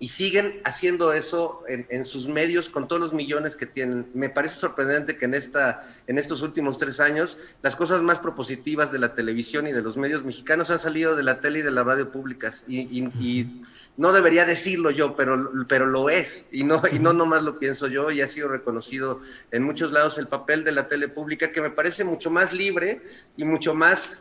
y siguen haciendo eso en, sus medios con todos los millones que tienen. Me parece sorprendente que en, esta, en estos últimos tres años las cosas más propositivas de la televisión y de los medios mexicanos han salido de la tele y de la radio públicas. Y, no debería decirlo yo, pero, pero lo es. Y no, y no nomás lo pienso yo, y ha sido reconocido en muchos lados el papel de la tele pública, que me parece mucho más libre y mucho más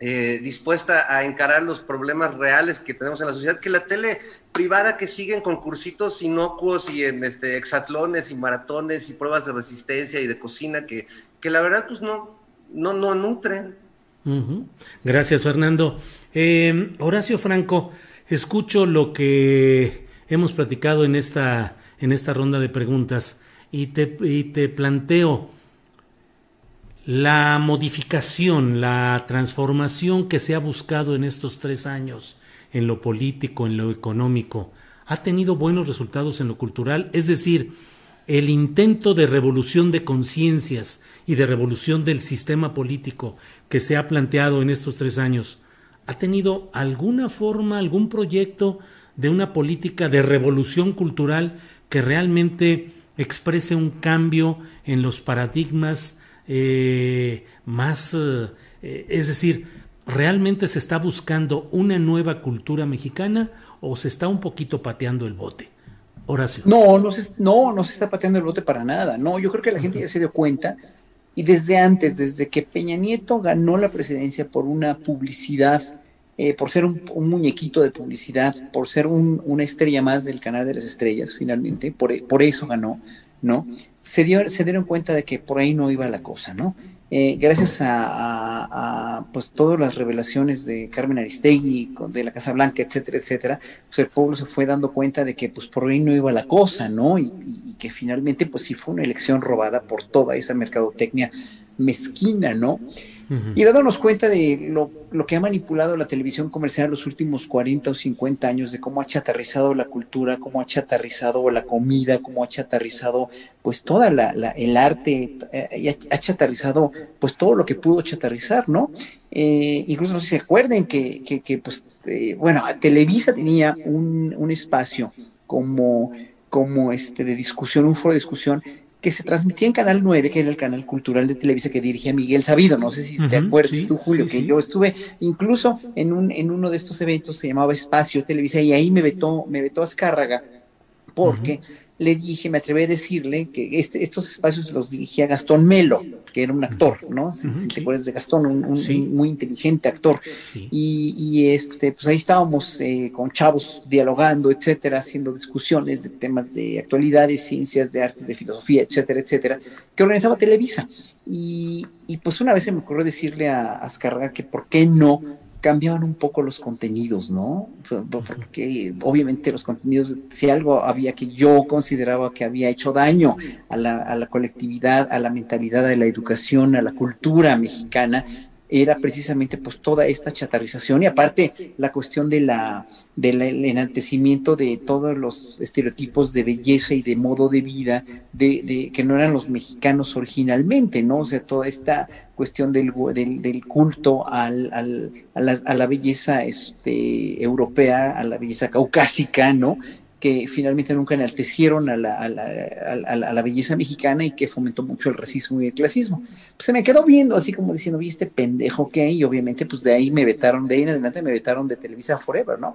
eh, dispuesta a encarar los problemas reales que tenemos en la sociedad, que la tele privada que sigue en concursitos inocuos y en este, exatlones y maratones y pruebas de resistencia y de cocina que, que la verdad pues no, no, no nutren. Gracias, Fernando. Eh, Horacio Franco, escucho lo que hemos platicado en esta, en esta ronda de preguntas y te, y te planteo, la modificación, la transformación que se ha buscado en estos tres años en lo político, en lo económico, ha tenido buenos resultados en lo cultural, es decir, el intento de revolución de conciencias y de revolución del sistema político que se ha planteado en estos tres años, ¿ha tenido alguna forma, algún proyecto de una política de revolución cultural que realmente exprese un cambio en los paradigmas eh, más, eh, es decir, ¿realmente se está buscando una nueva cultura mexicana o se está un poquito pateando el bote? Horacio. No, no se, no, no se está pateando el bote para nada. No, yo creo que la gente ya se dio cuenta y desde antes, desde que Peña Nieto ganó la presidencia por una publicidad, eh, por ser un, muñequito de publicidad, por ser una estrella más del canal de las estrellas, finalmente, por, por eso ganó, ¿no? Se, dio, se dieron cuenta de que por ahí no iba la cosa, ¿no? Eh, gracias a, pues todas las revelaciones de Carmen Aristegui, de la Casa Blanca, etcétera, etcétera, pues el pueblo se fue dando cuenta de que pues por ahí no iba la cosa, ¿no? Y, y que finalmente pues sí fue una elección robada por toda esa mercadotecnia mezquina, ¿no? Y dándonos cuenta de lo, lo, que ha manipulado la televisión comercial los últimos 40 o 50 años, de cómo ha chatarrizado la cultura, cómo ha chatarrizado la comida, cómo ha chatarrizado pues toda la, el arte, eh, y ha, chatarrizado pues todo lo que pudo chatarrizar, ¿no? Eh, incluso no sé si se acuerden que, que, pues, eh, bueno, Televisa tenía un, un espacio como, como este de discusión, un foro de discusión que se transmitía en Canal 9, que era el canal cultural de Televisa que dirigía Miguel Sabido. No sé si te acuerdas tú, Julio, que yo estuve incluso en, un, en uno de estos eventos, se llamaba Espacio Televisa, y ahí me vetó, me vetó Azcárraga, porque le dije, me atreví a decirle que este, estos espacios los dirigía Gastón Melo, que era un actor, ¿no? Si, te acuerdas de Gastón, un, muy inteligente actor. Y, este, pues ahí estábamos eh, con chavos dialogando, etcétera, haciendo discusiones de temas de actualidad, de ciencias, de artes, de filosofía, etcétera, etcétera, que organizaba Televisa. Y, y pues una vez se me ocurrió decirle a Azcárraga que por qué no cambiaban un poco los contenidos, ¿no? Porque obviamente los contenidos, si algo había que yo consideraba que había hecho daño a la, a la colectividad, a la mentalidad, a la educación, a la cultura mexicana, era precisamente pues toda esta chatarrización y aparte la cuestión de la del enaltecimiento de todos los estereotipos de belleza y de modo de vida de, de, que no eran los mexicanos originalmente, ¿no? O sea, toda esta cuestión del, del, del culto al, al, a, la, a, la, belleza este, europea, a la belleza caucásica, ¿no? Que finalmente nunca enaltecieron a la, a, la, a, la, belleza mexicana y que fomentó mucho el racismo y el clasismo. Pues se me quedó viendo así como diciendo, vi este pendejo que hay, y obviamente pues de ahí me vetaron, de ahí en adelante me vetaron de Televisa Forever, ¿no?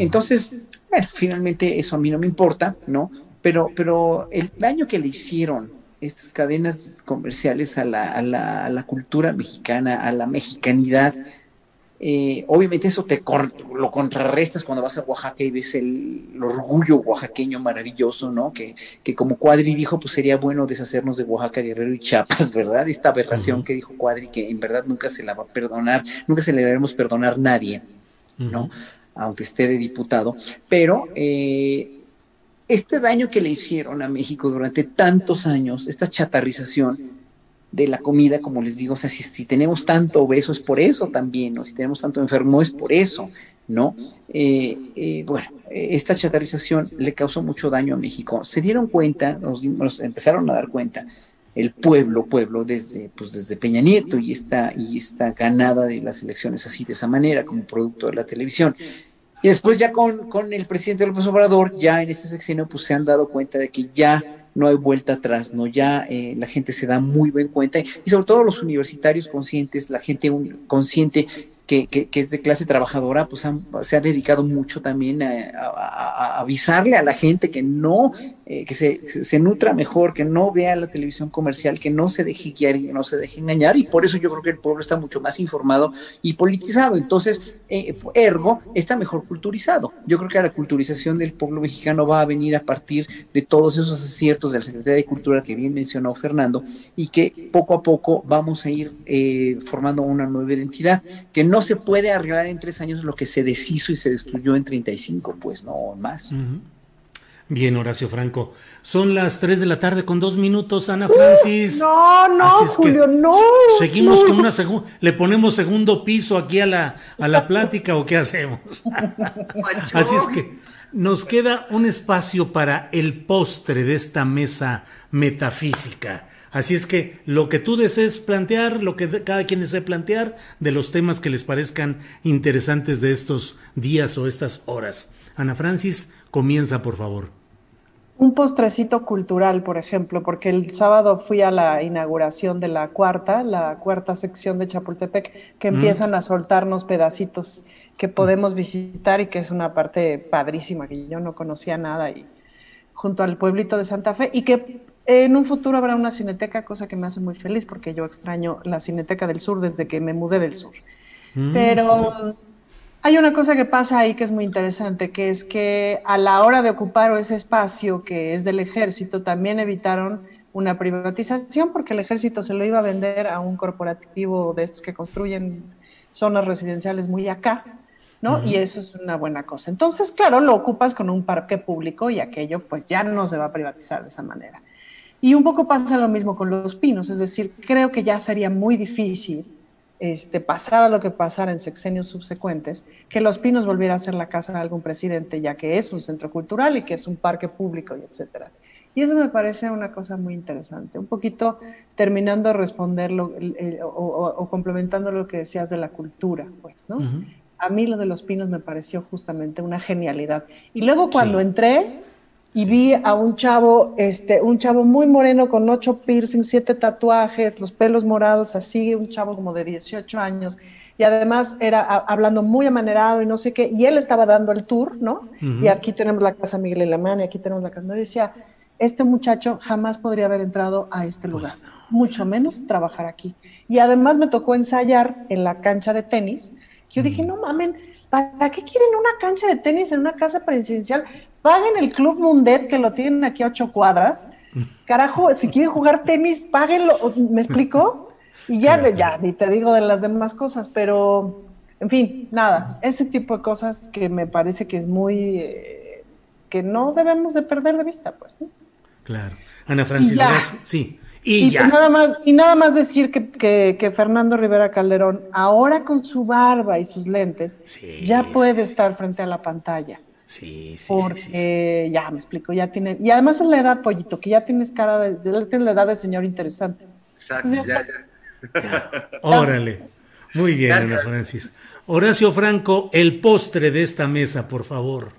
Entonces, bueno, finalmente eso a mí no me importa, ¿no? Pero, pero el daño que le hicieron estas cadenas comerciales a la, a la, a la cultura mexicana, a la mexicanidad, eh, obviamente eso te lo contrarrestas cuando vas a Oaxaca y ves el, orgullo oaxaqueño maravilloso, ¿no? Que, que, como Cuadri dijo, pues sería bueno deshacernos de Oaxaca, Guerrero y Chiapas, ¿verdad? Esta aberración que dijo Cuadri, que en verdad nunca se la va a perdonar, nunca se le debemos perdonar a nadie, ¿no? Aunque esté de diputado. Pero eh, este daño que le hicieron a México durante tantos años, esta chatarrización, de la comida, como les digo, o sea, si, tenemos tanto obeso es por eso también, ¿no? Si tenemos tanto enfermo es por eso, ¿no? Eh, eh, bueno, esta chatarrización le causó mucho daño a México. Se dieron cuenta, nos, empezaron a dar cuenta, el pueblo, pueblo, desde, pues desde Peña Nieto y esta, y esta ganada de las elecciones así, de esa manera, como producto de la televisión. Y después ya con, con el presidente López Obrador, ya en este sexenio, pues se han dado cuenta de que ya no hay vuelta atrás, ¿no? Ya eh, la gente se da muy buen cuenta y sobre todo los universitarios conscientes, la gente consciente que, que, es de clase trabajadora, pues se ha dedicado mucho también a, avisarle a la gente que no, eh, que se, se, nutra mejor, que no vea la televisión comercial, que no se deje guiar y no se deje engañar. Y por eso yo creo que el pueblo está mucho más informado y politizado. Entonces, eh, ergo, está mejor culturizado. Yo creo que la culturización del pueblo mexicano va a venir a partir de todos esos aciertos de la Secretaría de Cultura que bien mencionó Fernando y que poco a poco vamos a ir eh, formando una nueva identidad que no no se puede arreglar en tres años lo que se deshizo y se destruyó en 35, pues no más. Bien, Horacio Franco. Son las 3 de la tarde con dos minutos, Ana Francis. no, no, Julio, no. Seguimos con una segunda. ¿Le ponemos segundo piso aquí a la, a la plática o qué hacemos? Así es que nos queda un espacio para el postre de esta mesa metafísica. Así es que lo que tú desees plantear, lo que cada quien desee plantear, de los temas que les parezcan interesantes de estos días o estas horas. Ana Francis, comienza por favor. Un postrecito cultural, por ejemplo, porque el sábado fui a la inauguración de la cuarta, la cuarta sección de Chapultepec, que empiezan a soltarnos pedacitos que podemos visitar y que es una parte padrísima, que yo no conocía nada, y junto al pueblito de Santa Fe, y que en un futuro habrá una cineteca, cosa que me hace muy feliz, porque yo extraño la cineteca del sur desde que me mudé del sur. Mm. Pero hay una cosa que pasa ahí que es muy interesante, que es que a la hora de ocupar ese espacio que es del ejército, también evitaron una privatización porque el ejército se lo iba a vender a un corporativo de estos que construyen zonas residenciales muy acá, ¿no? Y eso es una buena cosa. Entonces, claro, lo ocupas con un parque público y aquello pues ya no se va a privatizar de esa manera. Y un poco pasa lo mismo con los pinos, es decir, creo que ya sería muy difícil este, pasara lo que pasara en sexenios subsecuentes, que Los Pinos volviera a ser la casa de algún presidente, ya que es un centro cultural y que es un parque público, y etcétera. Y eso me parece una cosa muy interesante. Un poquito terminando de responder o, complementando lo que decías de la cultura, pues, ¿no? A mí lo de los pinos me pareció justamente una genialidad. Y luego cuando entré, y vi a un chavo, este, un chavo muy moreno con ocho piercings, siete tatuajes, los pelos morados, así, un chavo como de 18 años, y además era hablando muy amanerado y no sé qué, y él estaba dando el tour, ¿no? Y aquí tenemos la casa Miguel Alemán y aquí tenemos la casa, y decía, este muchacho jamás podría haber entrado a este pues lugar, mucho menos trabajar aquí. Y además me tocó ensayar en la cancha de tenis, yo dije, no mamen, ¿para qué quieren una cancha de tenis en una casa presidencial? Paguen el Club Mundet, que lo tienen aquí a ocho cuadras. Carajo, si quieren jugar tenis, páguenlo. ¿Me explico? Y ya, ya, ni te digo de las demás cosas, pero, en fin, nada, ese tipo de cosas que me parece que es muy, eh, que no debemos de perder de vista, pues. Claro. Ana Francis, sí. Y, ya. nada más, y nada más decir que, que, Fernando Rivera Calderón, ahora con su barba y sus lentes, ya puede estar frente a la pantalla. Sí, sí. Porque ya me explico, ya tiene. Y además es la edad, pollito, que ya tienes cara de. tienes la edad de señor interesante. Exacto, ya, ya. Órale. Muy bien, Ana Francis. Horacio Franco, el postre de esta mesa, por favor.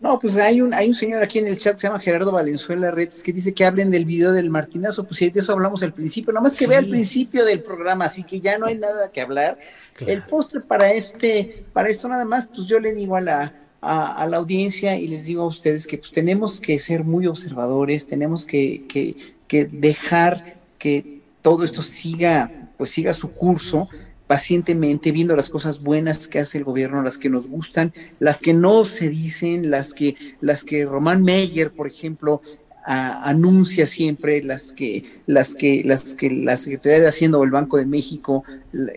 No, pues hay un, hay un señor aquí en el chat, se llama Gerardo Valenzuela Retes, que dice que hablen del video del Martinazo, pues sí, de eso hablamos al principio, nada más que vea el principio del programa, así que ya no hay nada que hablar. El postre para este, para esto nada más, pues yo le digo a la, a, la audiencia y les digo a ustedes que pues, tenemos que ser muy observadores, tenemos que, que, dejar que todo esto siga, pues siga su curso pacientemente, viendo las cosas buenas que hace el gobierno, las que nos gustan, las que no se dicen, las que, las que Román Meyer, por ejemplo, anuncia siempre las que, las que, las que la Secretaría de Hacienda o el Banco de México,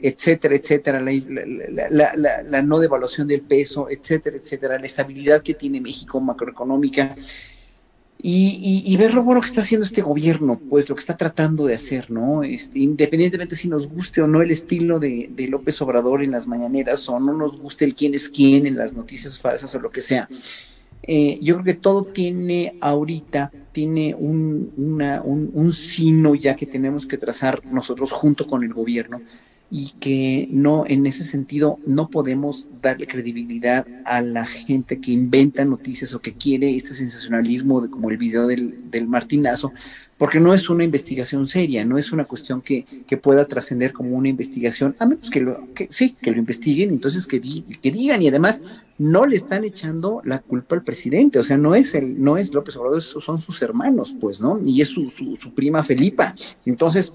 etcétera, etcétera, la, no devaluación del peso, etcétera, etcétera, la estabilidad que tiene México macroeconómica. Y, ver lo bueno que está haciendo este gobierno, pues lo que está tratando de hacer, ¿no? Este, independientemente si nos guste o no el estilo de, de López Obrador en las mañaneras o no nos guste el quién es quién en las noticias falsas o lo que sea eh, yo creo que todo tiene ahorita, tiene un, un, un sino ya que tenemos que trazar nosotros junto con el gobierno y que no, en ese sentido, no podemos darle credibilidad a la gente que inventa noticias o que quiere este sensacionalismo de, como el video del, del Martinazo, porque no es una investigación seria, no es una cuestión que, que pueda trascender como una investigación, a menos que lo, que sí, que lo investiguen, entonces que, que digan y además no le están echando la culpa al presidente, o sea, no es el, no es López Obrador, son sus hermanos, pues, ¿no? Y es su, su, prima Felipa. Entonces,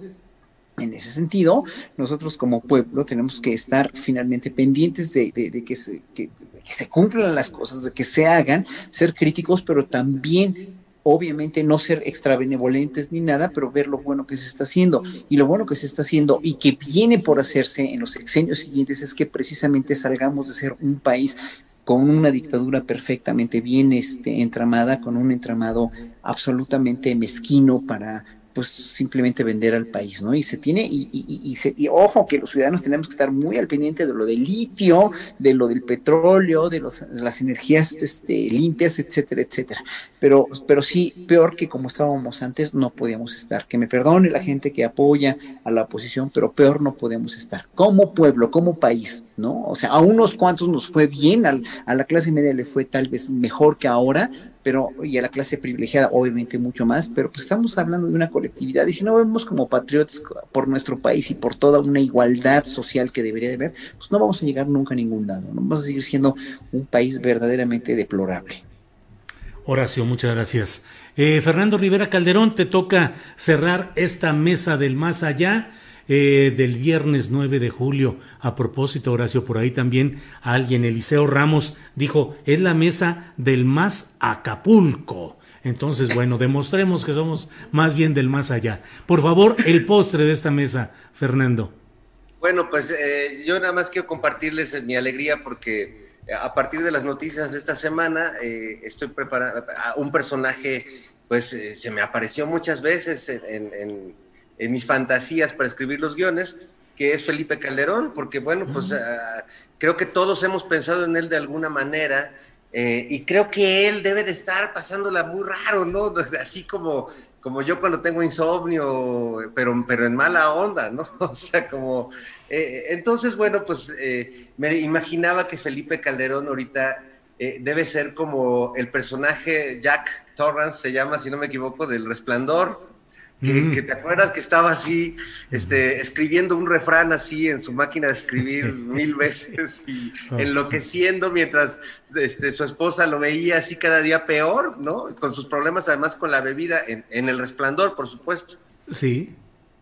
en ese sentido, nosotros como pueblo tenemos que estar finalmente pendientes de, que, se, que, se cumplan las cosas, de que se hagan, ser críticos, pero también obviamente no ser extrabenevolentes ni nada, pero ver lo bueno que se está haciendo. Y lo bueno que se está haciendo y que viene por hacerse en los sexenios siguientes es que precisamente salgamos de ser un país con una dictadura perfectamente bien este, entramada, con un entramado absolutamente mezquino para pues simplemente vender al país, ¿no? Y se tiene, y, y, y, ojo que los ciudadanos tenemos que estar muy al pendiente de lo del litio, de lo del petróleo, de, los, las energías este, limpias, etcétera, etcétera. Pero, pero sí, peor que como estábamos antes, no podíamos estar. Que me perdone la gente que apoya a la oposición, pero peor no podemos estar. Como pueblo, como país, ¿no? O sea, a unos cuantos nos fue bien, a la clase media le fue tal vez mejor que ahora, pero y a la clase privilegiada obviamente mucho más, pero pues estamos hablando de una colectividad y si no vemos como patriotas por nuestro país y por toda una igualdad social que debería de haber, pues no vamos a llegar nunca a ningún lado, no vamos a seguir siendo un país verdaderamente deplorable. Horacio, muchas gracias. Eh, Fernando Rivera Calderón, te toca cerrar esta mesa del más allá eh, del viernes 9 de julio. A propósito, Horacio, por ahí también alguien, Eliseo Ramos, dijo, es la mesa del más Acapulco. Entonces, bueno, demostremos que somos más bien del más allá. Por favor, el postre de esta mesa, Fernando. Bueno, pues eh, yo nada más quiero compartirles mi alegría porque eh, a partir de las noticias de esta semana estoy preparando un personaje, pues se me apareció muchas veces en mis fantasías para escribir los guiones, que es Felipe Calderón, porque bueno, pues ah, creo que todos hemos pensado en él de alguna manera. Eh, y creo que él debe de estar pasándola muy raro, ¿no? Así como, como yo cuando tengo insomnio, pero, pero en mala onda, ¿no? O sea, como... Eh, entonces, bueno, pues eh, me imaginaba que Felipe Calderón ahorita debe ser como el personaje Jack Torrance, se llama, si no me equivoco, del Resplandor, que, te acuerdas que estaba así, este, escribiendo un refrán así en su máquina de escribir mil veces y enloqueciendo mientras este, su esposa lo veía así cada día peor, ¿no? Con sus problemas además con la bebida, en, el resplandor, por supuesto. Sí.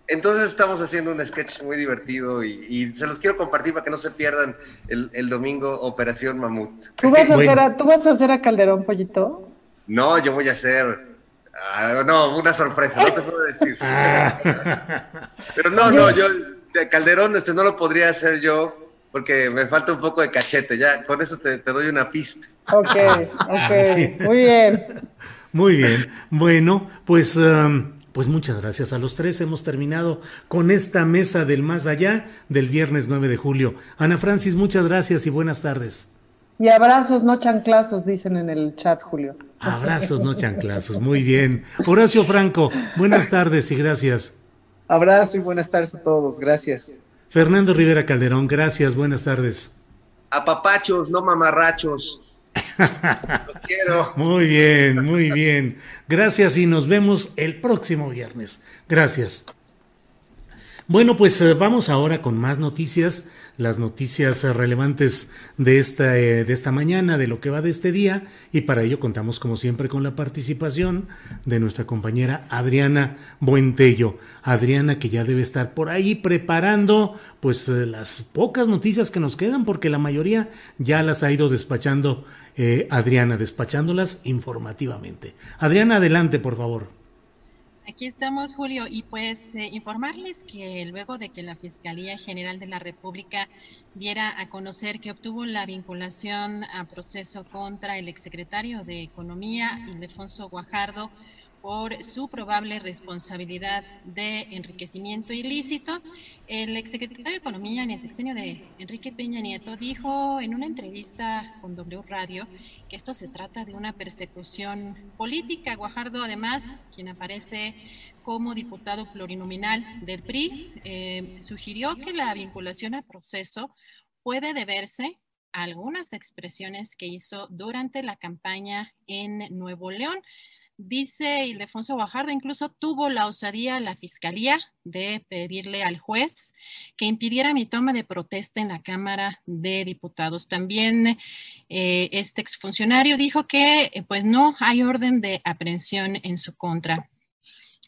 Entonces estamos haciendo un sketch muy divertido y, se los quiero compartir para que no se pierdan el, domingo Operación Mamut. ¿Tú vas, a hacer ¿Tú vas a hacer a Calderón, Pollito? No, yo voy a hacer Ah, no, una sorpresa, no te puedo decir. Pero no, no, yo, Calderón, este no lo podría hacer yo porque me falta un poco de cachete, ya, con eso te, doy una pista. Ok, ok, muy bien. Muy bien, bueno, pues, um, pues muchas gracias a los tres. Hemos terminado con esta mesa del más allá del viernes 9 de julio. Ana Francis, muchas gracias y buenas tardes. Y abrazos, no chanclazos, dicen en el chat, Julio. Abrazos, no chanclazos. Muy bien. Horacio Franco, buenas tardes y gracias. Abrazo y buenas tardes a todos. Gracias. Fernando Rivera Calderón, gracias. Buenas tardes. A papachos, no mamarrachos. Los quiero. Muy bien, muy bien. Gracias y nos vemos el próximo viernes. Gracias. Bueno, pues eh, vamos ahora con más noticias las noticias relevantes de esta, eh, de esta mañana, de lo que va de este día, y para ello contamos como siempre con la participación de nuestra compañera Adriana Buentello. Adriana que ya debe estar por ahí preparando pues eh, las pocas noticias que nos quedan, porque la mayoría ya las ha ido despachando eh, Adriana, despachándolas informativamente. Adriana, adelante, por favor. Aquí estamos, Julio, y pues eh, informarles que luego de que la Fiscalía General de la República diera a conocer que obtuvo la vinculación a proceso contra el exsecretario de Economía, Ildefonso Guajardo, por su probable responsabilidad de enriquecimiento ilícito. El exsecretario de Economía en el sexenio de Enrique Peña Nieto dijo en una entrevista con W Radio que esto se trata de una persecución política. Guajardo, además, quien aparece como diputado plurinominal del PRI, eh, sugirió que la vinculación a proceso puede deberse a algunas expresiones que hizo durante la campaña en Nuevo León. Dice Ildefonso Guajardo, incluso tuvo la osadía la fiscalía de pedirle al juez que impidiera mi toma de protesta en la Cámara de Diputados. También eh, este exfuncionario dijo que eh, pues no hay orden de aprehensión en su contra.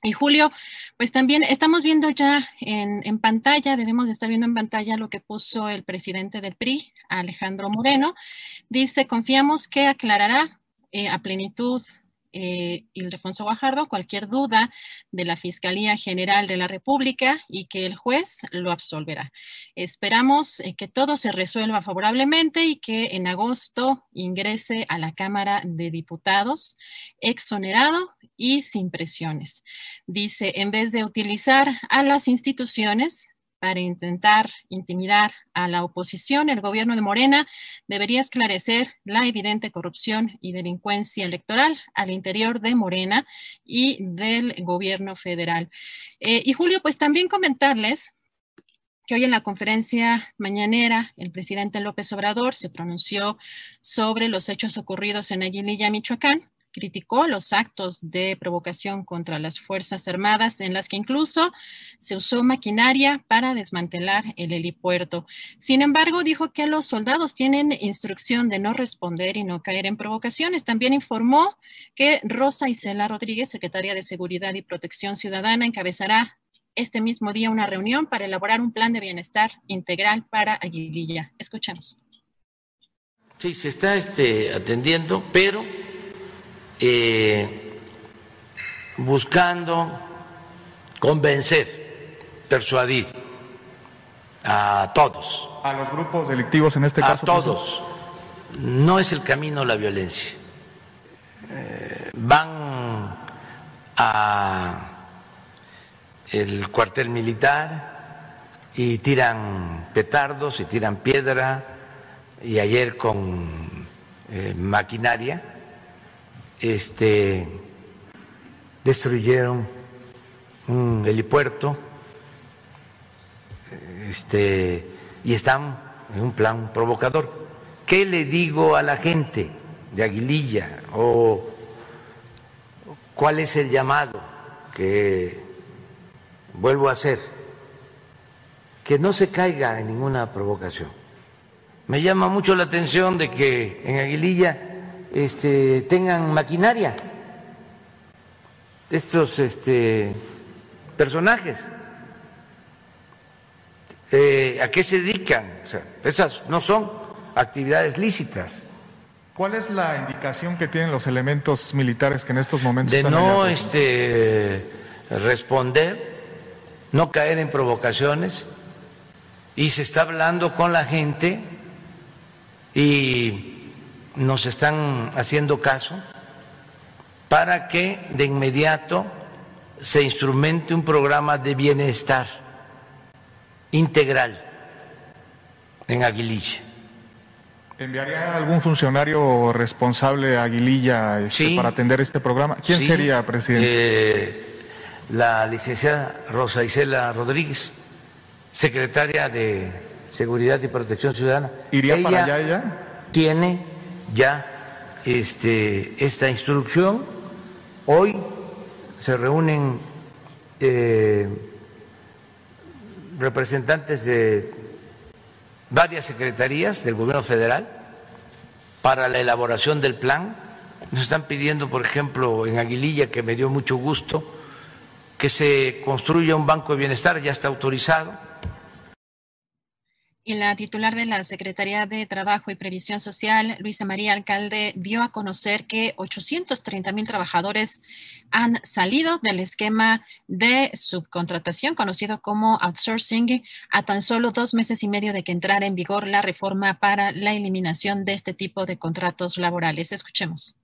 Y Julio, pues también estamos viendo ya en, pantalla, debemos estar viendo en pantalla lo que puso el presidente del PRI, Alejandro Moreno. Dice, confiamos que aclarará eh, a plenitud eh, Ildefonso Guajardo cualquier duda de la Fiscalía General de la República y que el juez lo absolverá. Esperamos eh, que todo se resuelva favorablemente y que en agosto ingrese a la Cámara de Diputados exonerado y sin presiones. Dice, en vez de utilizar a las instituciones para intentar intimidar a la oposición, el gobierno de Morena debería esclarecer la evidente corrupción y delincuencia electoral al interior de Morena y del gobierno federal. Eh, y Julio, pues también comentarles que hoy en la conferencia mañanera el presidente López Obrador se pronunció sobre los hechos ocurridos en Aguililla, Michoacán, criticó los actos de provocación contra las Fuerzas Armadas en las que incluso se usó maquinaria para desmantelar el helipuerto. Sin embargo, dijo que los soldados tienen instrucción de no responder y no caer en provocaciones. También informó que Rosa Isela Rodríguez, secretaria de Seguridad y Protección Ciudadana, encabezará este mismo día una reunión para elaborar un plan de bienestar integral para Aguililla. Escuchamos. Sí, se está este, atendiendo, pero eh, buscando convencer, persuadir a todos. A los grupos delictivos en este caso. A todos. No es el camino la violencia. Eh, van a el cuartel militar y tiran petardos y tiran piedra y ayer con eh, maquinaria este, destruyeron un helipuerto este, y están en un plan provocador. ¿Qué le digo a la gente de Aguililla o cuál es el llamado que vuelvo a hacer? Que no se caiga en ninguna provocación. Me llama mucho la atención de que en Aguililla este, tengan maquinaria estos este, personajes. Eh, ¿A qué se dedican? esas no son actividades lícitas. ¿Cuál es la indicación que tienen los elementos militares que en estos momentos de no este, responder, no caer en provocaciones y se está hablando con la gente y nos están haciendo caso para que de inmediato se instrumente un programa de bienestar integral en Aguililla. ¿Enviaría algún funcionario responsable a Aguililla este, para atender este programa? ¿Quién sería, presidente? Eh, la licenciada Rosa Isela Rodríguez, secretaria de Seguridad y Protección Ciudadana. ¿Iría para allá ella? Tiene ya este, esta instrucción. Hoy se reúnen eh, representantes de varias secretarías del gobierno federal para la elaboración del plan. Nos están pidiendo, por ejemplo, en Aguililla, que me dio mucho gusto, que se construya un banco de bienestar, ya está autorizado y la titular de la Secretaría de Trabajo y Previsión Social, Luisa María Alcalde, dio a conocer que 830 mil trabajadores han salido del esquema de subcontratación conocido como outsourcing a tan solo dos meses y medio de que entrara en vigor la reforma para la eliminación de este tipo de contratos laborales. Escuchemos.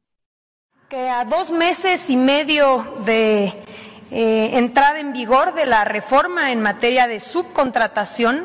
Que a dos meses y medio de eh, entrada en vigor de la reforma en materia de subcontratación.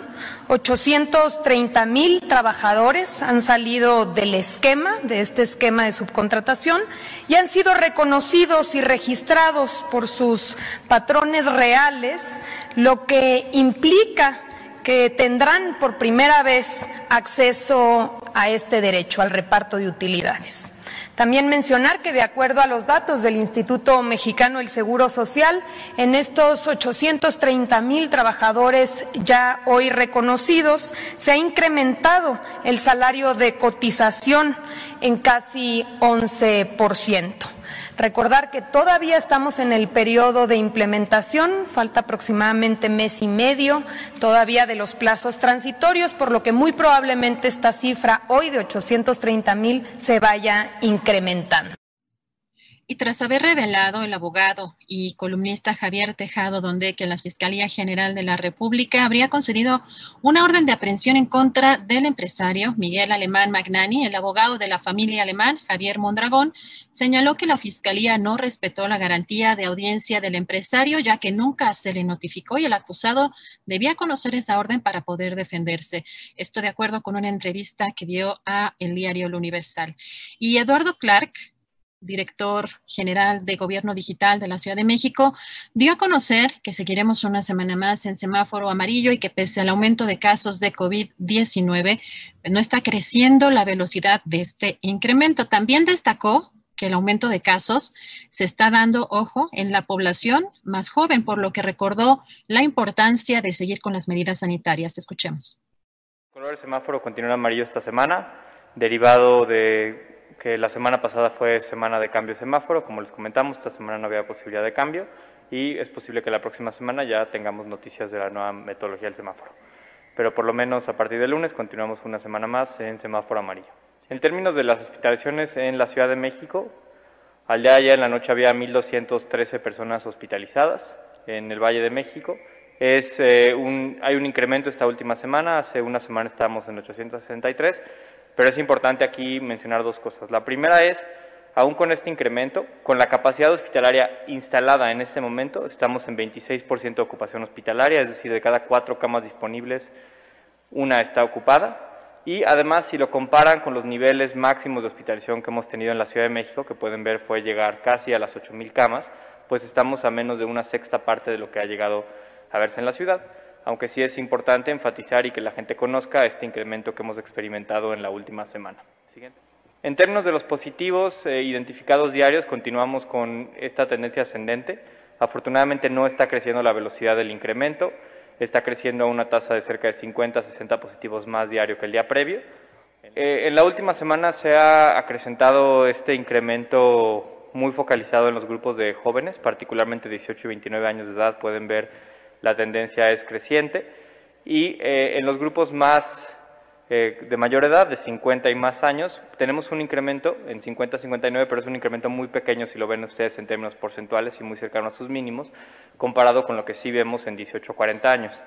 830 mil trabajadores han salido del esquema, de este esquema de subcontratación, y han sido reconocidos y registrados por sus patrones reales, lo que implica que tendrán por primera vez acceso a este derecho, al reparto de utilidades. También mencionar que de acuerdo a los datos del Instituto Mexicano del Seguro Social, en estos 830 mil trabajadores ya hoy reconocidos, se ha incrementado el salario de cotización en casi 11 por ciento. Recordar que todavía estamos en el periodo de implementación, falta aproximadamente mes y medio todavía de los plazos transitorios, por lo que muy probablemente esta cifra hoy de 830 mil se vaya incrementando. Y tras haber revelado el abogado y columnista Javier Tejado donde que la Fiscalía General de la República habría concedido una orden de aprehensión en contra del empresario Miguel Alemán Magnani, el abogado de la familia alemán Javier Mondragón, señaló que la Fiscalía no respetó la garantía de audiencia del empresario ya que nunca se le notificó y el acusado debía conocer esa orden para poder defenderse. Esto de acuerdo con una entrevista que dio a el diario El Universal. Y Eduardo Clark, director general de Gobierno Digital de la Ciudad de México, dio a conocer que seguiremos una semana más en semáforo amarillo y que pese al aumento de casos de COVID-19, no está creciendo la velocidad de este incremento. También destacó que el aumento de casos se está dando, ojo, en la población más joven, por lo que recordó la importancia de seguir con las medidas sanitarias. Escuchemos. El color semáforo continúa amarillo esta semana, derivado de que la semana pasada fue semana de cambio semáforo, como les comentamos, esta semana no había posibilidad de cambio y es posible que la próxima semana ya tengamos noticias de la nueva metodología del semáforo. Pero por lo menos a partir del lunes continuamos una semana más en semáforo amarillo. En términos de las hospitalizaciones en la Ciudad de México, al día de ayer en la noche había 1.213 personas hospitalizadas en el Valle de México. Es, eh, un, hay un incremento esta última semana, hace una semana estábamos en 863 pero es importante aquí mencionar dos cosas. La primera es, aún con este incremento, con la capacidad hospitalaria instalada en este momento, estamos en 26% de ocupación hospitalaria, es decir, de cada cuatro camas disponibles, una está ocupada. Y además, si lo comparan con los niveles máximos de hospitalización que hemos tenido en la Ciudad de México, que pueden ver fue llegar casi a las 8.000 camas, pues estamos a menos de una sexta parte de lo que ha llegado a verse en la ciudad aunque sí es importante enfatizar y que la gente conozca este incremento que hemos experimentado en la última semana. En términos de los positivos eh, identificados diarios, continuamos con esta tendencia ascendente. Afortunadamente no está creciendo la velocidad del incremento, está creciendo a una tasa de cerca de 50 a 60 positivos más diario que el día previo. Eh, en la última semana se ha acrecentado este incremento muy focalizado en los grupos de jóvenes, particularmente 18 y 29 años de edad, pueden ver la tendencia es creciente y eh, en los grupos más eh, de mayor edad, de 50 y más años, tenemos un incremento en 50-59, pero es un incremento muy pequeño si lo ven ustedes en términos porcentuales y muy cercano a sus mínimos, comparado con lo que sí vemos en 18-40 años.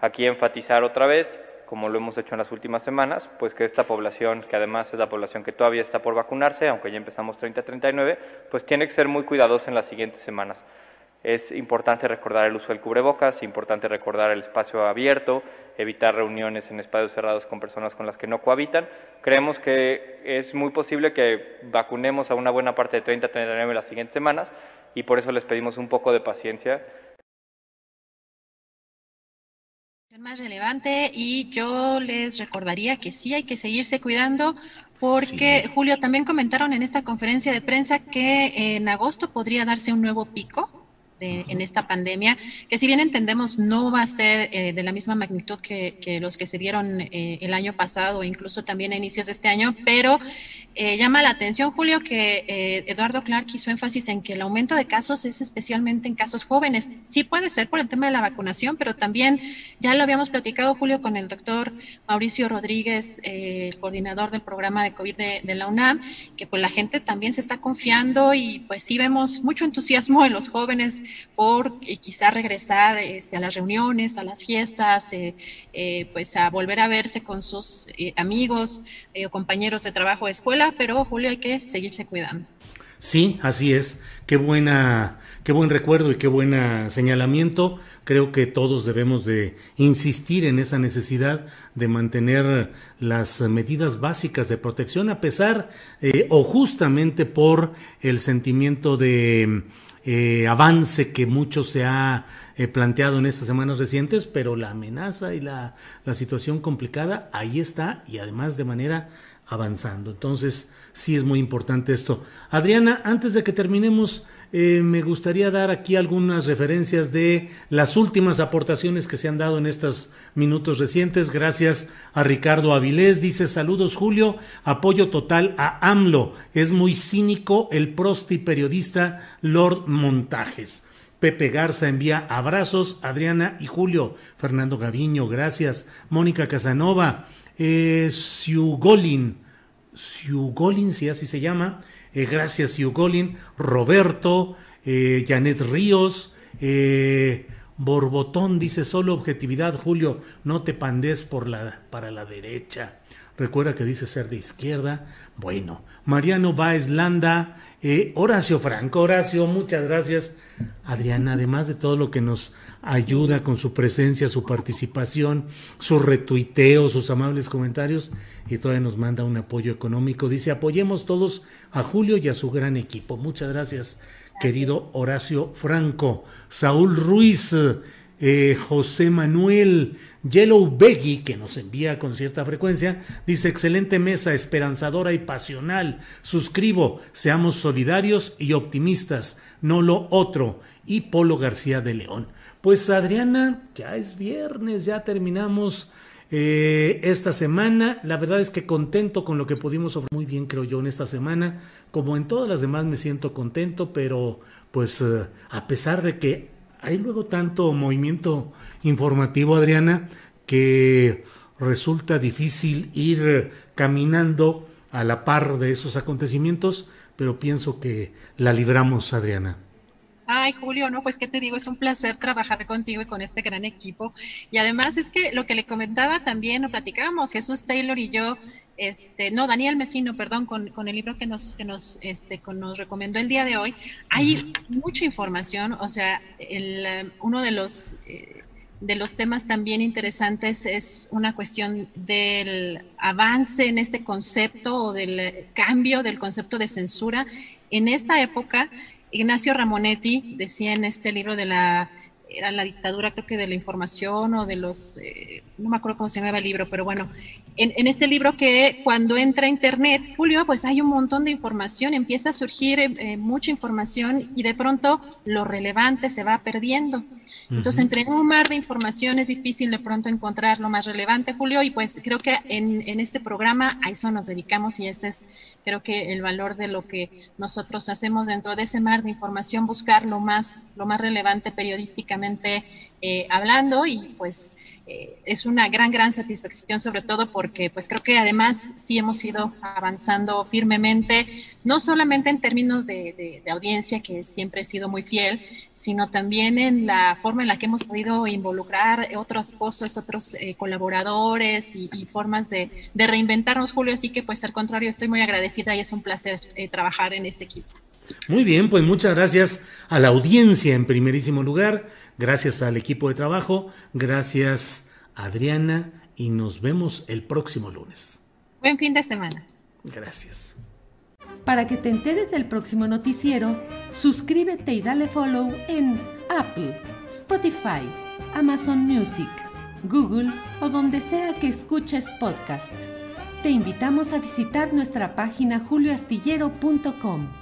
Aquí enfatizar otra vez, como lo hemos hecho en las últimas semanas, pues que esta población, que además es la población que todavía está por vacunarse, aunque ya empezamos 30-39, pues tiene que ser muy cuidadosa en las siguientes semanas. Es importante recordar el uso del cubrebocas, es importante recordar el espacio abierto, evitar reuniones en espacios cerrados con personas con las que no cohabitan. Creemos que es muy posible que vacunemos a una buena parte de 30 a 39 las siguientes semanas y por eso les pedimos un poco de paciencia. Más relevante y yo les recordaría que sí hay que seguirse cuidando porque Julio también comentaron en esta conferencia de prensa que en agosto podría darse un nuevo pico en esta pandemia, que si bien entendemos no va a ser eh, de la misma magnitud que, los que se dieron eh, el año pasado, incluso también a inicios de este año, pero eh, llama la atención, Julio, que Eduardo Clark hizo énfasis en que el aumento de casos es especialmente en casos jóvenes. Sí puede ser por el tema de la vacunación, pero también ya lo habíamos platicado, Julio, con el doctor Mauricio Rodríguez, el coordinador del programa de COVID de, de la UNAM, que pues la gente también se está confiando y pues sí vemos mucho entusiasmo en los jóvenes por eh, quizá regresar este, a las reuniones, a las fiestas, eh, eh, pues a volver a verse con sus amigos o compañeros de trabajo de escuela, pero Julio hay que seguirse cuidando. Sí, así es. Qué buena, qué buen recuerdo y qué buen señalamiento. Creo que todos debemos de insistir en esa necesidad de mantener las medidas básicas de protección a pesar o justamente por el sentimiento de eh, avance que mucho se ha eh, planteado en estas semanas recientes, pero la amenaza y la, la situación complicada ahí está y además de manera avanzando. Entonces, sí es muy importante esto. Adriana, antes de que terminemos, eh, me gustaría dar aquí algunas referencias de las últimas aportaciones que se han dado en estos minutos recientes. Gracias a Ricardo Avilés. Dice saludos Julio, apoyo total a AMLO. Es muy cínico el prosti periodista Lord Montajes. Pepe Garza envía abrazos, Adriana y Julio. Fernando Gaviño, gracias. Mónica Casanova, eh, Siugolin, Siugolin, si así se llama, eh, gracias Yugolin, Roberto, eh, Janet Ríos, eh, Borbotón dice solo objetividad, Julio, no te pandes por la, para la derecha. Recuerda que dice ser de izquierda. Bueno, Mariano Baez Landa, eh, Horacio Franco, Horacio, muchas gracias. Adriana, además de todo lo que nos ayuda con su presencia, su participación, su retuiteo, sus amables comentarios y todavía nos manda un apoyo económico. Dice, apoyemos todos a Julio y a su gran equipo. Muchas gracias, querido Horacio Franco. Saúl Ruiz, eh, José Manuel, Yellow Beggy, que nos envía con cierta frecuencia, dice, excelente mesa, esperanzadora y pasional. Suscribo, seamos solidarios y optimistas, no lo otro. Y Polo García de León. Pues Adriana, ya es viernes, ya terminamos eh, esta semana. La verdad es que contento con lo que pudimos ofrecer muy bien, creo yo, en esta semana. Como en todas las demás me siento contento, pero pues eh, a pesar de que hay luego tanto movimiento informativo, Adriana, que resulta difícil ir caminando a la par de esos acontecimientos, pero pienso que la libramos, Adriana. Ay, Julio, no, pues qué te digo, es un placer trabajar contigo y con este gran equipo. Y además es que lo que le comentaba también, lo platicábamos, Jesús Taylor y yo, este, no, Daniel Mesino, perdón, con, con, el libro que nos, que nos, este, con, nos recomendó el día de hoy, hay mucha información, o sea, el, uno de los, eh, de los temas también interesantes es una cuestión del avance en este concepto o del cambio del concepto de censura. En esta época, Ignacio Ramonetti decía en este libro de la era la dictadura creo que de la información o de los, eh, no me acuerdo cómo se llamaba el libro, pero bueno, en, este libro que cuando entra Internet, Julio, pues hay un montón de información, empieza a surgir eh, eh, mucha información y de pronto lo relevante se va perdiendo. Entonces, entre un mar de información es difícil de pronto encontrar lo más relevante, Julio, y pues creo que en, en este programa a eso nos dedicamos y ese es, creo que el valor de lo que nosotros hacemos dentro de ese mar de información, buscar lo más, lo más relevante periodísticamente eh, hablando y pues eh, es una gran, gran satisfacción sobre todo porque pues creo que además sí hemos ido avanzando firmemente, no solamente en términos de, audiencia, que siempre he sido muy fiel, sino también en la forma en la que hemos podido involucrar otras cosas, otros eh, colaboradores y, formas de, de, reinventarnos, Julio. Así que pues al contrario, estoy muy agradecida y es un placer trabajar en este equipo. Muy bien, pues muchas gracias a la audiencia en primerísimo lugar, gracias al equipo de trabajo, gracias Adriana y nos vemos el próximo lunes. Buen fin de semana. Gracias. Para que te enteres del próximo noticiero, suscríbete y dale follow en Apple, Spotify, Amazon Music, Google o donde sea que escuches podcast. Te invitamos a visitar nuestra página julioastillero.com.